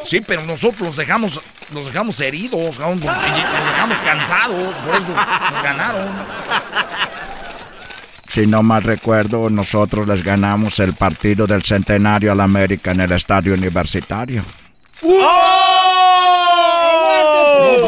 sí, pero nosotros los dejamos, los dejamos heridos, los dejamos cansados, por eso nos ganaron. *laughs* Si no mal recuerdo, nosotros les ganamos el partido del centenario al América en el estadio universitario. ¡Oh!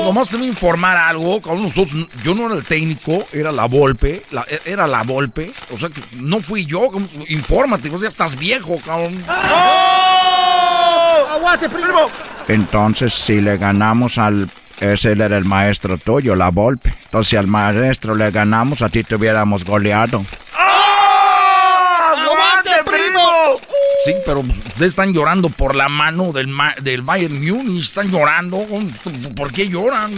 nomás te voy a informar algo, nosotros, yo no era el técnico, era la Volpe, era la Volpe, o sea que no fui yo, infórmate, ya estás viejo, cabrón. ¡Oh! ¡Aguante, primo! Entonces, si le ganamos al ese era el maestro tuyo, la Volpe. Entonces, si al maestro le ganamos, a ti te hubiéramos goleado. ¡Ah! ¡Aguante, primo! Sí, pero ustedes están llorando por la mano del, del Bayern Munich. Están llorando. ¿Por qué lloran?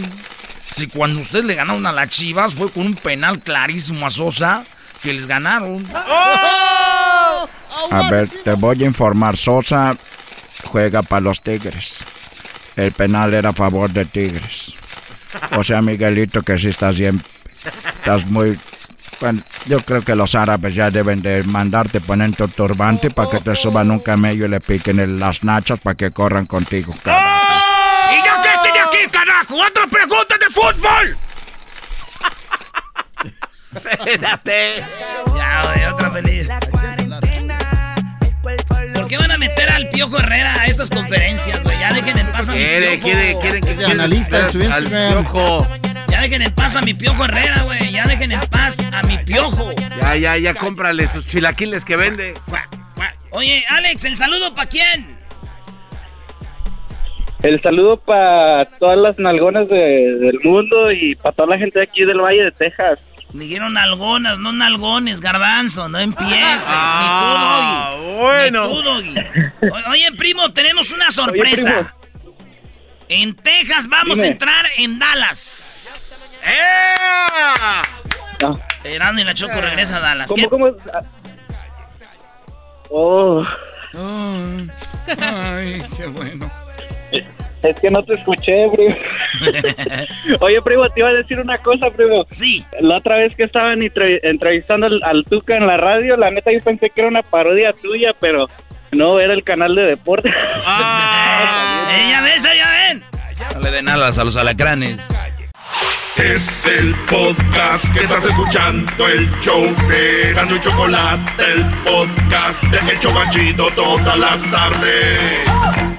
Si cuando ustedes le ganaron a las Chivas fue con un penal clarísimo a Sosa que les ganaron. ¡Oh! A ver, te voy a informar. Sosa juega para los Tigres el penal era a favor de Tigres. O sea, Miguelito, que si estás bien, estás muy... Bueno, yo creo que los árabes ya deben de mandarte poner tu turbante para que te suban un camello y le piquen en las nachas para que corran contigo. ¡Oh! ¿Y yo qué tiene aquí, carajo? ¡Otra pregunta de fútbol! *laughs* Espérate. Ya, otra feliz qué van a meter al Piojo Herrera a estas conferencias, güey? Ya dejen en paz a mi Piojo. Quiere, quiere, quiere, analista al Piojo. Ya dejen en paz a mi Piojo Herrera, güey. Ya dejen en paz a mi Piojo. Ya, ya, ya, cómprale sus chilaquiles que vende. Oye, Alex, ¿el saludo para quién? El saludo para todas las nalgonas del mundo y para toda la gente de aquí del Valle de Texas. Dijeron nalgonas, no nalgones, garbanzo, no empieces. Ah, ni tú, Bueno. Oye, primo, tenemos una sorpresa. en Texas vamos a entrar en Dallas. ¡Eh! No. y la Choco regresa a Dallas. ¿Cómo, cómo? Oh. Ay, qué bueno. Es que no te escuché, primo. *laughs* Oye, primo, te iba a decir una cosa, primo. Sí. La otra vez que estaban entrevistando al, Tuca en la radio, la neta yo pensé que era una parodia tuya, pero no, era el canal de deporte. ¡Ah! *laughs* eh, ya ven, ya ven! No le den alas a los alacranes. Es el podcast que estás escuchando, el show de Gano y Chocolate, el podcast de El Chobachito todas las tardes.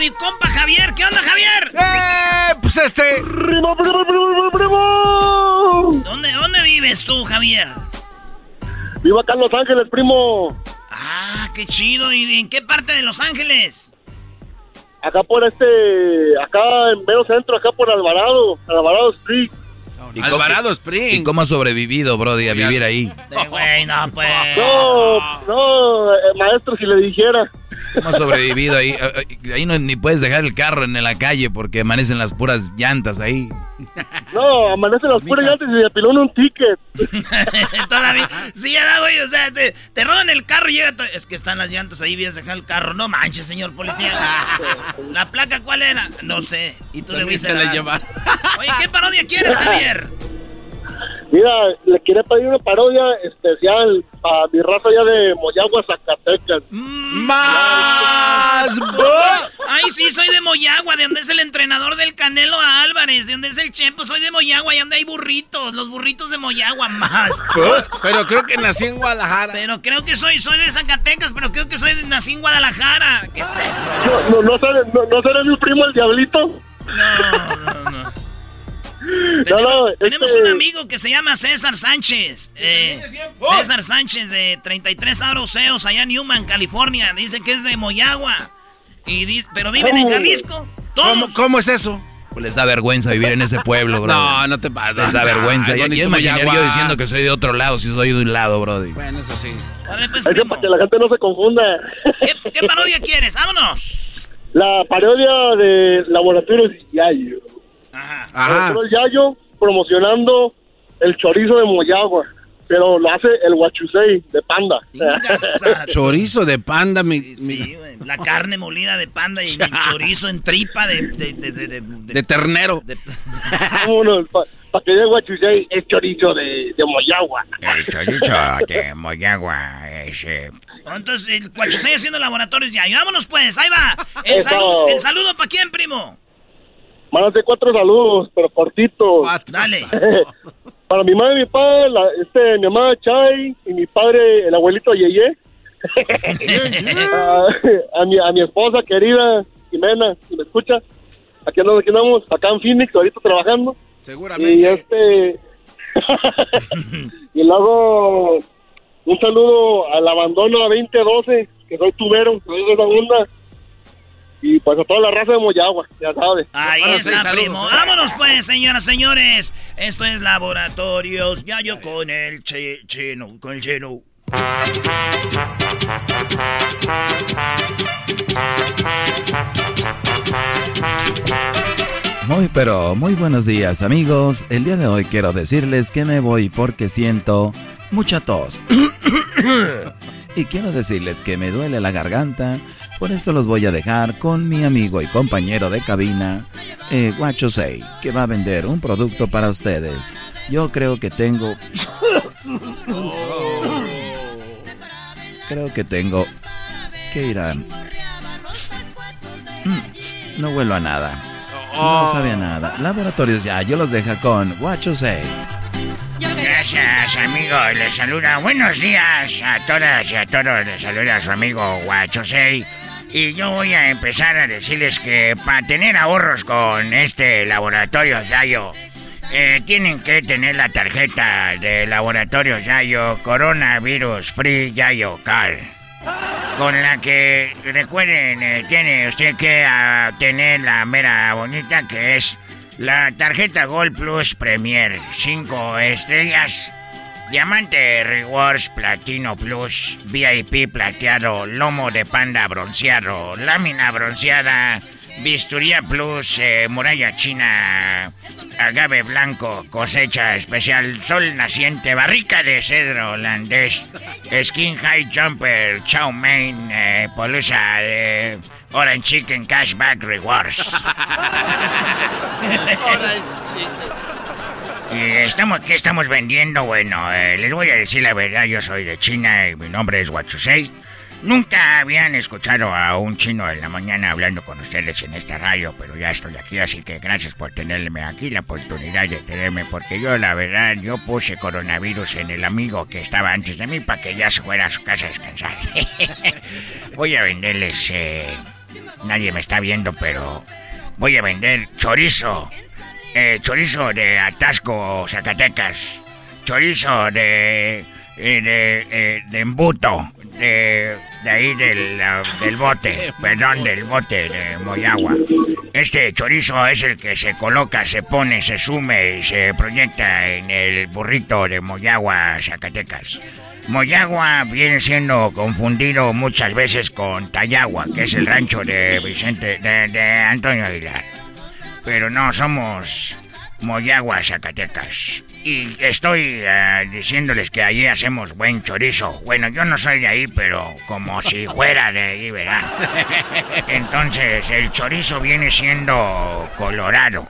mi compa Javier. ¿Qué onda, Javier? ¡Eh! Pues este. ¿Dónde, ¿Dónde vives tú, Javier? Vivo acá en Los Ángeles, primo. Ah, qué chido. ¿Y en qué parte de Los Ángeles? Acá por este. Acá en medio centro, acá por Alvarado. Alvarado Street. ¿Y Alvarado Spring. ¿Y cómo ha sobrevivido, Brody, a vivir ahí? güey, no, pues. No, no, eh, maestro, si le dijera. ¿Cómo has sobrevivido ahí? Eh, eh, ahí no, ni puedes dejar el carro en la calle porque amanecen las puras llantas ahí. No, amanece las puras llantas y se piló un ticket. *laughs* Todavía. Sí, ya da, güey. O sea, te, te roban el carro y llega. to- Es que están las llantas ahí, vienes a dejar el carro. No manches, señor policía. ¿La placa cuál era? No sé. Y tú le se la llevaron. Oye, ¿qué parodia quieres, Javier? Mira, le quería pedir una parodia especial a mi raza allá de Moyagua, Zacatecas. ¡Más! *laughs* Ay, sí, soy de Moyagua, de donde es el entrenador del Canelo Álvarez, de donde es el Chepo, soy de Moyagua, y donde hay burritos, los burritos de Moyagua, más. Pero creo que nací en Guadalajara. Pero creo que soy, soy de Zacatecas, pero creo que soy de, nací en Guadalajara. ¿Qué es eso? No, no, no, no, no será mi primo el diablito. No, no, no. No, no, Tenemos este- un amigo que se llama César Sánchez. eh, César Sánchez de 33 Aroseos allá en Newman, California. Dice que es de Moyagua. Y dice, pero viven en Jalisco. ¿Cómo, cómo es eso? Pues les da vergüenza vivir en ese pueblo, bro. *laughs* No, no te pases. Les da vergüenza. Ay, Ya imaginaría Moyagua. yo diciendo que soy de otro lado si soy de un lado, brody. Bueno, eso sí. pues, Eso para que la gente no se confunda. ¿Qué, qué parodia quieres? ¡Vámonos! La parodia de Laboratorios Yayo. Ajá. Laboratorios Yayo promocionando el chorizo de Moyagua. Pero lo hace el guachusei de panda. *laughs* Chorizo de panda, mi, mi- La carne molida de panda y el *laughs* chorizo en tripa de... De, de, de, de- de ternero. *laughs* Vámonos, para que el guachusei es chorizo de, de Moyagua. El chorizo de Moyagua ese. Entonces, el cuachusei haciendo laboratorios ya. Y vámonos pues, ahí va. El, saludo, el saludo para quién, primo. Mándate cuatro saludos, pero cortitos. Dale. *laughs* Para mi madre y mi padre, la- este, mi mamá Chay y mi padre, el abuelito Yeye. *laughs* *laughs* a, a mi, a mi esposa querida, Jimena, si me escucha. Aquí andamos, aquí andamos, acá en Phoenix, ahorita trabajando. Seguramente. Y este. y luego, un saludo al abandono a 2012, que soy tubero, que soy de esa onda. Y pues a toda la raza de Moyagua, ya sabes. Ahí está, primo. Vámonos pues, señoras, señores. Esto es Laboratorios. Ya yo con el che- chino, con el chino. Muy pero muy buenos días amigos. El día de hoy quiero decirles que me voy porque siento mucha tos. *coughs* y quiero decirles que me duele la garganta. Por eso los voy a dejar con mi amigo y compañero de cabina, eh, Guacho Sei, que va a vender un producto para ustedes. Yo creo que tengo... Creo que tengo que ir a... Mm, No huelo a nada. No sabe a nada. Laboratorios ya, yo los dejo con Guacho Sei. Gracias, amigo. Les saluda. Buenos días a todas y a todos. Les saluda su amigo Guachosei. Y yo voy a empezar a decirles que para tener ahorros con este laboratorio Yayo, eh, tienen que tener la tarjeta de laboratorio Yayo Coronavirus Free Yayo Car. Con la que, recuerden, eh, tiene usted que ah, tener la mera bonita que es la tarjeta Gold Plus Premier. 5 estrellas. Diamante Rewards Platino Plus. VIP plateado. Lomo de panda bronceado. Lámina bronceada. Bisturía Plus. eh, muralla china. Agave blanco. Cosecha especial. Sol naciente. Barrica de cedro holandés. Skin High Jumper. Chow mein. eh, polusa. Orange Chicken Cashback Rewards. *laughs* Y estamos, ¿qué estamos vendiendo? Bueno, eh, les voy a decir la verdad, yo soy de China y mi nombre es Watsusei. Nunca habían escuchado a un chino en la mañana hablando con ustedes en esta radio, pero ya estoy aquí, así que gracias por tenerme aquí, la oportunidad de tenerme, porque yo la verdad, yo puse coronavirus en el amigo que estaba antes de mí para que ya se fuera a su casa a descansar. *laughs* voy a venderles, eh, nadie me está viendo, pero voy a vender chorizo. Eh, chorizo de Atasco, Zacatecas. Chorizo de. eh, de, eh, de embuto. De, de ahí del, del bote. *laughs* Perdón, del bote de Moyagua. Este chorizo es el que se coloca, se pone, se sume y se proyecta en el burrito de Moyagua, Zacatecas. Moyagua viene siendo confundido muchas veces con Tayagua, que es el rancho de Vicente, de, de Antonio Aguilar. Pero no, somos Moyagua, Zacatecas. Y estoy eh, diciéndoles que allí hacemos buen chorizo. Bueno, yo no soy de ahí, pero como si fuera de ahí, ¿verdad? Entonces, el chorizo viene siendo colorado.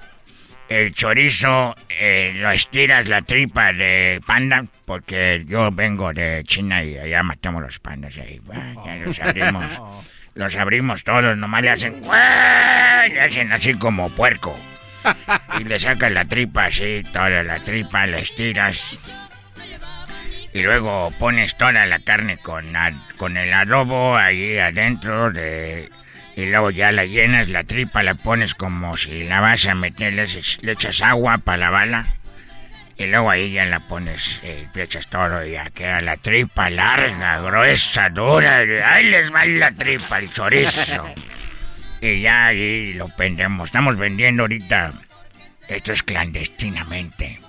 El chorizo eh, lo estiras la tripa de panda, porque yo vengo de China y allá matamos los pandas ahí. Ya los abrimos. *laughs* Los abrimos todos, nomás le hacen... Le hacen así como puerco. *laughs* Y le sacas la tripa así, toda la tripa, la estiras. Y luego pones toda la carne con, con el adobo ahí adentro de... Y luego ya la llenas, la tripa la pones como si la vas a meter, le, echas agua para la bala. Y luego ahí ya la pones, eh, le echas todo y ya queda la tripa larga, gruesa, dura. Ahí les va la tripa, el chorizo. *laughs* Y ya ahí lo vendemos. Estamos vendiendo ahorita. Esto es clandestinamente.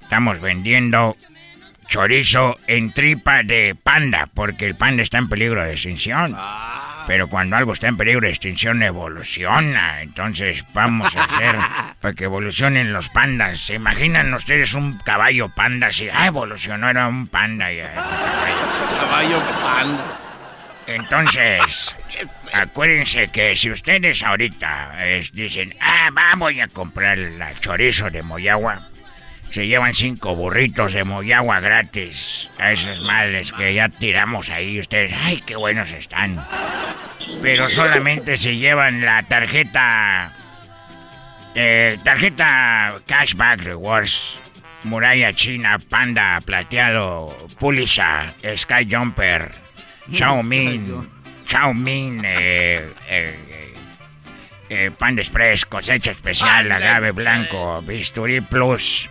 Estamos vendiendo chorizo en tripa de panda, porque el panda está en peligro de extinción. Pero cuando algo está en peligro de extinción, evoluciona. Entonces vamos a hacer *laughs* para que evolucionen los pandas. ¿Se imaginan ustedes un caballo panda así? Ah, evolucionó, era un panda. Ya, caballo panda. Entonces, *laughs* acuérdense que si ustedes ahorita dicen, ah, vamos a comprar el chorizo de Moyagua, se llevan cinco burritos de Moyagua gratis a esas madres que ya tiramos ahí. Ustedes, ay, qué buenos están. Pero solamente se llevan la tarjeta, eh, tarjeta Cashback Rewards. Muralla China, Panda, Plateado, Pulisha, Sky Jumper, Xiaomin, Xiaomin, eh, eh, eh, Pan Express, cosecha especial, agave blanco, bisturí plus,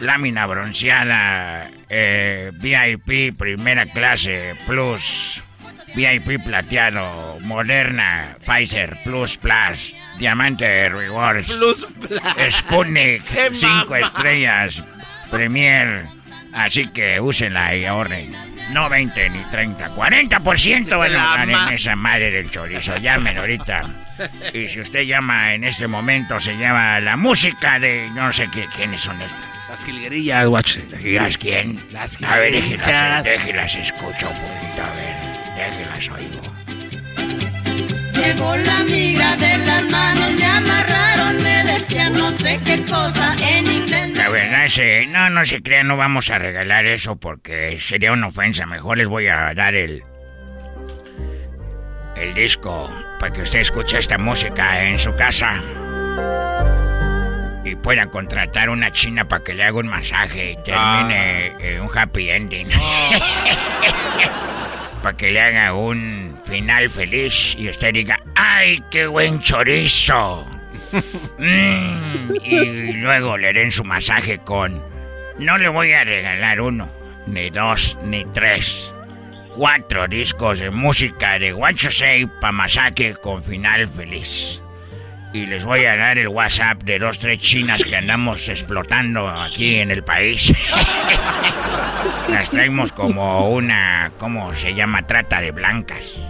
lámina bronceada, eh, VIP primera clase plus, VIP plateado, moderna, Pfizer Plus Plus, Diamante Rewards, Plus Sputnik, *laughs* 5 estrellas, Premier, así que úsenla y ahorren. No 20 ni 30, 40% van a en esa madre del chorizo. Llamen ahorita. Y si usted llama en este momento, se llama la música de no sé qué, quiénes son estas. Las jilguerillas, guach. ¿Las quién? Las A ver, jilguerillas. déjelas, déjelas escucho un poquito, a ver. Déjelas oigo. Llegó la migra de las manos, me amarraron, me decían no sé qué cosa en inglés. La verdad es, eh, no, no se crean, no vamos a regalar eso porque sería una ofensa. Mejor les voy a dar el. El disco para que usted escuche esta música en su casa. Y pueda contratar una china para que le haga un masaje y termine eh, un happy ending. *laughs* para que le haga un final feliz y usted diga, ¡ay, qué buen chorizo! *laughs* Mm, y luego le den su masaje con... No le voy a regalar uno, ni dos, ni tres. Cuatro discos de música de para masaje con final feliz. Y les voy a dar el WhatsApp de dos, tres chinas que andamos explotando aquí en el país. *laughs* Las traemos como una, ¿cómo se llama? Trata de blancas.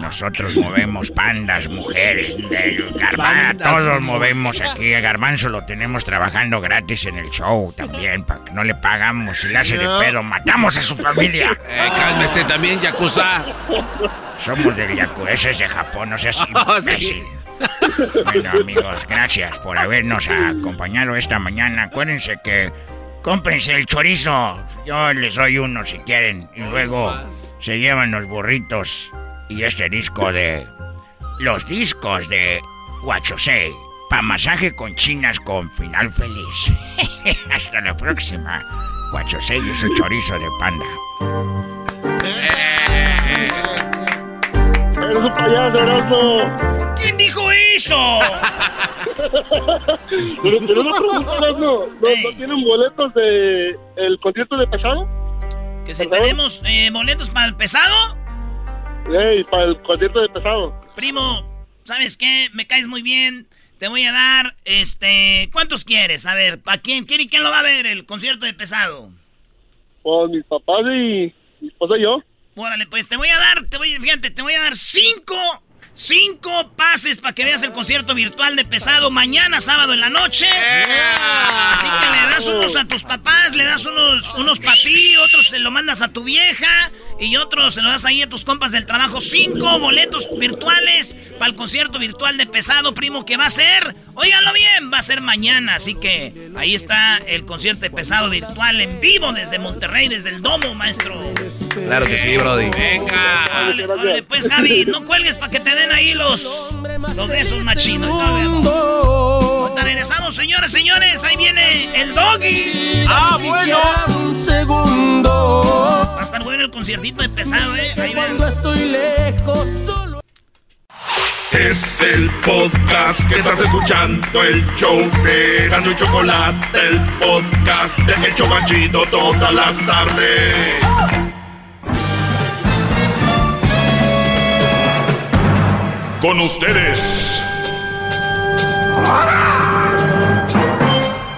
Nosotros movemos pandas, mujeres, de garbanzo, todos movemos aquí. A Garbanzo lo tenemos trabajando gratis en el show también, para que no le pagamos. Si le hace de pedo, matamos a su familia. *laughs* Eh, cálmese también, Yakuza. Somos del Yaku, ese es de Japón, no seas Oh, *laughs* sí. Bueno, amigos, gracias por habernos acompañado esta mañana. Acuérdense que cómprense el chorizo. Yo les doy uno si quieren. Y luego se llevan los burritos y este disco de. Los discos de Huachosei. Pa' masaje con chinas con final feliz. *laughs* Hasta la próxima. Huachosei y su chorizo de panda. ¡Eres un payaso, Erasmo! ¿Quién dijo eso? *laughs* Pero, pero una pregunta, Erasmo. ¿No, ¿No tienen boletos de el concierto de pesado? Que si tenemos eh, boletos para el pesado, Ey, para el concierto de pesado. primo, ¿sabes qué? Me caes muy bien. Te voy a dar, este, ¿cuántos quieres? A ver, ¿para quién? ¿Quién y quién lo va a ver el concierto de pesado? Pues mis papás y mi esposa y yo. Órale, pues te voy a dar, te voy, fíjate, te voy a dar cinco, Cinco pases para que veas el concierto virtual de pesado mañana sábado en la noche. Así que le das unos a tus papás, le das unos, unos para ti, otros se lo mandas a tu vieja y otros se lo das ahí a tus compas del trabajo. Cinco boletos virtuales para el concierto virtual de pesado, primo, que va a ser, óiganlo bien, va a ser mañana. Así que ahí está el concierto de pesado virtual en vivo desde Monterrey, desde el Domo, maestro. Claro que sí, Brody. Venga. Órale, pues, Javi, no cuelgues para que te den ahí los, los de esos machinos. Ahorita regresamos, señores, señores. Ahí viene el doggy. Ah, bueno. Conciertito de pesado, ¿eh? Ahí Cuando estoy lejos, solo. Es el podcast que estás escuchando, el show de Gano y Chocolate, el podcast de El Chocachito todas las tardes. Con ustedes.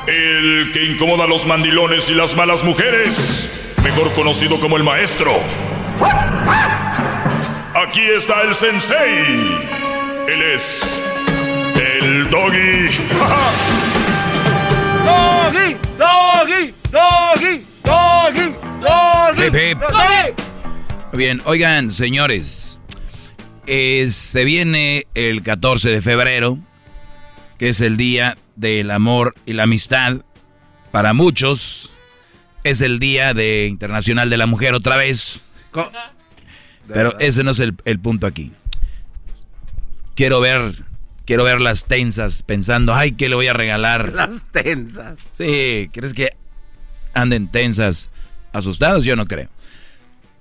El que incomoda a los mandilones y las malas mujeres. Mejor conocido como el maestro. Aquí está el sensei. Él es. El doggy. *laughs* ¡Doggy! ¡Doggy! ¡Doggy! ¡Doggy! ¡Doggy! Hip, hip. ¡Doggy! Bien, oigan, señores. eh, se viene el 14 de febrero, que es el día del amor y la amistad. Para muchos, es el día de Internacional de la Mujer otra vez. Pero ese no es el, el punto aquí. Quiero ver, quiero ver las tensas pensando, ay, ¿qué le voy a regalar? *laughs* Las tensas. Sí, ¿crees que anden tensas, asustados? Yo no creo.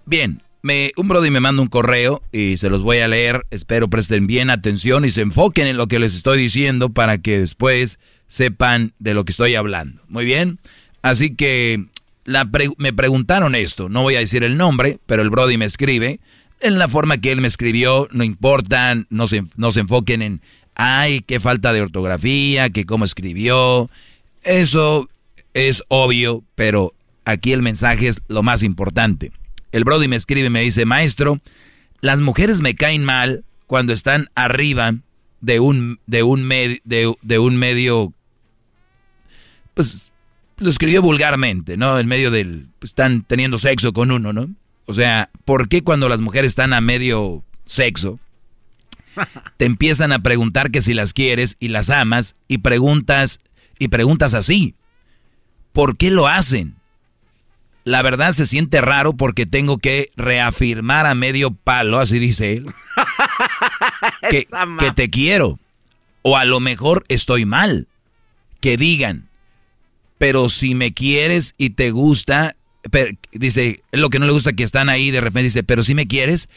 Bien, me, un Brody me manda un correo y se los voy a leer. Espero presten bien atención y se enfoquen en lo que les estoy diciendo para que después sepan de lo que estoy hablando. Muy bien. Así que la me preguntaron esto. No voy a decir el nombre, pero el Brody me escribe. En la forma que él me escribió, no importa, no se, no se enfoquen en, ay, qué falta de ortografía, que cómo escribió. Eso es obvio, pero aquí el mensaje es lo más importante. El Brody me escribe y me dice, maestro, las mujeres me caen mal cuando están arriba de un, de un, med- de un medio, pues lo escribió vulgarmente, ¿no? En medio del, pues, están teniendo sexo con uno, ¿no? O sea, ¿por qué cuando las mujeres están a medio sexo, te empiezan a preguntar que si las quieres y las amas y preguntas y preguntas así? ¿Por qué lo hacen? La verdad se siente raro porque tengo que reafirmar a medio palo, así dice él, *laughs* que, que te quiero. O a lo mejor estoy mal. Que digan, pero si me quieres y te gusta, pero- dice, lo que no le gusta que están ahí, de repente dice, pero si me quieres,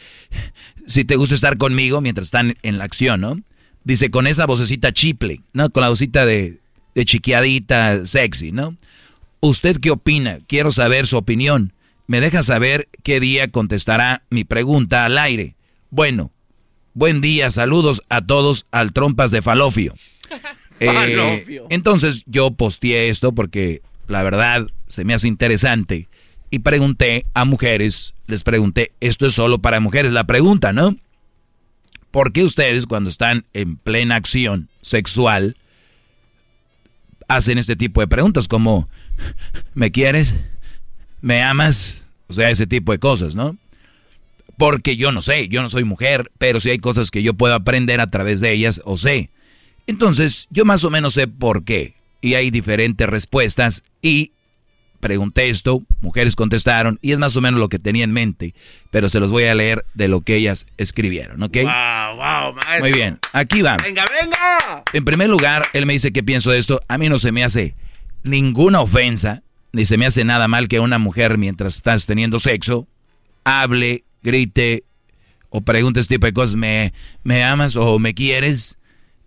si te gusta estar conmigo mientras están en la acción, ¿no? Dice, con esa vocecita chiple, ¿no? Con la vocecita de, de chiquiadita, sexy, ¿no? ¿Usted qué opina? Quiero saber su opinión. Me deja saber qué día contestará mi pregunta al aire. Bueno, buen día, saludos a todos al trompas de falofio. *laughs* Eh, Falofio. entonces yo posteé esto porque la verdad se me hace interesante y pregunté a mujeres, les pregunté, esto es solo para mujeres, la pregunta, ¿no? ¿Por qué ustedes cuando están en plena acción sexual hacen este tipo de preguntas como, ¿me quieres? ¿Me amas? O sea, ese tipo de cosas, ¿no? Porque yo no sé, yo no soy mujer, pero sí hay cosas que yo puedo aprender a través de ellas o sé. Entonces, yo más o menos sé por qué. Y hay diferentes respuestas y pregunté esto, mujeres contestaron y es más o menos lo que tenía en mente, pero se los voy a leer de lo que ellas escribieron, ¿ok? Wow, wow, maestro. Muy bien, aquí va. Venga, venga. En primer lugar, él me dice qué pienso de esto. A mí no se me hace ninguna ofensa, ni se me hace nada mal que una mujer mientras estás teniendo sexo hable, grite o pregunte este tipo de cosas. ¿Me, me amas o me quieres?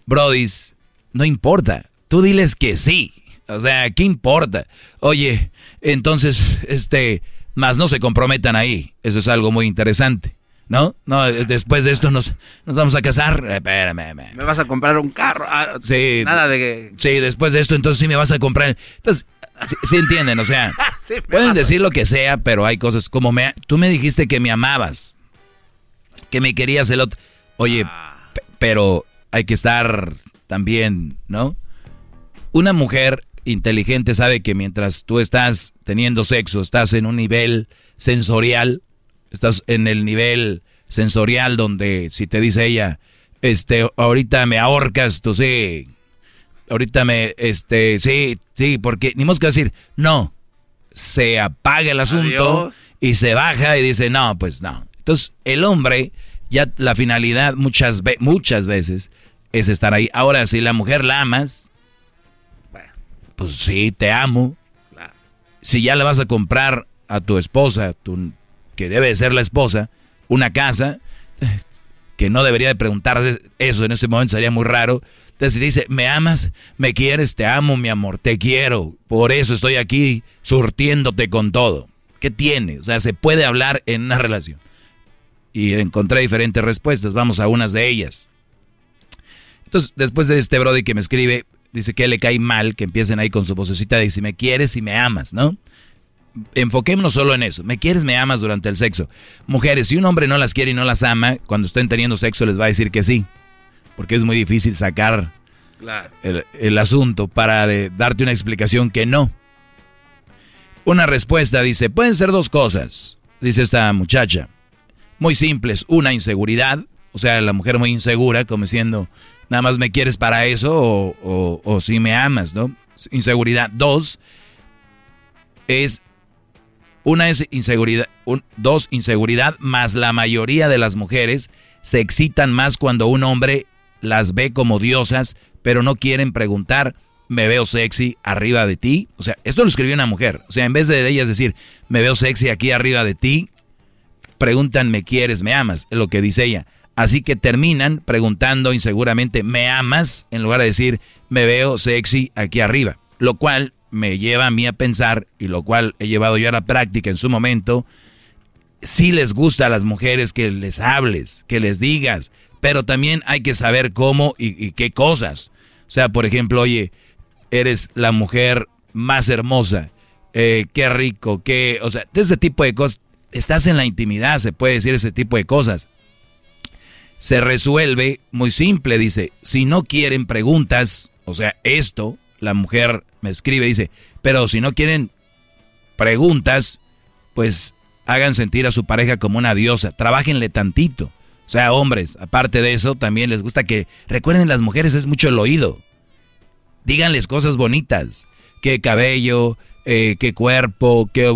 Brodis, no importa. Tú diles que sí. O sea, ¿qué importa? Oye, entonces, este, más no se comprometan ahí. Eso es algo muy interesante. ¿No? No, después de esto nos, nos vamos a casar. Espérame, espérame. Me vas a comprar un carro. Ah, Sí. Nada de que. Sí, después de esto, entonces sí me vas a comprar. Entonces, sí, sí entienden, o sea, *laughs* Sí, me pueden decir lo que sea, pero hay cosas como me, tú me dijiste que me amabas, que me querías el otro. Oye, pero hay que estar también, ¿no? Una mujer inteligente sabe que mientras tú estás teniendo sexo, estás en un nivel sensorial, estás en el nivel sensorial donde si te dice ella, este, ahorita me ahorcas, tú sí, ahorita me, este, sí, sí, porque ni más que decir, no, se apaga el asunto y se baja y dice, no, pues no. Entonces, el hombre, ya la finalidad muchas, muchas veces es estar ahí. Ahora, si la mujer la amas, pues sí, te amo. Si ya le vas a comprar a tu esposa, tu, que debe de ser la esposa, una casa, que no debería de preguntarse eso en ese momento, sería muy raro. Entonces dice, me amas, me quieres, te amo, mi amor, te quiero. Por eso estoy aquí surtiéndote con todo. ¿Qué tiene? O sea, se puede hablar en una relación. Y encontré diferentes respuestas. Vamos a unas de ellas. Entonces, después de este Brody que me escribe, dice que le cae mal que empiecen ahí con su vocecita de si me quieres, si me amas, ¿no? enfoquémonos solo en eso. Me quieres, me amas durante el sexo. Mujeres, si un hombre no las quiere y no las ama, cuando estén teniendo sexo les va a decir que sí. Porque es muy difícil sacar el, asunto para darte una explicación que no. Una respuesta dice, pueden ser dos cosas, dice esta muchacha. Muy simples, una inseguridad, o sea, la mujer muy insegura, como diciendo, nada más me quieres para eso o, o si me amas, ¿no? Inseguridad. Dos, es una es inseguridad, dos, inseguridad, más la mayoría de las mujeres se excitan más cuando un hombre las ve como diosas, pero no quieren preguntar, me veo sexy arriba de ti. O sea, esto lo escribió una mujer. O sea, en vez de ellas decir, me veo sexy aquí arriba de ti, preguntan, ¿me quieres, me amas? Es lo que dice ella. Así que terminan preguntando inseguramente, ¿me amas? En lugar de decir, me veo sexy aquí arriba. Lo cual me lleva a mí a pensar, y lo cual he llevado yo a la práctica en su momento, si les gusta a las mujeres que les hables, que les digas, pero también hay que saber cómo y, qué cosas. O sea, por ejemplo, oye, eres la mujer más hermosa, eh, qué rico, qué, o sea, ese tipo de cosas, estás en la intimidad, se puede decir ese tipo de cosas. Se resuelve muy simple, dice, si no quieren preguntas, o sea, esto, la mujer me escribe, dice, pero si no quieren preguntas, pues hagan sentir a su pareja como una diosa, trabajenle tantito. O sea, hombres, aparte de eso, también les gusta que, recuerden, las mujeres es mucho el oído. Díganles cosas bonitas, qué cabello, eh, qué cuerpo, qué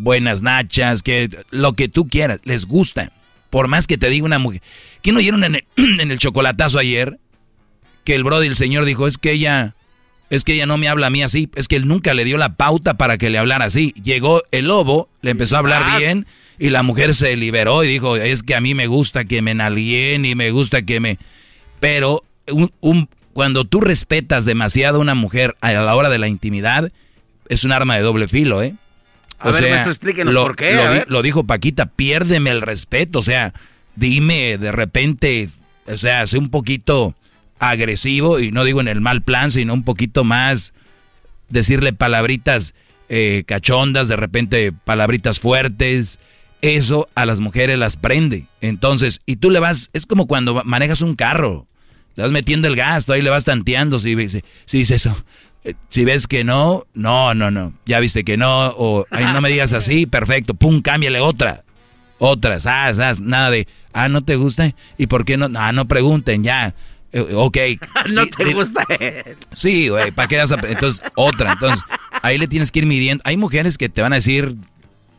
buenas nachas, que lo que tú quieras, les gusta. Por más que te diga una mujer. ¿Quién oyeron en el, *clears throat* en el chocolatazo ayer? Que el brody, el señor dijo, es que ella es que ella no me habla a mí así, es que él nunca le dio la pauta para que le hablara así. Llegó el lobo, le empezó a hablar bien y la mujer se liberó y dijo, es que a mí me gusta que me nalguen y me gusta que me... Pero un, cuando tú respetas demasiado a una mujer a la hora de la intimidad, es un arma de doble filo, ¿eh? A ver, maestro, explíquenos por qué. Lo, lo, dijo Paquita, piérdeme el respeto, o sea, dime de repente, o sea, sé un poquito agresivo, y no digo en el mal plan, sino un poquito más decirle palabritas eh, cachondas, de repente palabritas fuertes. Eso a las mujeres las prende. Entonces, y tú le vas, es como cuando manejas un carro, le vas metiendo el gasto, ahí le vas tanteando, si, si, si dice eso. Eh, si ves que no, no, no, no. Ya viste que no, o ay, no me *laughs* digas así, perfecto, pum, cámbiale otra. Otras, ah, nada de, ah, no te gusta, ¿y por qué no? Ah, no pregunten, ya. Eh, ok. *laughs* no te gusta. Sí, güey, ¿para qué vas a... Entonces, otra. Entonces, ahí le tienes que ir midiendo. Hay mujeres que te van a decir,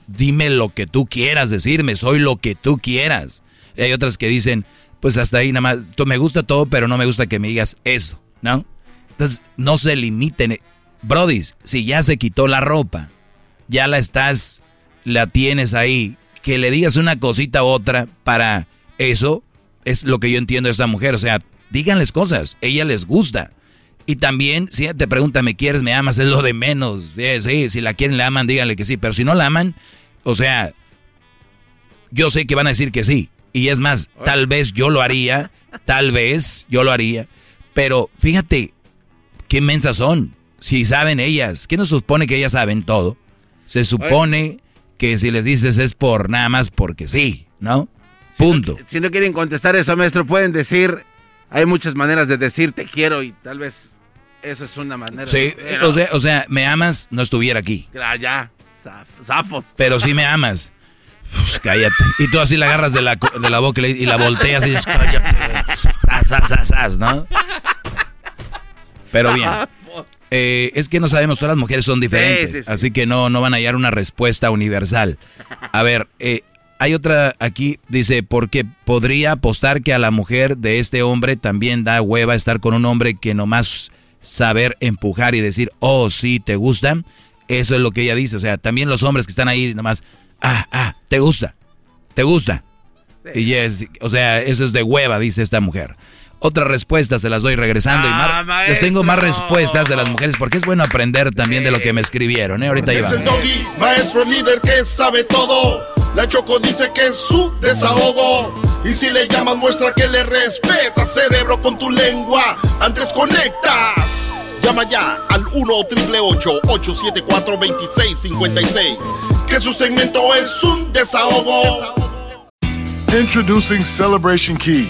dime lo que tú quieras decirme, soy lo que tú quieras. Y hay otras que dicen, pues hasta ahí nada más, me gusta todo, pero no me gusta que me digas eso, ¿no? Entonces, no se limiten. Brody, si ya se quitó la ropa, ya la estás, la tienes ahí, que le digas una cosita u otra para eso, es lo que yo entiendo de esta mujer. O sea, díganles cosas, ella les gusta. Y también, si ella te pregunta, ¿me quieres, me amas? Es lo de menos. Sí, si la quieren, la aman, díganle que sí. Pero si no la aman, o sea, yo sé que van a decir que sí. Y es más, tal vez yo lo haría, tal vez yo lo haría. Pero fíjate, qué mensas son. Si saben ellas, ¿qué nos supone que ellas saben todo? Se supone que si les dices es por nada más porque sí, ¿no? Punto. si no quieren contestar eso, maestro, pueden decir hay muchas maneras de decir te quiero y tal vez eso es una manera. Sí, o, sea, o sea, me amas, no estuviera aquí. Ya, ya, zafos. Pero sí me amas. Pues, cállate. Y tú así la agarras de la, de la boca y la volteas y dices, cállate. Sas, sas, sas, ¿no? Pero bien. *laughs* Eh, es que no sabemos, todas las mujeres son diferentes. Así que no, no van a hallar una respuesta universal. A ver, eh, hay otra aquí, dice, porque podría apostar que a la mujer de este hombre también da hueva estar con un hombre que nomás saber empujar y decir, oh, sí, te gusta. Eso es lo que ella dice. O sea, también los hombres que están ahí nomás, ah, ah, te gusta, te gusta. Y es, o sea, eso es de hueva, dice esta mujer. Otras respuestas se las doy regresando. y ah, les tengo más respuestas de las mujeres porque es bueno aprender también de lo que me escribieron. ¿eh? Ahorita Es el doggy, maestro líder que sabe todo. La Choco dice que es su desahogo. Y si le llamas, muestra que le respeta, cerebro, con tu lengua. Antes conectas. Llama ya al 1-888-874-2656. Que su segmento es un desahogo. Introducing Celebration Key,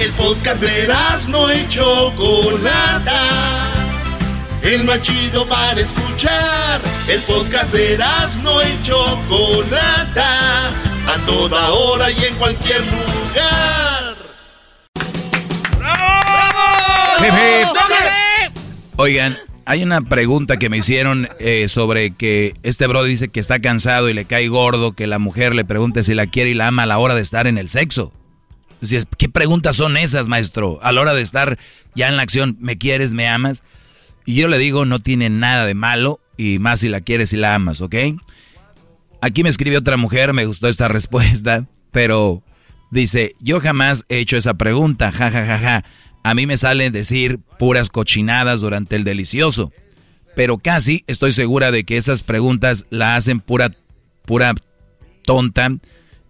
El podcast de no y Chocolata. El más chido para escuchar. El podcast de no y Chocolata. A toda hora y en cualquier lugar. Oigan, hay una pregunta que me hicieron eh, sobre que este bro dice que está cansado y le cae gordo que la mujer le pregunte si la quiere y la ama a la hora de estar en el sexo. ¿Qué preguntas son esas, maestro? A la hora de estar ya en la acción, ¿me quieres, me amas? Y yo le digo, no tiene nada de malo, y más si la quieres y la amas, ¿ok? Aquí me escribió otra mujer, me gustó esta *laughs* respuesta, pero dice, yo jamás he hecho esa pregunta, ja, ja, ja, ja. A mí me sale decir puras cochinadas durante el delicioso, pero casi estoy segura de que esas preguntas la hacen pura, pura tonta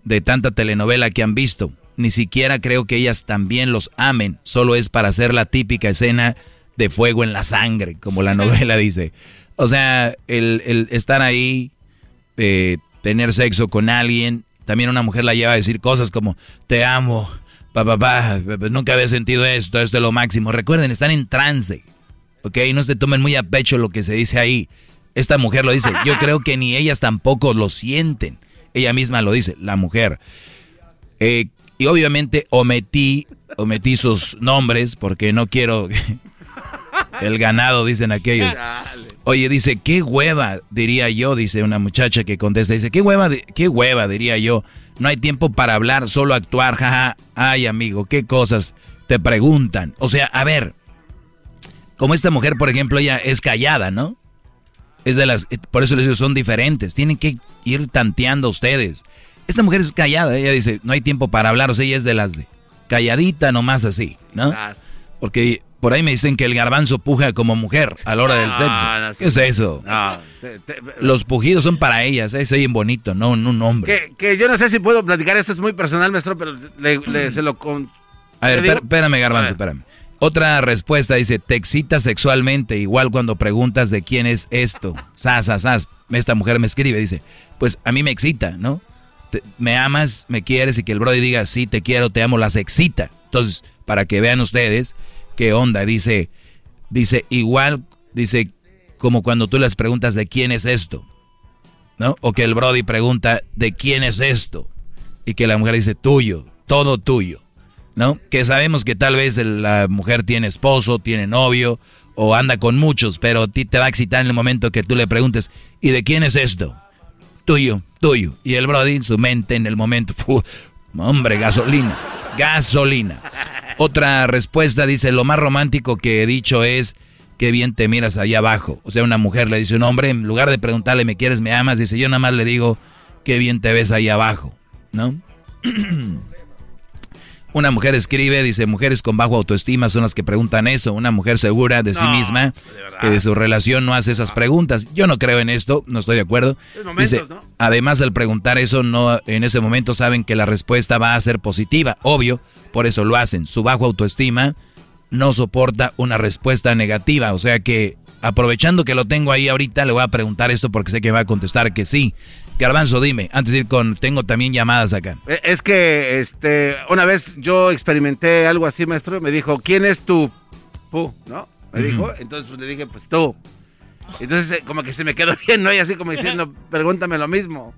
de tanta telenovela que han visto ni siquiera creo que ellas también los amen, solo es para hacer la típica escena de fuego en la sangre, como la novela *laughs* dice. O sea, el, estar ahí, eh, tener sexo con alguien, también una mujer la lleva a decir cosas como, te amo, papá, pa, nunca había sentido esto, esto es lo máximo. Recuerden, están en trance, ¿ok? No se tomen muy a pecho lo que se dice ahí. Esta mujer lo dice, yo creo que ni ellas tampoco lo sienten. Ella misma lo dice, la mujer. Eh, y obviamente omití, omití sus nombres porque no quiero... *laughs* El ganado, dicen aquellos. Oye, dice, qué hueva, diría yo, dice una muchacha que contesta, dice, qué hueva, qué hueva, diría yo. No hay tiempo para hablar, solo actuar, jaja. Ay, amigo, qué cosas te preguntan. O sea, a ver, como esta mujer, por ejemplo, ella es callada, ¿no? Es de las, por eso les digo, son diferentes. Tienen que ir tanteando ustedes. Esta mujer es callada, ella dice, no hay tiempo para hablar, o sea, ella es de las de calladita nomás así, ¿no? Porque por ahí me dicen que el garbanzo puja como mujer a la hora del sexo. ¿Qué es eso? Los pujidos son para ellas, es ¿eh? bien bonito, no un hombre. Que, yo no sé si puedo platicar, esto es muy personal, maestro, pero le, se lo con... A ver, espérame, garbanzo, espérame. Otra respuesta dice, te excita sexualmente, igual cuando preguntas de quién es esto. Sas, sas, sas. Esta mujer me escribe, dice, pues a mí me excita, ¿no? Me amas, me quieres y que el brody diga, sí, te quiero, te amo, las excita. Entonces, para que vean ustedes qué onda, dice, dice, igual, dice, como cuando tú les preguntas de quién es esto, ¿no? O que el brody pregunta, ¿de quién es esto? Y que la mujer dice, tuyo, todo tuyo, ¿no? Que sabemos que tal vez la mujer tiene esposo, tiene novio o anda con muchos, pero a ti te va a excitar en el momento que tú le preguntes, ¿y de quién es esto? Tuyo, tuyo. Y el Brody, su mente en el momento, *laughs* hombre, gasolina, gasolina. Otra respuesta dice, lo más romántico que he dicho es, qué bien te miras allá abajo. O sea, una mujer le dice a un hombre, en lugar de preguntarle, ¿me quieres, me amas? Dice, yo nada más le digo, qué bien te ves ahí abajo, ¿no? *clears throat* Una mujer escribe, dice, mujeres con bajo autoestima son las que preguntan eso. Una mujer segura de sí misma, que de su relación no hace esas preguntas. Yo no creo en esto, no estoy de acuerdo. Dice, además al preguntar eso, no, en ese momento saben que la respuesta va a ser positiva, obvio, por eso lo hacen. Su bajo autoestima no soporta una respuesta negativa, o sea que aprovechando que lo tengo ahí ahorita, le voy a preguntar esto porque sé que va a contestar que sí. Garbanzo, dime, antes de ir con, tengo también llamadas acá. Eh, es que, este, una vez yo experimenté algo así, maestro, me dijo, ¿quién es tu pu? ¿No? Me dijo, entonces pues, le dije, pues tú. Entonces eh, como que se me quedó *laughs* bien, ¿no? Y así como diciendo, *laughs* pregúntame lo mismo.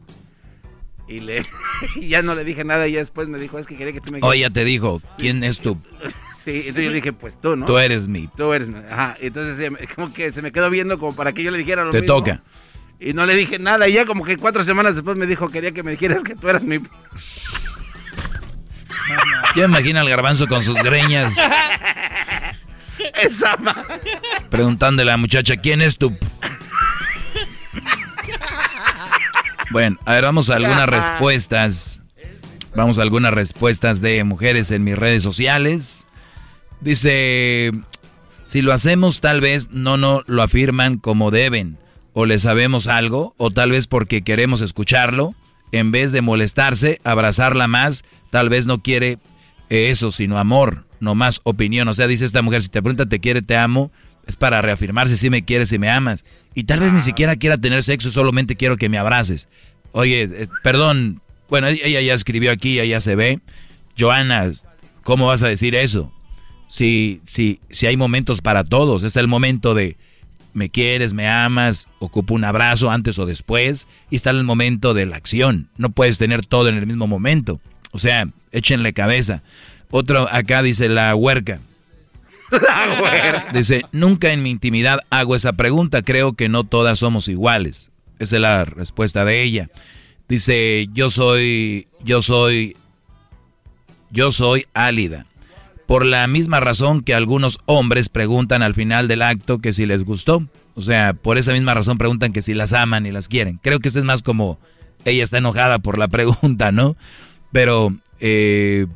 Y le, *laughs* ya no le dije nada y ya después me dijo, es que quería que tú me... Oye, ya te dijo, ¿quién es tu Sí, entonces yo le dije, pues tú, ¿no? Tú eres mi. Tú eres mi. Ajá. Entonces como que se me quedó viendo como para que yo le dijera lo Te mismo. toca. Y no le dije nada. Y ya como que cuatro semanas después me dijo, quería que me dijeras que tú eras mi. Ya imagina al garbanzo con sus greñas. Esa Preguntándole a la muchacha, ¿quién es tu? Bueno, a ver, vamos a algunas respuestas. Vamos a algunas respuestas de mujeres en mis redes sociales. Dice, si lo hacemos tal vez no no lo afirman como deben, o le sabemos algo, o tal vez porque queremos escucharlo, en vez de molestarse, abrazarla más, tal vez no quiere eso, sino amor, no más opinión. O sea, dice esta mujer, si te pregunta te quiere, te amo, es para reafirmarse si me quieres, si me amas. Y tal vez ni siquiera quiera tener sexo, solamente quiero que me abraces. Oye, eh, perdón, bueno, ella ya escribió aquí, ella se ve. Joana, ¿cómo vas a decir eso? Si, si, si hay momentos para todos, es el momento de me quieres, me amas, ocupo un abrazo antes o después, y está el momento de la acción. No puedes tener todo en el mismo momento. O sea, échenle cabeza. Otro acá dice la huerca. La huerca. Dice, nunca en mi intimidad hago esa pregunta, creo que no todas somos iguales. Esa es la respuesta de ella. Dice, yo soy, yo soy, yo soy álida. Por la misma razón que algunos hombres preguntan al final del acto que si les gustó. O sea, por esa misma razón preguntan que si las aman y las quieren. Creo que eso es más como ella está enojada por la *laughs* pregunta, ¿no? Pero eh,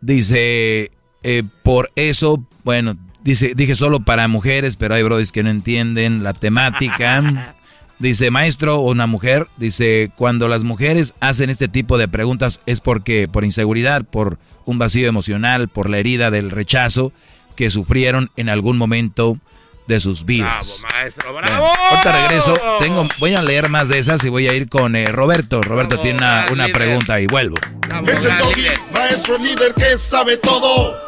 dice, eh, por eso, bueno, dice, dije solo para mujeres, pero hay brodis que no entienden la temática. *laughs* Dice, maestro o una mujer, dice, cuando las mujeres hacen este tipo de preguntas es porque por inseguridad, por un vacío emocional, por la herida del rechazo que sufrieron en algún momento de sus vidas. Bravo, maestro, bravo. ahorita regreso, tengo, voy a leer más de esas y voy a ir con eh, Roberto. Roberto tiene una, una pregunta y vuelvo. Es el doggy, maestro líder que sabe todo.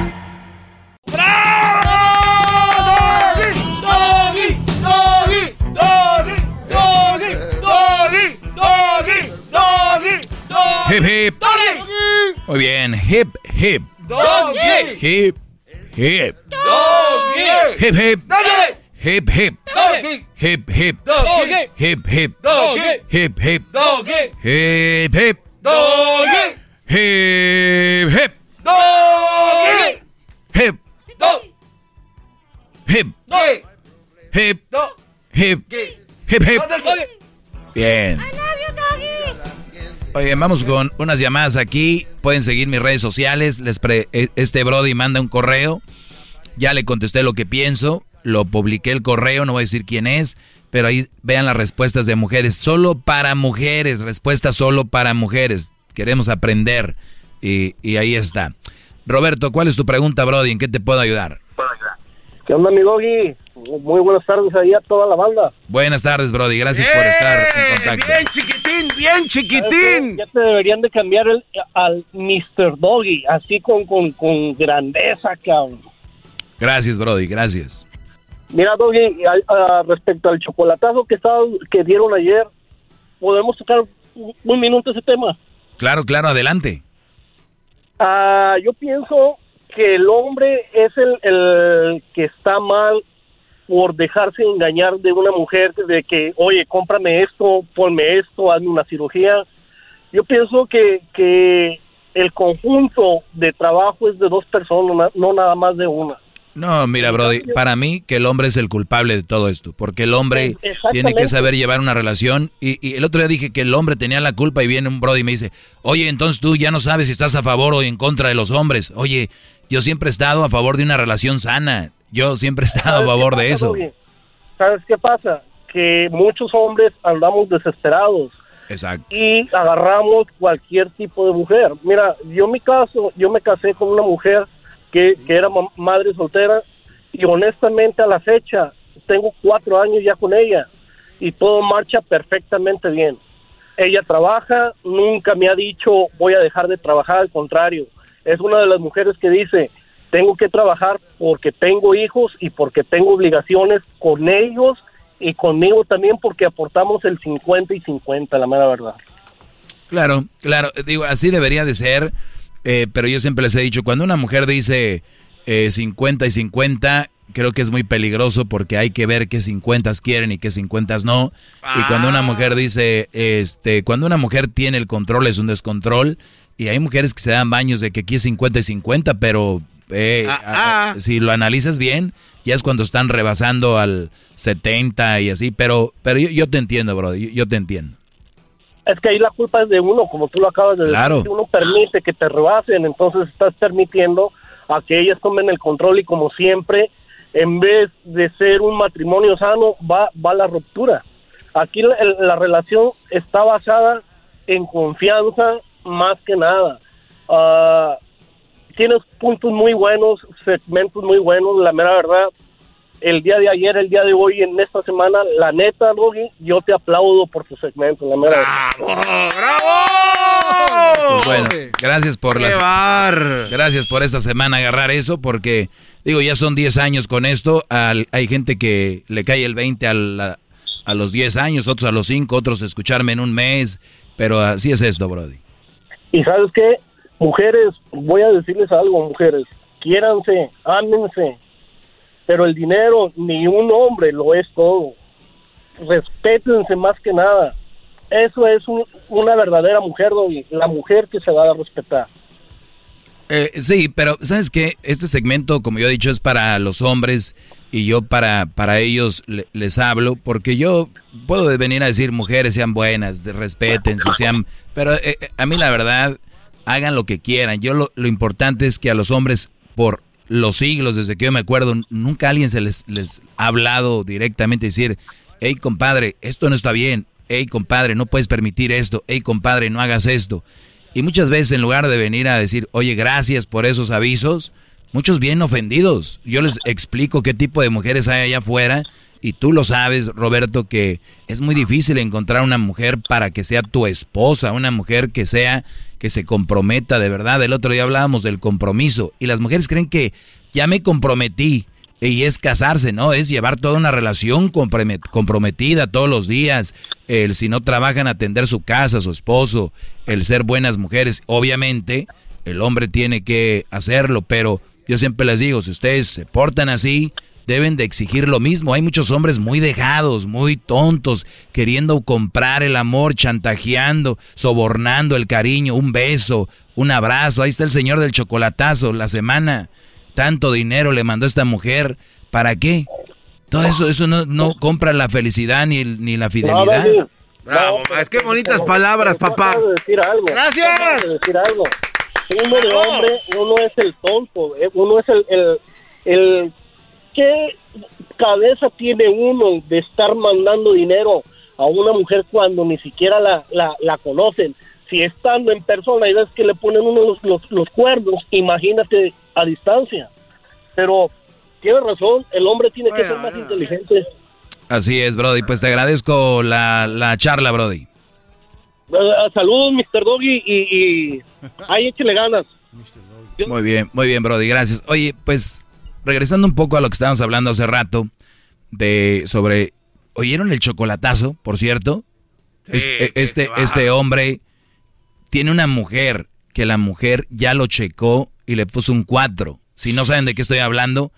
Doggy, doggy, doggy, doggy, doggy, doggy, doggy, doggy, Hip hip. Muy bien, hip hip. Doggy. Hip hip. Doggy. Hip hip. Doggy. Hip hip. Doggy. Hip hip. Doggy. Hip hip. Doggy. Hip hip. Doggy. Hip hip. Doggy. Hip hip. Doggy. Hip Dog. hip. Doggy. Hip Dog. hip. Hip hip. Bien. Oye, vamos con unas llamadas aquí. Pueden seguir mis redes sociales. Les pre- e- este Brody manda un correo. Ya le contesté lo que pienso. Lo publiqué el correo, no voy a decir quién es. Pero ahí vean las respuestas de mujeres. Solo para mujeres. Respuestas solo para mujeres. Queremos aprender. Y, y ahí está. Roberto, ¿cuál es tu pregunta, Brody? ¿En qué te puedo ayudar? ¿Qué onda, mi doggy? Muy buenas tardes ahí a toda la banda. Buenas tardes, Brody. Gracias por estar en contacto. Bien chiquitín, bien chiquitín. Ya te deberían de cambiar el, al Mr. Doggy, así con, con, con grandeza, cabrón. Gracias, Brody. Gracias. Mira, Doggy, a- a- respecto al chocolatazo que, estaba, que dieron ayer, ¿podemos tocar un, un minuto ese tema? Claro, claro, adelante. Ah, yo pienso que el hombre es el, el que está mal por dejarse engañar de una mujer de que, oye, cómprame esto, ponme esto, hazme una cirugía. Yo pienso que, que el conjunto de trabajo es de dos personas, no nada más de una. No, mira, Brody, para mí que el hombre es el culpable de todo esto, porque el hombre tiene que saber llevar una relación. Y, y, el otro día dije que el hombre tenía la culpa y viene un Brody y me dice, oye, entonces tú ya no sabes si estás a favor o en contra de los hombres. Oye, yo siempre he estado a favor de una relación sana. Yo siempre he estado a favor de eso. ¿Sabes qué pasa? Que muchos hombres andamos desesperados. Exacto. Y agarramos cualquier tipo de mujer. Mira, yo en mi caso, yo me casé con una mujer que, que era madre soltera y honestamente a la fecha tengo cuatro años ya con ella y todo marcha perfectamente bien. Ella trabaja, nunca me ha dicho voy a dejar de trabajar, al contrario, es una de las mujeres que dice tengo que trabajar porque tengo hijos y porque tengo obligaciones con ellos y conmigo también porque aportamos el 50 y 50, la mera verdad. Claro, claro, digo, así debería de ser eh, pero yo siempre les he dicho, cuando una mujer dice eh, 50 y 50, creo que es muy peligroso porque hay que ver qué 50 quieren y qué 50 no. Y cuando una mujer dice, este, cuando una mujer tiene el control es un descontrol. Y hay mujeres que se dan baños de que aquí es 50 y 50, pero eh, Ah, si lo analizas bien, ya es cuando están rebasando al 70 y así. Pero, pero yo, yo te entiendo, bro, yo, yo te entiendo. Es que ahí la culpa es de uno, como tú lo acabas de Claro. decir. Si uno permite que te rebasen, entonces estás permitiendo a que ellas tomen el control y como siempre, en vez de ser un matrimonio sano, va, va la ruptura. Aquí la, la relación está basada en confianza más que nada. Ah, tienes puntos muy buenos, segmentos muy buenos, la mera verdad. El día de ayer, el día de hoy, en esta semana, la neta, Doggy, yo te aplaudo por tu segmento, la mera verdad. Pues bueno, gracias por ¡Qué las bar! gracias por esta semana agarrar eso porque digo, ya son 10 años con esto, al- hay gente que le cae el 20 a, la- a los 10 años, otros a los 5, otros escucharme en un mes, pero así es esto, brody. Y sabes qué, mujeres, voy a decirles algo, mujeres, quiéranse, ámense, pero el dinero ni un hombre lo es todo. Respétense más que nada. Eso es un- una verdadera mujer, la mujer que se va a respetar. Eh, sí, pero ¿sabes qué? Este segmento, como yo he dicho, es para los hombres y yo para, para ellos le- les hablo, porque yo puedo venir a decir mujeres sean buenas, respétense, sean... Pero eh, eh, a mí la verdad, hagan lo que quieran. Yo lo, lo importante es que a los hombres, por los siglos, desde que yo me acuerdo, nunca alguien se les, les ha hablado directamente, decir, hey compadre, esto no está bien, hey compadre, no puedes permitir esto, hey compadre, no hagas esto. Y muchas veces en lugar de venir a decir, oye, gracias por esos avisos, muchos vienen ofendidos. Yo les explico qué tipo de mujeres hay allá afuera y tú lo sabes, Roberto, que es muy difícil encontrar una mujer para que sea tu esposa, una mujer que sea, que se comprometa de verdad. El otro día hablábamos del compromiso y las mujeres creen que ya me comprometí y es casarse, ¿no? Es llevar toda una relación compromet- comprometida todos los días. El si no trabajan, atender su casa, su esposo, el ser buenas mujeres. Obviamente, el hombre tiene que hacerlo, pero yo siempre les digo, si ustedes se portan así, deben de exigir lo mismo. Hay muchos hombres muy dejados, muy tontos, queriendo comprar el amor, chantajeando, sobornando el cariño, un beso, un abrazo. Ahí está el señor del chocolatazo, la semana. Tanto dinero le mandó esta mujer. ¿Para qué? Todo eso, eso no, no compra la felicidad ni, el- ni la fidelidad. Doggy, Bravo, es que bonitas palabras, pero papá. acabas de decir algo. Gracias. Tú acabas de decir algo. Uno de hombre, uno es el tonto, eh, uno es el, el, el- ¿Qué cabeza tiene uno de estar mandando dinero a una mujer cuando ni siquiera la, la, la conocen? Si estando en persona y ves que le ponen uno los, los, los cuernos, imagínate a distancia. Pero tienes razón, el hombre tiene que ser más inteligente. Así es, Brody. Pues te agradezco la, la charla, Brody. Eh, saludos, Mr. Doggy, y, y *laughs* ahí échale ganas. Muy bien, muy bien, Brody, gracias. Oye, pues regresando un poco a lo que estábamos hablando hace rato de sobre ¿oyeron el chocolatazo, por cierto? E- este este hombre tiene una mujer que la mujer ya lo checó y le puso un 4 Si no saben de qué estoy hablando,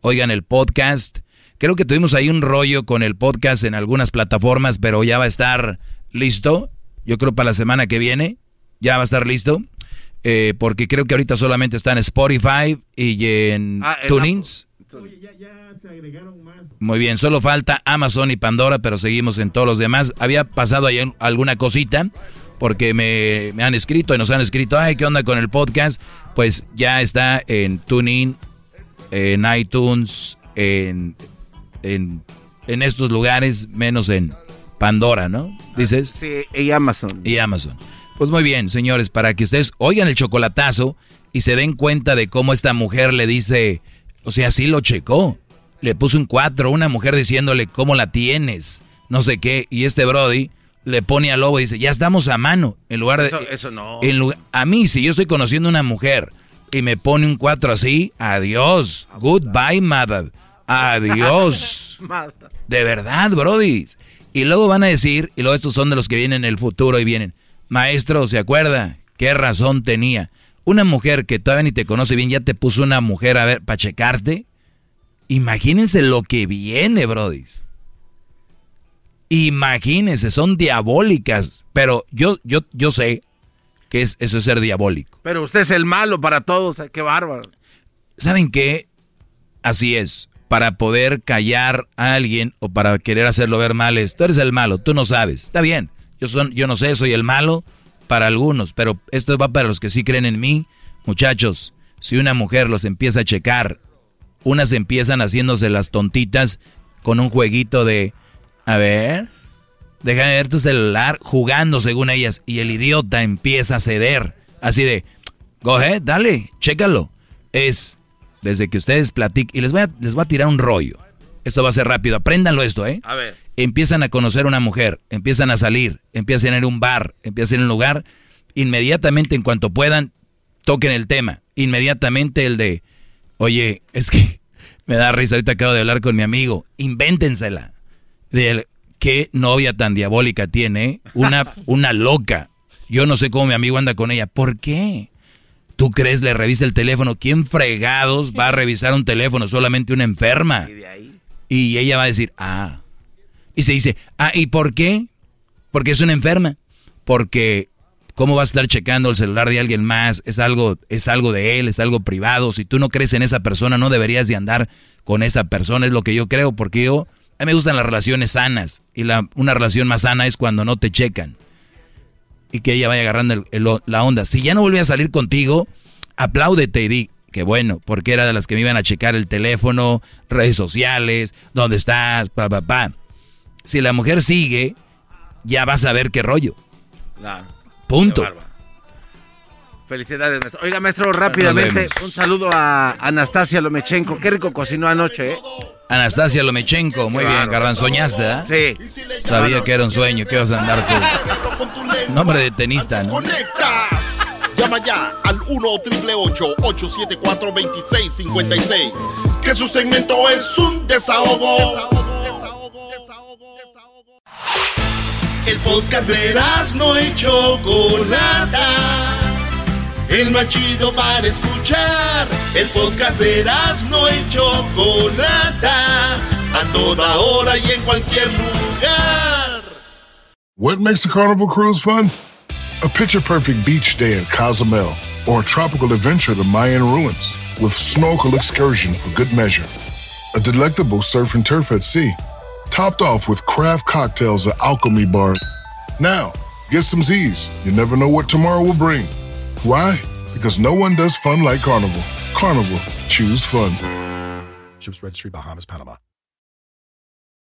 oigan el podcast. Creo que tuvimos ahí un rollo con el podcast en algunas plataformas, pero ya va a estar listo. Yo creo para la semana que viene ya va a estar listo. Eh, porque creo que ahorita solamente está en Spotify y en ah. Muy bien, solo falta Amazon y Pandora, pero seguimos en todos los demás. Había pasado ahí alguna cosita porque me, han escrito y nos han escrito, ay, ¿qué onda con el podcast? Pues ya está en TuneIn, en iTunes, en, en, en estos lugares, menos en Pandora, ¿no? Dices. Sí, y Amazon. Y Amazon. Pues muy bien, señores, para que ustedes oigan el chocolatazo y se den cuenta de cómo esta mujer le dice, o sea, sí lo checó. Le puso un cuatro, una mujer diciéndole cómo la tienes, no sé qué, y este Brody le pone al lobo y dice, ya estamos a mano. En lugar de... Eso, no. a mí, si yo estoy conociendo a una mujer y me pone un 4 así, adiós. Goodbye, mother. Adiós. *laughs* de verdad, Brody. Y luego van a decir, y luego estos son de los que vienen en el futuro y vienen, maestro, ¿se acuerda? ¿Qué razón tenía? Una mujer que todavía ni te conoce bien ya te puso una mujer a ver, para checarte. Imagínense lo que viene, Brody. Imagínense, son diabólicas. Pero yo, yo, yo sé que es, eso es ser diabólico. Pero usted es el malo para todos, qué bárbaro. ¿Saben qué? Así es. Para poder callar a alguien o para querer hacerlo ver mal es, tú eres el malo, tú no sabes. Está bien, yo, son, yo no sé, soy el malo para algunos, pero esto va para los que sí creen en mí. Muchachos, si una mujer los empieza a checar, unas empiezan haciéndose las tontitas con un jueguito de a ver. Deja de ver tu celular jugando según ellas. Y el idiota empieza a ceder. Así de, go dale, chécalo. Es desde que ustedes platican. Y les voy, a, les voy a tirar un rollo. Esto va a ser rápido. Apréndanlo esto, ¿eh? A ver. Empiezan a conocer a una mujer. Empiezan a salir. Empiezan a ir a un bar. Empiezan a ir a un lugar. Inmediatamente, en cuanto puedan, toquen el tema. Inmediatamente el de, oye, es que *laughs* me da risa. Ahorita acabo de hablar con mi amigo. Invéntensela de qué novia tan diabólica tiene, una, *laughs* una loca. Yo no sé cómo mi amigo anda con ella. ¿Por qué? ¿Tú crees le revisa el teléfono? ¿Quién fregados va a revisar un teléfono? Solamente una enferma. Y ella va a decir, ah. Y se dice, ah, ¿y por qué? Porque es una enferma. Porque ¿cómo vas a estar checando el celular de alguien más? Es algo, es algo de él, es algo privado. Si tú no crees en esa persona, no deberías de andar con esa persona, es lo que yo creo, porque yo a mí me gustan las relaciones sanas. Y la, una relación más sana es cuando no te checan. Y que ella vaya agarrando la onda. Si ya no volví a salir contigo, apláudete y di que bueno, porque era de las que me iban a checar el teléfono, redes sociales, dónde estás, pa, pa, pa. Si la mujer sigue, ya vas a ver qué rollo. Claro. Punto. Felicidades, maestro. Oiga, maestro, rápidamente, un saludo a Anastasia Lomechenko. Qué rico cocinó anoche, ¿eh? Anastasia Lomechenko, muy bien, Garban, ¿soñaste, eh? Sí. Sabía que era un sueño, que ibas a andar con nombre de tenista, ¿no? Conectas. Llama ya al 1 874 2656 Que su segmento es un desahogo. El podcast de no el para escuchar. El podcast de no a toda hora y en cualquier lugar. What makes a carnival cruise fun? A picture perfect beach day in Cozumel, or a tropical adventure to Mayan ruins with snorkel excursion for good measure. A delectable surf and turf at sea, topped off with craft cocktails at Alchemy Bar. Now, get some Z's. You never know what tomorrow will bring. Why? Because no one does fun like Carnival. Carnival, choose fun. Ships Registry, Bahamas, Panama.